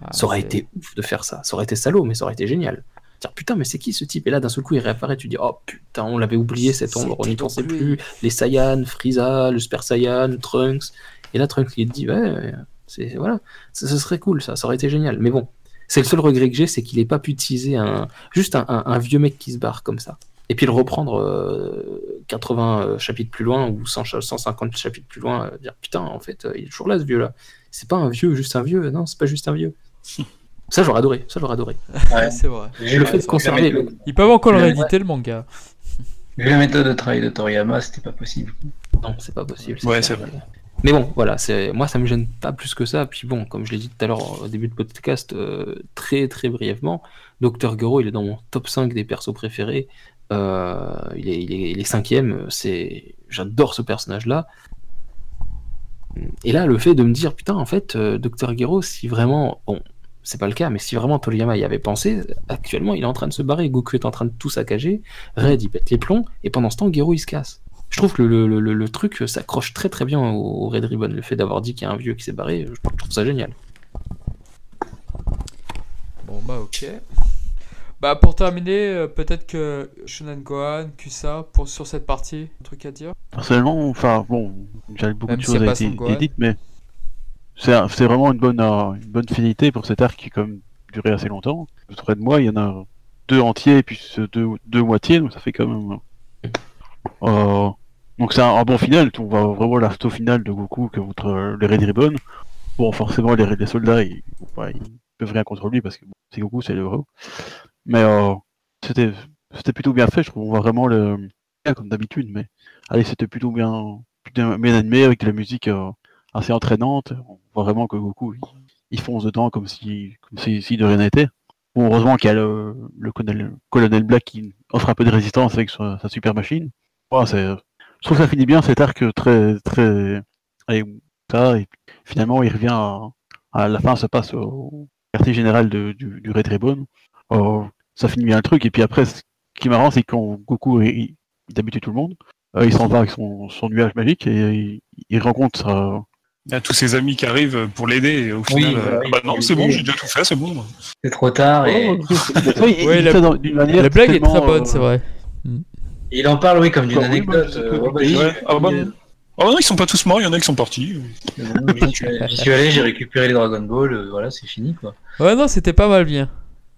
Ah, Ça aurait été ouf de faire ça. Ça aurait été salaud, mais ça aurait été génial. Dire putain, mais c'est qui ce type? Et là, d'un seul coup, il réapparaît. Tu dis oh putain, on l'avait oublié cette ombre, on n'y pensait plus. Les Saiyans, Frieza, le Super Saiyan, Trunks. Et là, Trunks, il te dit ouais, c'est voilà, ça, ce serait cool, ça, ça aurait été génial. Mais bon, c'est le seul regret que j'ai, c'est qu'il ait pas pu teaser un juste un, un- un vieux mec qui se barre comme ça. Et puis le reprendre euh, 80 euh, chapitres plus loin ou 100 cha- 150 chapitres plus loin, euh, dire putain, en fait, euh, il est toujours là ce vieux là. C'est pas un vieux, juste un vieux. Non, c'est pas juste un vieux. (laughs) Ça, j'aurais adoré. Ça, j'aurais adoré. Ouais. (laughs) c'est vrai. Le fait de conserver. le- Ils peuvent encore le rééditer le manga. (laughs) Vu la méthode de travail de Toriyama, c'était pas possible. Non, c'est pas possible. Ouais, c'est vrai. Mais bon, voilà, c'est moi ça me gêne pas plus que ça. Puis bon, comme je l'ai dit tout à l'heure au début de podcast, euh, très très brièvement, Dr. Gero, il est dans mon top 5 des persos préférés. Euh, il, est, il, est, il est cinquième. C'est, j'adore ce personnage-là. Et là, le fait de me dire, putain, en fait, euh, Dr. Gero, si vraiment, bon, c'est pas le cas, mais si vraiment Toriyama y avait pensé, actuellement, il est en train de se barrer. Goku est en train de tout saccager. Red, il pète les plombs. Et pendant ce temps, Gero, il se casse. Je trouve que le, le, le, le truc s'accroche très très bien au, Red Ribbon. Le fait d'avoir dit qu'il y a un vieux qui s'est barré, je trouve ça génial. Bon bah ok. Bah pour terminer, euh, peut-être que Shonen Gohan, Kusa, pour, sur cette partie, un truc à dire? Personnellement, enfin bon, j'avais beaucoup Même de choses à dites, mais c'est vraiment une bonne, euh, une bonne finalité pour cet arc qui même duré assez longtemps. Près de moi, il y en a deux entiers et puis deux, deux moitiés, donc ça fait quand même. euh, donc c'est un, bon final. On voit vraiment l'arsto final de Goku que contre euh, les Red Ribbon. Bon, forcément, les, les soldats, ils, ouais, peuvent rien contre lui parce que c'est Goku, c'est le héros. Mais euh, c'était c'était plutôt bien fait, je trouve. On voit vraiment le. Comme d'habitude, mais allez, c'était plutôt bien, bien, bien animé avec de la musique euh, assez entraînante. On voit vraiment que Goku, il, fonce dedans comme si, comme si, de rien n'était. Heureusement qu'il y a le, colonel, Black qui offre un peu de résistance avec sa, super machine. Je trouve que ça finit bien cet arc très, très, allez, ça, finalement, il revient à, la fin, ça passe au quartier général du, du Red Ribbon. Ça finit bien le truc, et puis après, ce qui est marrant, c'est quand Goku, il, il, tout le monde, euh, il s'en va avec son, nuage magique, et il, rencontre Il y a tous ses amis qui arrivent pour l'aider et au final, bah euh, oui, ah bah non, c'est bon, j'ai déjà tout fait, c'est bon. C'est trop tard et Oh, oui, (laughs) Ouais, la- manière blague est très bonne, euh, c'est vrai. il en parle, oui, comme d'une moi, anecdote. sais euh, ouais, bah, Ah bah non. Oh non, ils sont pas tous morts, il y en a qui sont partis. j'y suis allé- j'y suis allé, j'ai récupéré les Dragon Ball, euh, voilà, c'est fini quoi. Ouais, non, c'était pas mal bien.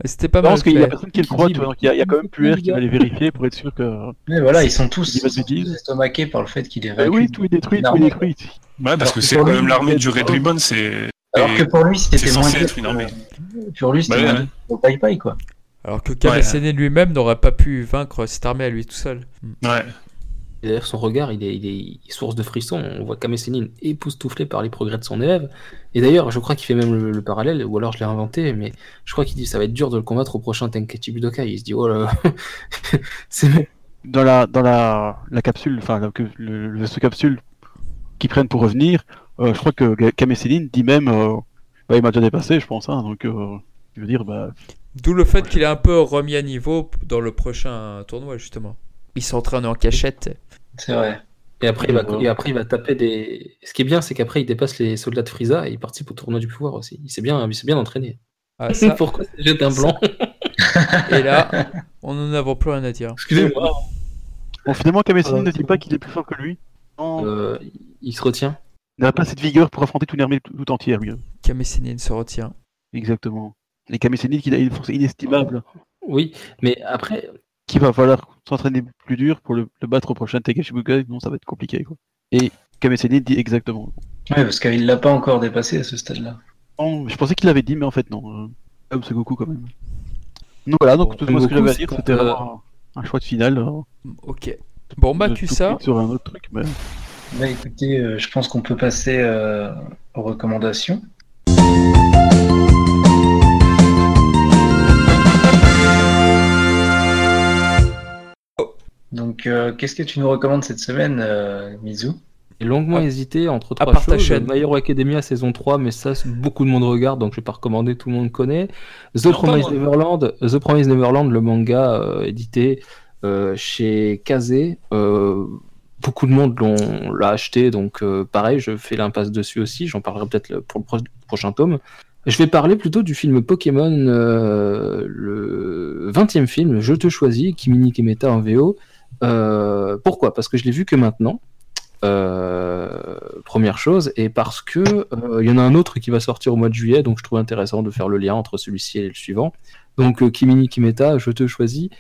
C'était pas Je mal pense qu'il y a personne qui le croit, donc il y a, il y a quand même plus R qui va les vérifier pour être sûr que. Mais voilà, ils sont tous, estomaqués par le fait qu'il est Ah vaincu. oui, tout est détruit, tout est détruit. Ouais, parce que c'est quand même l'armée du Red Ribbon, c'est. Alors que pour lui, c'était c'est moins être une armée. Pour lui, c'était Bah que Pai Pai, quoi. Alors que. Sennin lui-même n'aurait pas pu vaincre cette armée à lui tout seul. Ouais. D'ailleurs, son regard, il est, il est- il est source de frissons. On voit Kame Sennin époustouflé par les progrès de son élève. Et d'ailleurs, je crois qu'il fait même le, le parallèle, ou alors je l'ai inventé, mais je crois qu'il dit ça va être dur de le combattre au prochain Tenkaichi Budokai. Il se dit, oh là, (laughs) c'est Dans la, dans la, la capsule, enfin, que- le, le vaisseau capsule qu'ils prennent pour revenir, euh, je crois que Ga- Kame Sennin dit même, euh, bah, il m'a déjà dépassé, je pense, hein, donc, euh, je veux dire, bah, D'où le fait qu'il est un peu remis à niveau dans le prochain tournoi, justement. Il s'entraîne en cachette. C'est vrai. Et après, il va, Ouais. et après, il va taper des. Ce qui est bien, c'est qu'après, il dépasse les soldats de Frieza et il participe au tournoi du pouvoir aussi. Il s'est bien, il s'est bien entraîné. Ah, (laughs) ça. Pourquoi c'est jeté un blanc? (laughs) Et là, on n'en avons plus rien à dire. Excusez-moi. bon, finalement, Kame Sennin Ah, ne dit pas qu'il est plus fort que lui. Non, Euh, il se retient. il n'a pas cette vigueur pour affronter toute une armée tout, tout entière, lui. Kame Sennin se retient. Exactement. Et Kame Sennin, qui a une force inestimable, Oui, mais après, qu'il va falloir s'entraîner plus dur pour le, le battre au prochain Tenkaichi Budokai, non, ça va être compliqué, quoi. Et Kame Sennin dit exactement. Ouais, parce qu'il l'a pas encore dépassé à ce stade-là. Je pensais qu'il l'avait dit, mais en fait, non. Euh, Comme c'est Goku, quand même. Donc voilà, donc Bon, tout ce que j'avais à c'est dire, c'était euh, un choix de finale. euh, Ok. Bon, bah, tout ça. sur un autre truc, mais... Bah écoutez, euh, je pense qu'on peut passer euh, aux recommandations. Donc, euh, qu'est-ce que tu nous recommandes cette semaine, euh, Mizu? J'ai longuement À- hésité entre à trois ta choses. chaîne. My Hero Academia saison 3, mais ça, beaucoup de monde regarde, donc je vais pas recommander, tout le monde connaît. The Non, pas Promised moi. Neverland, The Promised Neverland, le manga euh, édité euh, chez Kazé. Euh, beaucoup de monde l'a acheté, donc euh, pareil, je fais l'impasse dessus aussi. J'en parlerai peut-être pour le pro- prochain tome. Je vais parler plutôt du film Pokémon, euh, le 20e film, Je te choisis, Kimini Kemeta en VO. Euh, pourquoi? Parce que je l'ai vu que maintenant. Euh, première chose, et parce que euh, il y en a un autre qui va sortir au mois de juillet, donc je trouve intéressant de faire le lien entre celui-ci et le suivant. Donc Kimini Kimeta, je te choisis.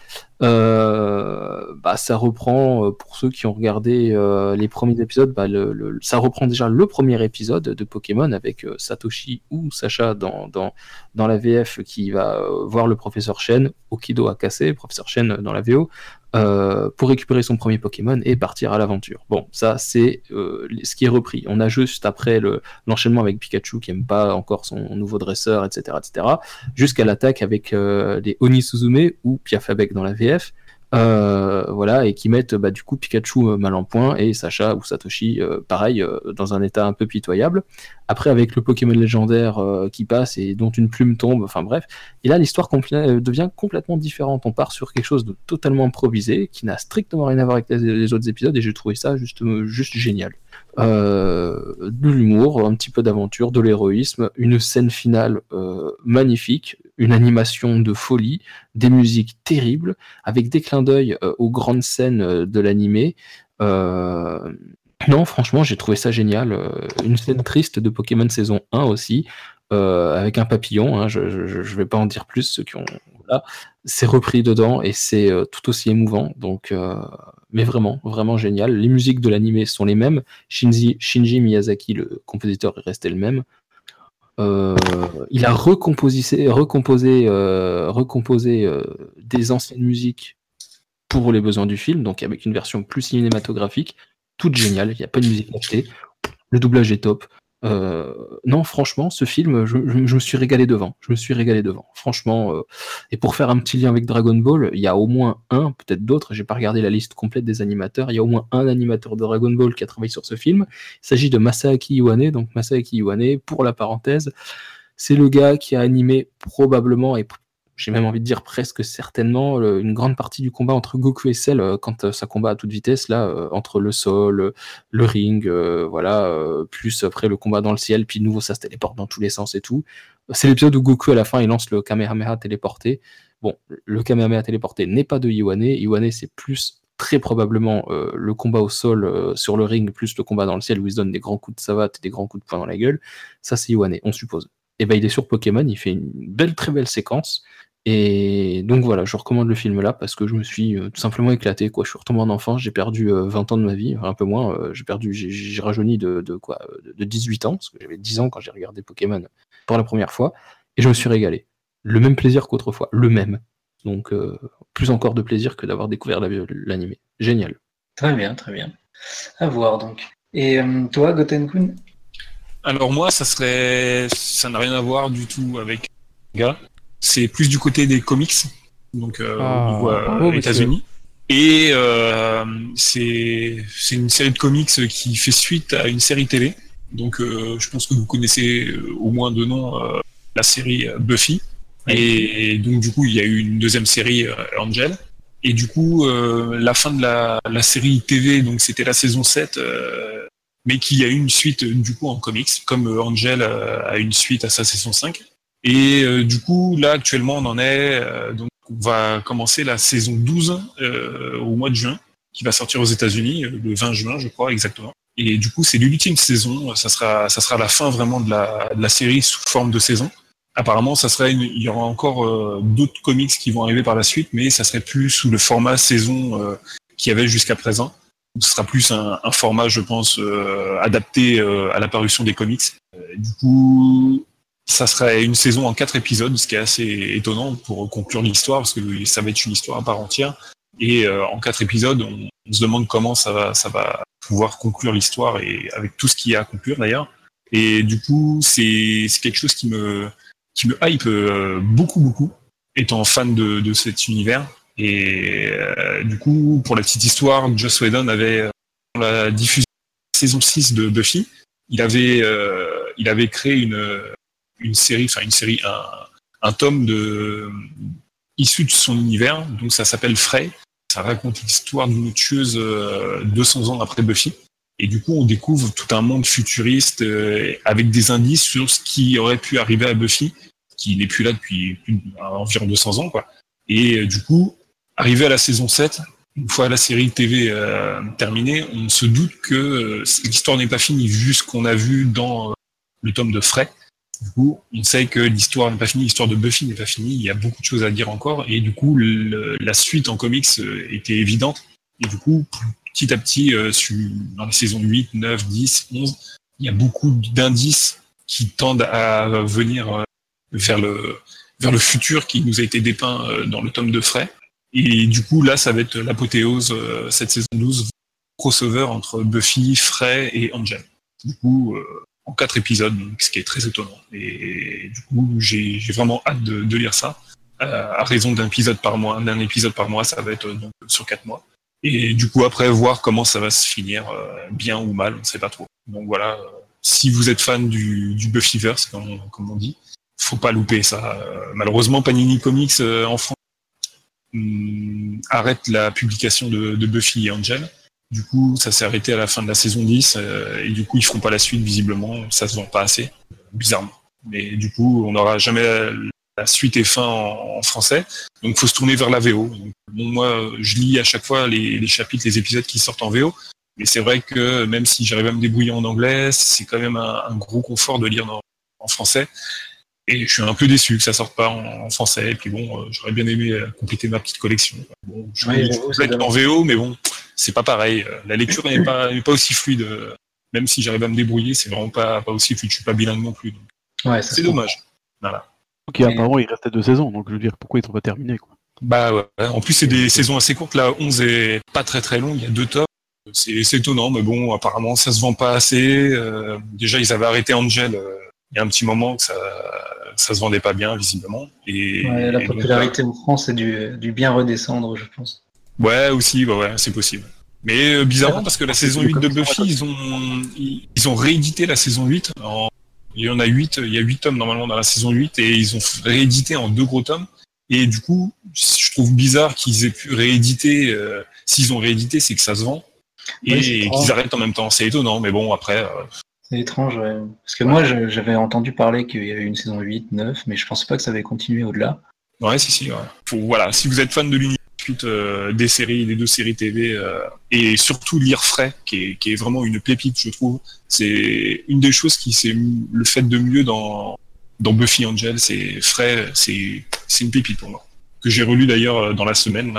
Bah, ça reprend pour ceux qui ont regardé les premiers épisodes, bah, le, ça reprend déjà le premier épisode de Pokémon avec Satoshi ou Sacha dans, dans, dans la VF qui va voir le professeur Shen, Okido a cassé, professeur Shen dans la VO, euh, pour récupérer son premier Pokémon et partir à l'aventure. Bon, ça c'est euh, ce qui est repris. On a juste après le- l'enchaînement avec Pikachu qui aime pas encore son nouveau dresseur, etc., etc., jusqu'à l'attaque avec euh, les Oni Suzume ou Piafabek dans la VF. Euh, voilà, et qui mettent bah, du coup Pikachu euh, mal en point et Sacha ou Satoshi, euh, pareil, dans un état un peu pitoyable. Après, avec le Pokémon légendaire qui passe et dont une plume tombe, enfin bref. Et là, l'histoire devient complètement différente. On part sur quelque chose de totalement improvisé, qui n'a strictement rien à voir avec les, autres épisodes, et j'ai trouvé ça juste, génial. De l'humour, un petit peu d'aventure, de l'héroïsme, une scène finale magnifique, une animation de folie, des musiques terribles, avec des clins d'œil aux grandes scènes de l'animé. non, franchement, j'ai trouvé ça génial. Une scène triste de Pokémon saison 1 aussi, avec un papillon. Hein, je ne vais pas en dire plus, ceux qui ont. C'est repris dedans et c'est tout aussi émouvant. Donc, mais vraiment, vraiment génial. Les musiques de l'animé sont les mêmes. Shinji, Shinji Miyazaki, le compositeur, est resté le même. Euh, il a recomposé, recomposé, euh, recomposé euh, des anciennes musiques pour les besoins du film, donc avec une version plus cinématographique, toute géniale. Il n'y a pas de musique achetée. Le doublage est top. Euh, non, franchement, ce film, je, me suis régalé devant. Je me suis régalé devant. Franchement, euh, et pour faire un petit lien avec Dragon Ball, il y a au moins un, peut-être d'autres, j'ai pas regardé la liste complète des animateurs, il y a au moins un animateur de Dragon Ball qui a travaillé sur ce film. Il s'agit de Masaaki Iwane, donc Masaaki Iwane, pour la parenthèse, c'est le gars qui a animé probablement et j'ai même envie de dire presque certainement une grande partie du combat entre Goku et Cell euh, quand euh, ça combat à toute vitesse là euh, entre le sol, le ring, voilà, plus après le combat dans le ciel, puis de nouveau ça se téléporte dans tous les sens et tout. C'est l'épisode où Goku à la fin il lance le Kamehameha téléporté. Bon, le Kamehameha téléporté n'est pas de Iwane. Iwane c'est plus très probablement le combat au sol sur le ring plus le combat dans le ciel où il se donne des grands coups de savate et des grands coups de poing dans la gueule. Ça c'est Iwane, on suppose. Et ben il est sur Pokémon, il fait une belle très belle séquence. Et donc voilà, je recommande le film là parce que je me suis euh, tout simplement éclaté. Quoi. Je suis retombé en enfance, j'ai perdu 20 euh, ans de ma vie, un peu moins. Euh, j'ai perdu, j'ai rajeuni de, quoi, de 18 ans, parce que j'avais 10 ans quand j'ai regardé Pokémon pour la première fois, et je me suis régalé. Le même plaisir qu'autrefois, le même. Donc plus encore de plaisir que d'avoir découvert l'animé. Génial. Très bien, très bien. À voir donc. Et toi, Gotenkun? Alors moi, ça serait, ça n'a rien à voir du tout avec gars c'est plus du côté des comics, donc euh, ah, euh États-Unis. Et euh, c'est une série de comics qui fait suite à une série télé. Donc euh, je pense que vous connaissez euh, au moins de nom la série Buffy. Et, donc du coup il y a eu une deuxième série Angel. Et du coup la fin de la, la série TV, donc c'était la saison 7, mais qui a eu une suite du coup en comics, comme Angel a une suite à sa saison 5. Et euh, du coup, là, actuellement, on en est. Euh, donc, on va commencer la saison 12 euh, au mois de juin, qui va sortir aux États-Unis le 20 juin, je crois, exactement. Et du coup, c'est l'ultime saison. Ça sera, ça sera la fin vraiment de la, de la série sous forme de saison. Apparemment, ça serait il y aura encore d'autres comics qui vont arriver par la suite, mais ça serait plus sous le format saison euh, qu'il y avait jusqu'à présent. Ce sera plus un, un format, je pense, adapté à la parution des comics. du coup, ça serait une saison en quatre épisodes, ce qui est assez étonnant pour conclure l'histoire, parce que ça va être une histoire à part entière. Et euh, en quatre épisodes, on, se demande comment ça va, ça va pouvoir conclure l'histoire et avec tout ce qu'il y a à conclure d'ailleurs. Et du coup, c'est quelque chose qui me, qui me hype euh, beaucoup, beaucoup, étant fan de, de cet univers. Et euh, du coup, pour la petite histoire, Joss Whedon avait, dans la diffusion de la saison 6 de Buffy, il avait, il avait créé une, une série, enfin une série, un, tome de issu de son univers. Donc ça s'appelle Frey. Ça raconte l'histoire d'une tueuse 200 euh, ans après Buffy. Et du coup, on découvre tout un monde futuriste euh, avec des indices sur ce qui aurait pu arriver à Buffy, qui n'est plus là depuis environ 200 ans, quoi. Et euh, du coup, arrivé à la saison 7, une fois la série TV terminée, on se doute que l'histoire n'est pas finie vu ce qu'on a vu dans le tome de Frey. Du coup, on sait que l'histoire n'est pas finie, l'histoire de Buffy n'est pas finie, il y a beaucoup de choses à dire encore, et du coup, la suite en comics euh, était évidente. Et du coup, petit à petit, euh, dans les saisons 8, 9, 10, 11, il y a beaucoup d'indices qui tendent à venir euh, vers le, vers le futur qui nous a été dépeint dans le tome de Frey. Et du coup, là, ça va être l'apothéose, cette saison 12, crossover entre Buffy, Frey et Angel. Du coup, quatre épisodes, ce qui est très étonnant. Et du coup, j'ai vraiment hâte de, lire ça. Euh, à raison d'un épisode par mois, d'un épisode par mois, ça va être donc sur quatre mois. Et du coup, après, voir comment ça va se finir, euh, bien ou mal, on ne sait pas trop. Donc voilà, euh, si vous êtes fan du, Buffyverse, comme, comme on dit, faut pas louper ça. malheureusement, Panini Comics en France hum, arrête la publication de, de Buffy et Angel. Du coup, ça s'est arrêté à la fin de la saison 10 euh, et du coup, ils feront pas la suite visiblement. Ça se vend pas assez, bizarrement. Mais du coup, on n'aura jamais la suite est fin en, en français, donc faut se tourner vers la VO. Donc, bon, moi, je lis à chaque fois les, les chapitres, les épisodes qui sortent en VO, mais c'est vrai que même si j'arrive à me débrouiller en anglais, c'est quand même un, un gros confort de lire en, en français. Et je suis un peu déçu que ça sorte pas en, en français. Et puis bon, euh, j'aurais bien aimé euh, compléter ma petite collection. Bon, je suis complète en VO, mais bon, c'est pas pareil. La lecture n'est pas, aussi fluide. euh, Même si j'arrive à me débrouiller, c'est vraiment pas, pas aussi fluide. Je suis pas bilingue non plus. Ouais, C'est dommage. Voilà. Donc, apparemment, il restait deux saisons, donc je veux dire, pourquoi ils sont pas terminés, quoi? Bah ouais. En plus, c'est des saisons assez courtes. La 11 est pas très très longue. Il y a deux tomes. C'est étonnant, mais bon, apparemment, ça se vend pas assez. Euh, déjà, ils avaient arrêté Angel euh, il y a un petit moment que ça, ça se vendait pas bien, visiblement. Et, Ouais, la et donc, popularité en France est du, du bien redescendre, je pense. Ouais, aussi, ouais, ouais, c'est possible. Mais euh, bizarrement, parce que la saison 8 de Buffy, ils ont, ils, ont réédité la saison 8. En, il y en a 8, il y a 8 tomes normalement dans la saison 8, et ils ont réédité en deux gros tomes. Et du coup, je trouve bizarre qu'ils aient pu rééditer. euh, S'ils ont réédité, c'est que ça se vend. Et, Oui, qu'ils arrêtent en même temps. C'est étonnant, mais bon, après, euh, C'est étrange, ouais. Parce que moi, j'avais entendu parler qu'il y avait une saison 8, 9, mais je pensais pas que ça avait continué au-delà. Ouais, si, si. Ouais. Faut- voilà, si vous êtes fan de l'univers suite, euh, des séries, des deux séries TV, euh, et surtout lire frais, qui est, vraiment une pépite, je trouve. C'est une des choses qui c'est le fait de mieux dans dans Buffy Angel, c'est frais, c'est une pépite pour moi. Que j'ai relu d'ailleurs euh, dans la semaine,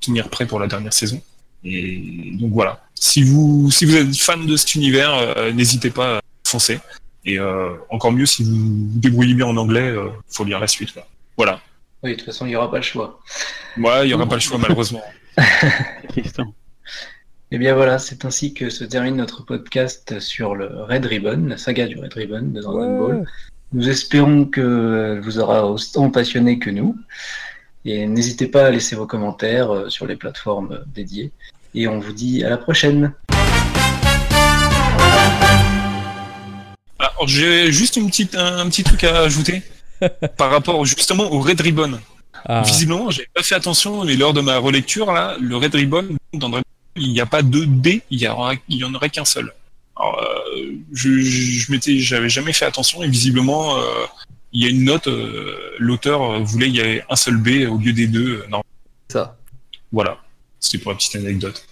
tenir prêt pour la dernière saison. Et donc voilà. Si vous si vous êtes fan de cet univers, n'hésitez pas à foncer. Et encore mieux si vous vous débrouillez bien en anglais, faut lire la suite. Voilà. Oui, de toute façon, il n'y aura pas le choix. Ouais, il y aura pas le choix malheureusement. Triste, hein. Et bien voilà, c'est ainsi que se termine notre podcast sur le Red Ribbon, la saga du Red Ribbon de Dragon Ball. Nous espérons que elle vous aura autant passionné que nous. Et n'hésitez pas à laisser vos commentaires euh, sur les plateformes euh, dédiées. Et on vous dit à la prochaine. Alors j'ai juste une petite un, un petit truc à ajouter par rapport justement au Red Ribbon. Ah. Visiblement, j'ai pas fait attention, mais lors de ma relecture là, le Red Ribbon dans Dragon Ball, il n'y a pas de B, il y aura il y en aurait qu'un seul. Alors, euh, je je, je m'étais j'avais jamais fait attention et visiblement euh, il y a une note euh, l'auteur voulait qu'il y ait un seul B au lieu des deux. euh, non, Ça. voilà. C'était pour la petite anecdote.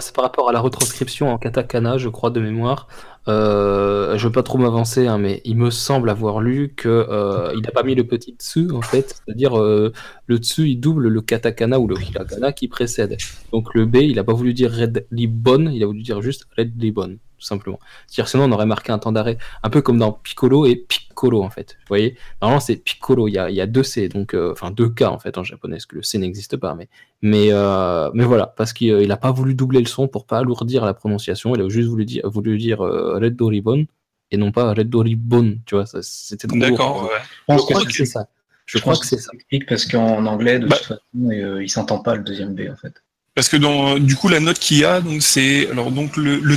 C'est par rapport à la retranscription en katakana, je crois, de mémoire. Euh, je veux pas trop m'avancer, hein, mais il me semble avoir lu que euh, il n'a pas mis le petit tsu, en fait. C'est-à-dire, euh, le tsu, il double le katakana ou le hiragana qui précède. Donc le B, il a pas voulu dire red ribbon, il a voulu dire juste red ribbon, tout simplement. C'est-à-dire, sinon, on aurait marqué un temps d'arrêt. Un peu comme dans Piccolo et Piccolo, en fait. Vous voyez? Normalement, c'est Piccolo, il y a, il y a deux C, donc, euh, enfin, deux K, en fait, en japonais, parce que le C n'existe pas, mais mais, euh, mais voilà, parce qu'il n'a pas voulu doubler le son pour pas alourdir la prononciation. Il a juste voulu dire, voulu dire euh, Red Doribon et non pas Red Doribon. Tu vois, c'était trop D'accord. Ouais. Je pense crois que c'est ça. Je crois que c'est ça. explique parce qu'en anglais, de Bah. toute façon, euh, il s'entend pas le deuxième B en fait. Parce que dans, du coup, la note qu'il y a, donc c'est, alors donc le, le-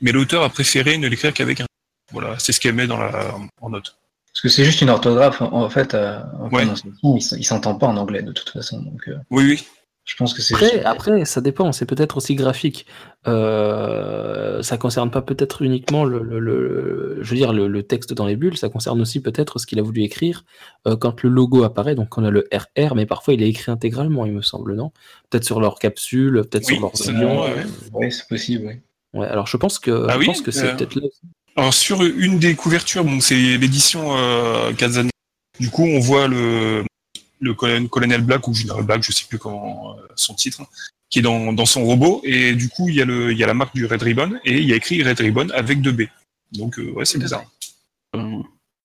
mais l'auteur a préféré ne l'écrire qu'avec un. Voilà, c'est ce qu'elle met dans la, en note. Parce que c'est juste une orthographe en, en fait, euh, en Ouais. il s'entend pas en anglais de toute façon. Donc euh, Oui, oui. je pense que c'est Après, juste- après, ça dépend. C'est peut-être aussi graphique. Euh, ça concerne pas peut-être uniquement le, le- le- je veux dire, le, le texte dans les bulles. Ça concerne aussi peut-être ce qu'il a voulu écrire euh, quand le logo apparaît. Donc on a le RR, mais parfois il est écrit intégralement, il me semble, non? Peut-être sur leur capsule, peut-être Oui, sur avions. doit, ouais. Oui, c'est possible, oui. Ouais, alors je pense que, Ah je oui, pense que c'est euh, peut-être là. Alors sur une des couvertures, bon, c'est l'édition euh, Kazan. Du coup, on voit le, le colonel, Black ou général Black, je sais plus comment euh, son titre, qui est dans, dans son robot. Et du coup, il y a le, il y a la marque du Red Ribbon et il y a écrit Red Ribbon avec deux B. Donc euh, ouais, c'est bizarre. En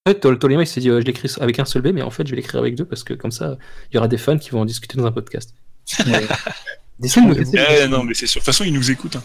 fait, Tol- Tolima il s'est dit euh, je l'écris avec un seul B, mais en fait je vais l'écrire avec deux parce que comme ça il y aura des fans qui vont en discuter dans un podcast. Ouais. (laughs) Des Eh, non, mais c'est sûr. De toute façon, ils nous écoutent. hein.